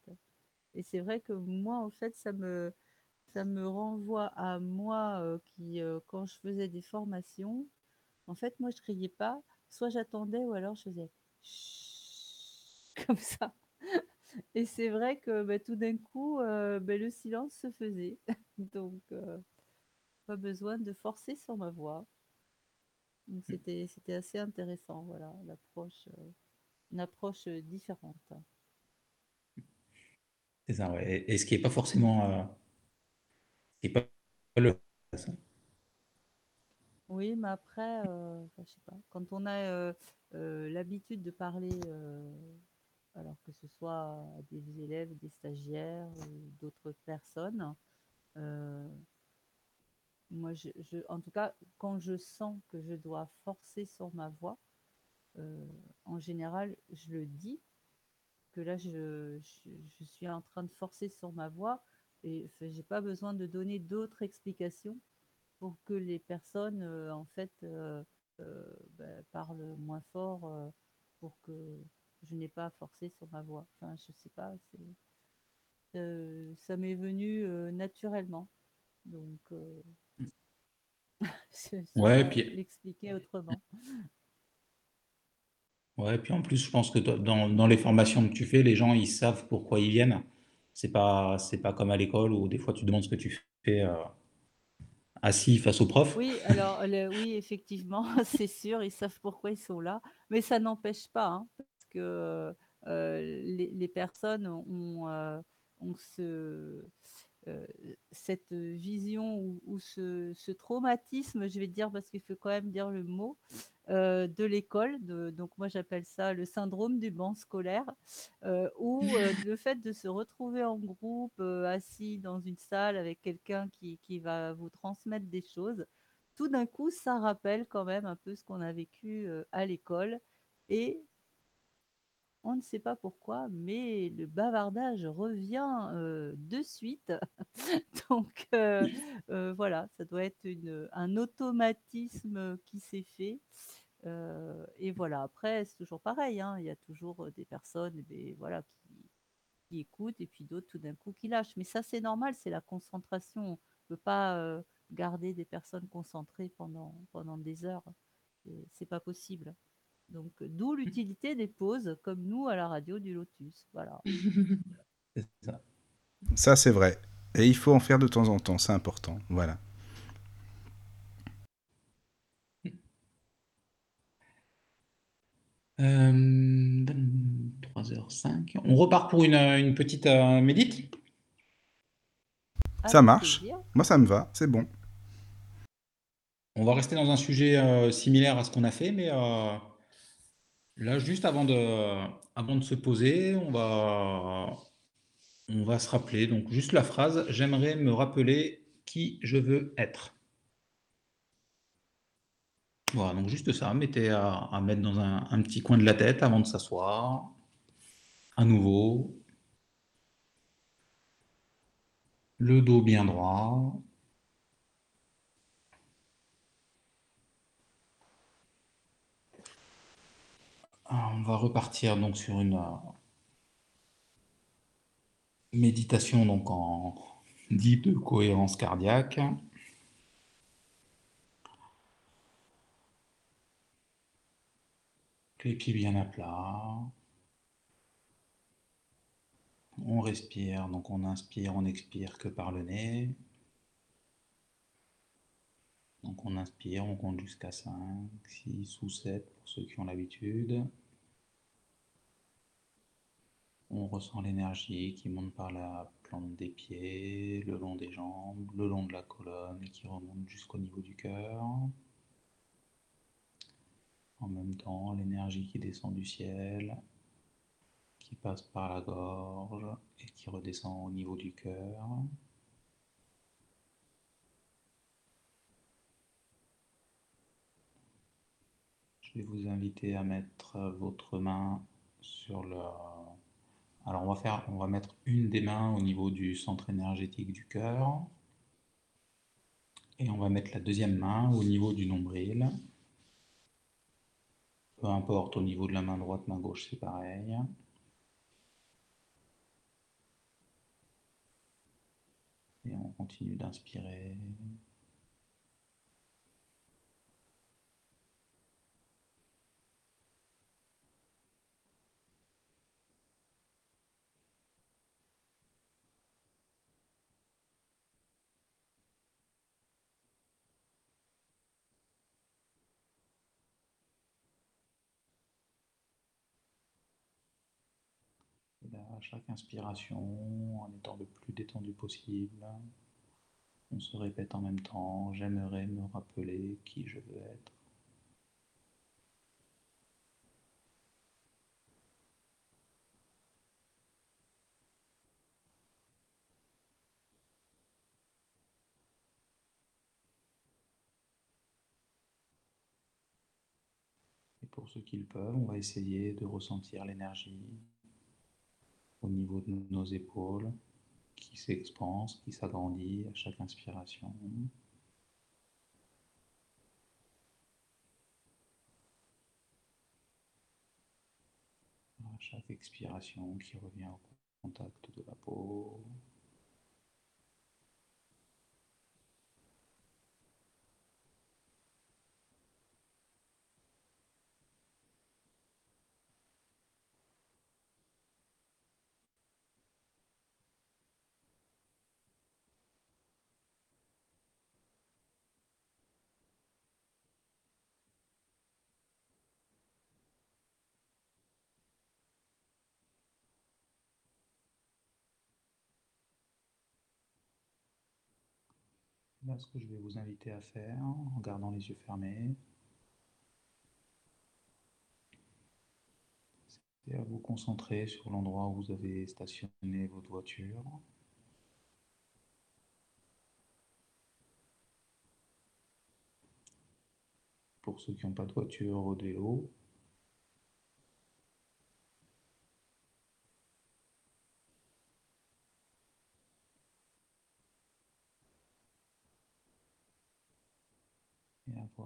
Et c'est vrai que moi, en fait, ça me, ça me renvoie à moi qui, quand je faisais des formations, en fait, moi, je criais pas. Soit j'attendais ou alors je faisais comme ça. Et c'est vrai que bah, tout d'un coup, euh, bah, le silence se faisait. Donc, euh, pas besoin de forcer sur ma voix. Donc, mmh. c'était, c'était assez intéressant, voilà, l'approche, euh, une approche différente. C'est ça, ouais. Et, ce qui n'est pas forcément. ce pas le. Oui, mais après, euh, je sais pas, quand on a euh, euh, l'habitude de parler, alors que ce soit à des élèves, des stagiaires ou d'autres personnes, moi, je, en tout cas, quand je sens que je dois forcer sur ma voix, en général, je le dis, que là, je, je suis en train de forcer sur ma voix et j'ai pas besoin de donner d'autres explications pour que les personnes, euh, en fait, euh, euh, ben, parlent moins fort pour que je n'ai pas forcé sur ma voix. Enfin, je sais pas, ça m'est venu naturellement. Donc, c'est Ouais, pas puis l'expliquer autrement. ouais, puis en plus, je pense que dans, dans les formations que tu fais, les gens, ils savent pourquoi ils viennent. C'est pas, c'est pas comme à l'école où des fois tu demandes ce que tu fais euh, assis face au prof. Oui, alors le- oui, effectivement, c'est sûr, ils savent pourquoi ils sont là, mais ça n'empêche pas, hein, parce que euh, les, les personnes ont, euh, ont ce, euh, cette vision ou, ou ce, ce traumatisme, je vais dire, parce qu'il faut quand même dire le mot, euh, de l'école. Donc moi j'appelle ça le syndrome du banc scolaire, euh, où euh, le fait de se retrouver en groupe, assis dans une salle avec quelqu'un qui, qui va vous transmettre des choses, tout d'un coup ça rappelle quand même un peu ce qu'on a vécu à l'école. Et on ne sait pas pourquoi, mais le bavardage revient euh, de suite. Donc euh, euh, voilà, ça doit être un automatisme qui s'est fait. Et voilà, après, c'est toujours pareil. hein, Il y a toujours des personnes eh ben, qui, écoutent et puis d'autres tout d'un coup qui lâchent. Mais ça, c'est normal, c'est la concentration. On ne peut pas garder des personnes concentrées pendant, pendant des heures. C'est pas possible. Donc, d'où l'utilité des pauses, comme nous à la radio du Lotus. Voilà. C'est ça. Ça, c'est vrai. Et il faut en faire de temps en temps, c'est important. Voilà. Euh, 3h05. On repart pour une, une petite euh, médite? Ça marche. Moi, ça me va, c'est bon. On va rester dans un sujet euh, similaire à ce qu'on a fait, mais euh, là, juste avant de, se poser, on va, se rappeler. Donc, juste la phrase J'aimerais me rappeler qui je veux être. Voilà, donc juste ça, mettez à, mettre dans un petit coin de la tête avant de s'asseoir. À nouveau. Le dos bien droit. On va repartir donc sur une euh, méditation donc en dite de cohérence cardiaque. Les pieds bien à plat. On respire, donc on inspire, on expire que par le nez. Donc on inspire, on compte jusqu'à 5, 6 ou 7 pour ceux qui ont l'habitude. On ressent l'énergie qui monte par la plante des pieds, le long des jambes, le long de la colonne et qui remonte jusqu'au niveau du cœur. En même temps, l'énergie qui descend du ciel, qui passe par la gorge et qui redescend au niveau du cœur. Je vais vous inviter à mettre votre main sur le... Alors on va mettre une des mains au niveau du centre énergétique du cœur. Et on va mettre la deuxième main au niveau du nombril. Peu importe, au niveau de la main droite, main gauche, c'est pareil. Et on continue d'inspirer. Et là, à chaque inspiration, en étant le plus détendu possible, on se répète en même temps, j'aimerais me rappeler qui je veux être. Et pour ceux qui le peuvent, on va essayer de ressentir l'énergie au niveau de nos épaules qui s'expanse, qui s'agrandit à chaque inspiration. À chaque expiration qui revient au contact de la peau. Là, ce que je vais vous inviter à faire, en gardant les yeux fermés, c'est à vous concentrer sur l'endroit où vous avez stationné votre voiture. Pour ceux qui n'ont pas de voiture, rodéo, et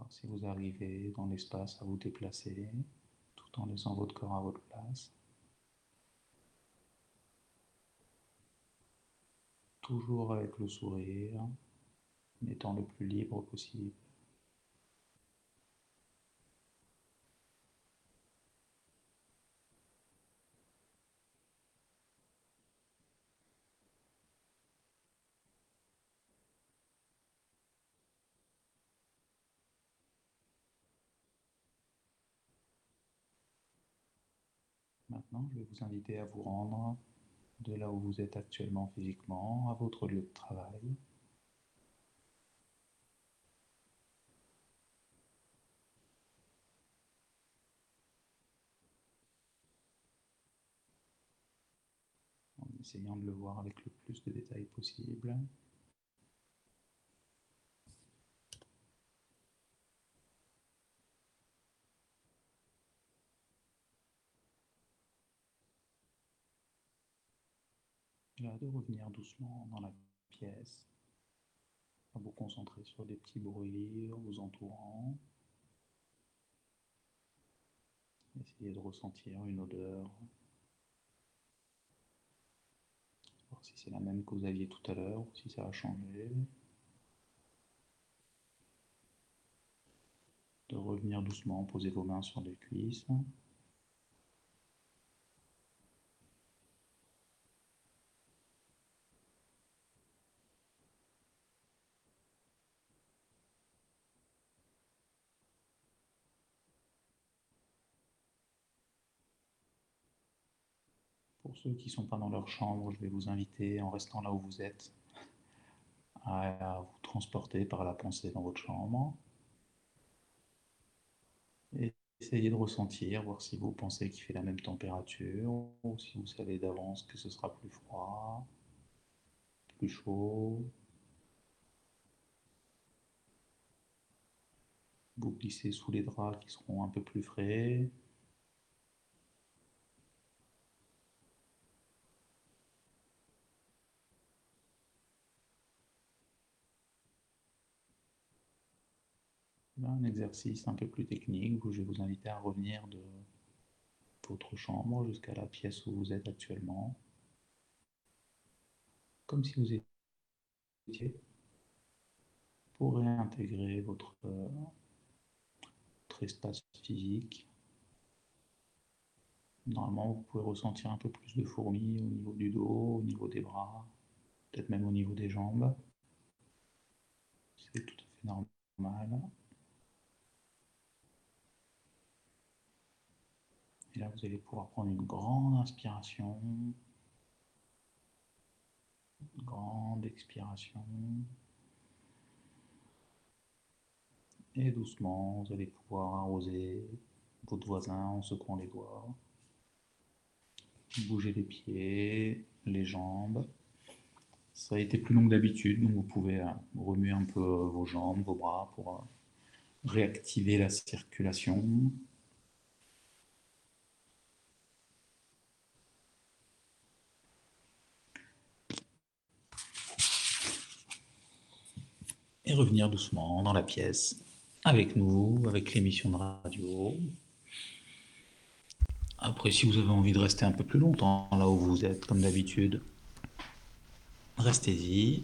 si vous arrivez dans l'espace à vous déplacer tout en laissant votre corps à votre place. Toujours avec le sourire, en étant le plus libre possible. Je vais vous inviter à vous rendre de là où vous êtes actuellement physiquement à votre lieu de travail. En essayant de le voir avec le plus de détails possible. De revenir doucement dans la pièce, à vous concentrer sur des petits bruits vous entourant. Essayez de ressentir une odeur. Voir si c'est la même que vous aviez tout à l'heure ou si ça a changé. De revenir doucement, poser vos mains sur les cuisses. Pour ceux qui ne sont pas dans leur chambre, je vais vous inviter, en restant là où vous êtes, à vous transporter par la pensée dans votre chambre. Et essayez de ressentir, voir si vous pensez qu'il fait la même température, ou si vous savez d'avance que ce sera plus froid, plus chaud. Vous glissez sous les draps qui seront un peu plus frais. Un exercice un peu plus technique où je vais vous inviter à revenir de votre chambre jusqu'à la pièce où vous êtes actuellement. Comme si vous étiez pour réintégrer votre espace physique. Normalement, vous pouvez ressentir un peu plus de fourmis au niveau du dos, au niveau des bras, peut-être même au niveau des jambes. C'est tout à fait normal. Et là, vous allez pouvoir prendre une grande inspiration, une grande expiration. Et doucement, vous allez pouvoir arroser votre voisin en secouant les doigts. Bouger les pieds, les jambes. Ça a été plus long que d'habitude, donc vous pouvez remuer un peu vos jambes, vos bras pour réactiver la circulation. Et revenir doucement dans la pièce avec nous, avec l'émission de radio. Après, si vous avez envie de rester un peu plus longtemps là où vous êtes, comme d'habitude, restez-y.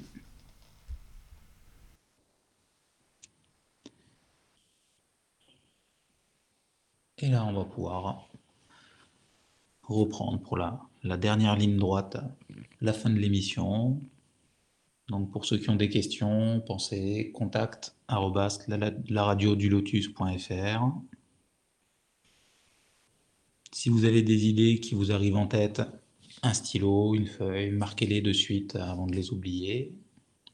Et là, on va pouvoir reprendre pour la, la dernière ligne droite, la fin de l'émission. Donc pour ceux qui ont des questions, pensez contact lotus.fr. Si vous avez des idées qui vous arrivent en tête, un stylo, une feuille, marquez-les de suite avant de les oublier,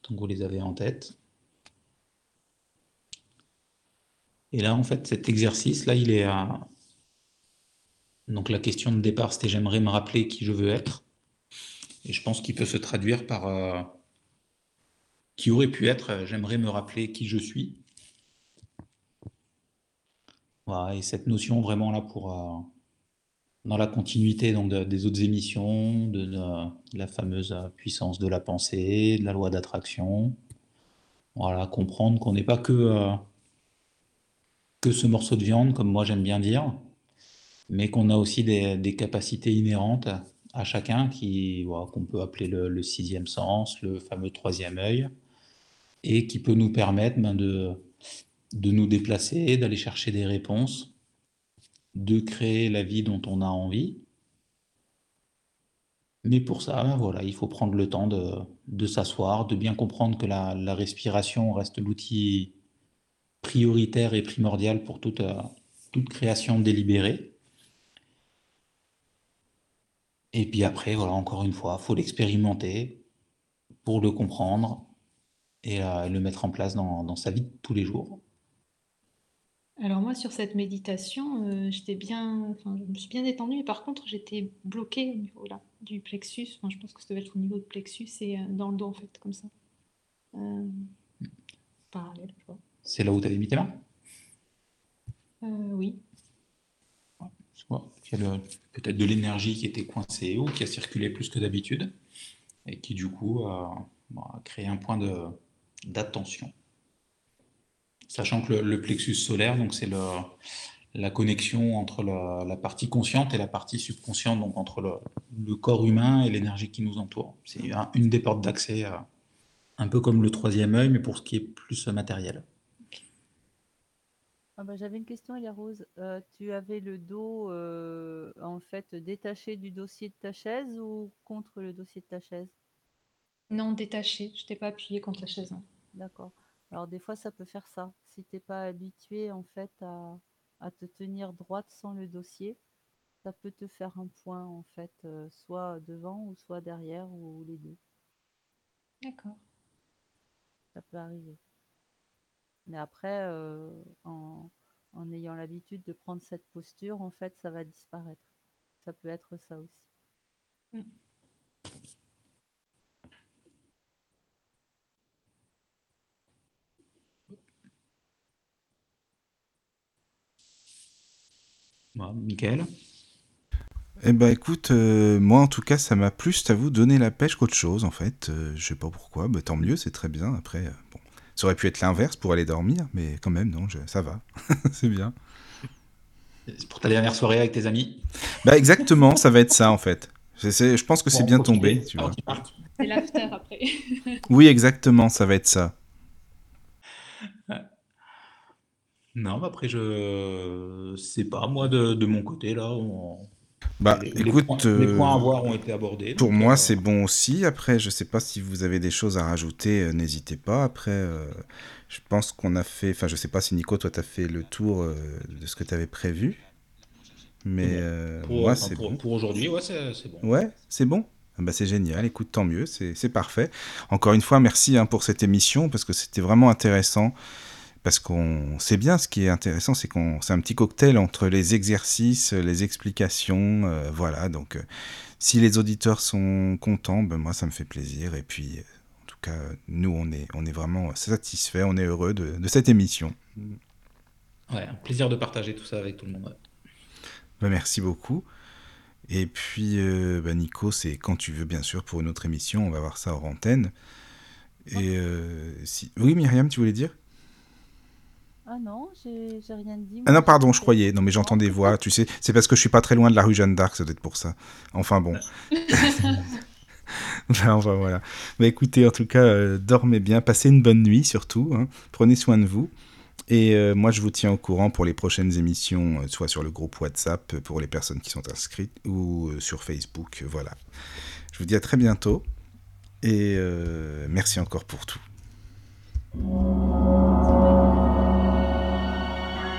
tant vous les avez en tête. Et là, en fait, cet exercice-là, il est à... Donc la question de départ, c'était j'aimerais me rappeler qui je veux être. Et je pense qu'il peut se traduire par euh, qui aurait pu être euh, j'aimerais me rappeler qui je suis. Voilà, et cette notion vraiment là pour euh, dans la continuité des autres émissions, de, la fameuse puissance de la pensée, de la loi d'attraction. Voilà, comprendre qu'on n'est pas que que ce morceau de viande, comme moi j'aime bien dire, mais qu'on a aussi des, capacités inhérentes à chacun qui qu'on peut appeler le, sixième sens, le fameux troisième œil, et qui peut nous permettre ben, de, de nous déplacer, d'aller chercher des réponses, de créer la vie dont on a envie. Mais pour ça, ben, voilà, il faut prendre le temps de, de s'asseoir, de bien comprendre que la, la respiration reste l'outil prioritaire et primordial pour toute, euh, toute création délibérée. Et puis après, voilà, encore une fois, il faut l'expérimenter pour le comprendre et euh, le mettre en place dans, dans, sa vie de tous les jours. Alors moi, sur cette méditation, euh, j'étais bien, enfin, je me suis bien détendue, et par contre, j'étais bloquée au niveau là, du plexus. Enfin, je pense que ça devait être au niveau de plexus et dans le dos, en fait, comme ça. parallèle, je vois. C'est là où tu avais mis tes mains? Euh, Oui. Il y a peut-être de l'énergie qui était coincée ou qui a circulé plus que d'habitude et qui du coup a, créé un point d'attention. Sachant que le, plexus solaire, donc c'est la connexion entre la, partie consciente et la partie subconsciente, donc entre le, corps humain et l'énergie qui nous entoure. C'est une des portes d'accès, euh, un peu comme le troisième œil, mais pour ce qui est plus matériel. Ah bah, j'avais une question, Elia Rose. Euh, tu avais le dos euh, en fait détaché du dossier de ta chaise ou contre le dossier de ta chaise? Non, détaché. Je t'ai pas appuyé contre la chaise. D'accord. Alors des fois ça peut faire ça. Si t'es pas habitué en fait à, te tenir droite sans le dossier, ça peut te faire un point en fait, euh, soit devant ou soit derrière ou les deux. D'accord. Ça peut arriver. Mais après, euh, en, ayant l'habitude de prendre cette posture, en fait, ça va disparaître. Ça peut être ça aussi. Mm. Michael eh ben écoute, euh, moi en tout cas ça m'a plus, à vous donner la pêche qu'autre chose en fait. Euh, je sais pas pourquoi, bah, tant mieux, c'est très bien. Après, bon, ça aurait pu être l'inverse pour aller dormir, mais quand même, non, ça va. c'est bien. C'est pour ta dernière soirée avec tes amis Bah exactement, ça va être ça en fait. je pense que c'est bien tombé. Tu vois. C'est l'after après. oui, exactement, ça va être ça. Non, après, je sais pas, moi, de, de mon côté, là, on, bah, écoute, les points, à euh, voir ont été abordés. Pour moi, euh, c'est bon aussi. Après, je sais pas si vous avez des choses à rajouter, euh, n'hésitez pas. Après, je pense qu'on a fait. Enfin, je sais pas si Nico, toi, tu as fait le tour de ce que tu avais prévu. Mais pour, moi, c'est bon. Pour aujourd'hui, ouais, c'est bon. Ouais, c'est bon. Bah, c'est génial, écoute, tant mieux, c'est parfait. Encore une fois, merci hein, pour cette émission parce que c'était vraiment intéressant parce qu'on sait bien ce qui est intéressant, c'est qu'on c'est un petit cocktail entre les exercices, les explications, euh, voilà. Donc, euh, si les auditeurs sont contents, ben moi ça me fait plaisir. Et puis, euh, en tout cas, nous on est on est vraiment satisfaits, on est heureux de, cette émission. Ouais, un plaisir de partager tout ça avec tout le monde. Ben, merci beaucoup. Et puis, ben, Nico, c'est quand tu veux, bien sûr, pour une autre émission. On va voir ça hors antenne. Et si... Oui, Myriam, tu voulais dire? Ah non, j'ai rien dit. Ah non, pardon, je croyais. Non, mais j'entends des voix, tu sais. C'est parce que je suis pas très loin de la rue Jeanne d'Arc, ça doit être pour ça. Enfin bon. enfin voilà. Mais écoutez, en tout cas, euh, dormez bien, passez une bonne nuit surtout. Hein. Prenez soin de vous. Et euh, moi, je vous tiens au courant pour les prochaines émissions, euh, soit sur le groupe WhatsApp pour les personnes qui sont inscrites ou sur Facebook. Voilà. Je vous dis à très bientôt. Et merci encore pour tout.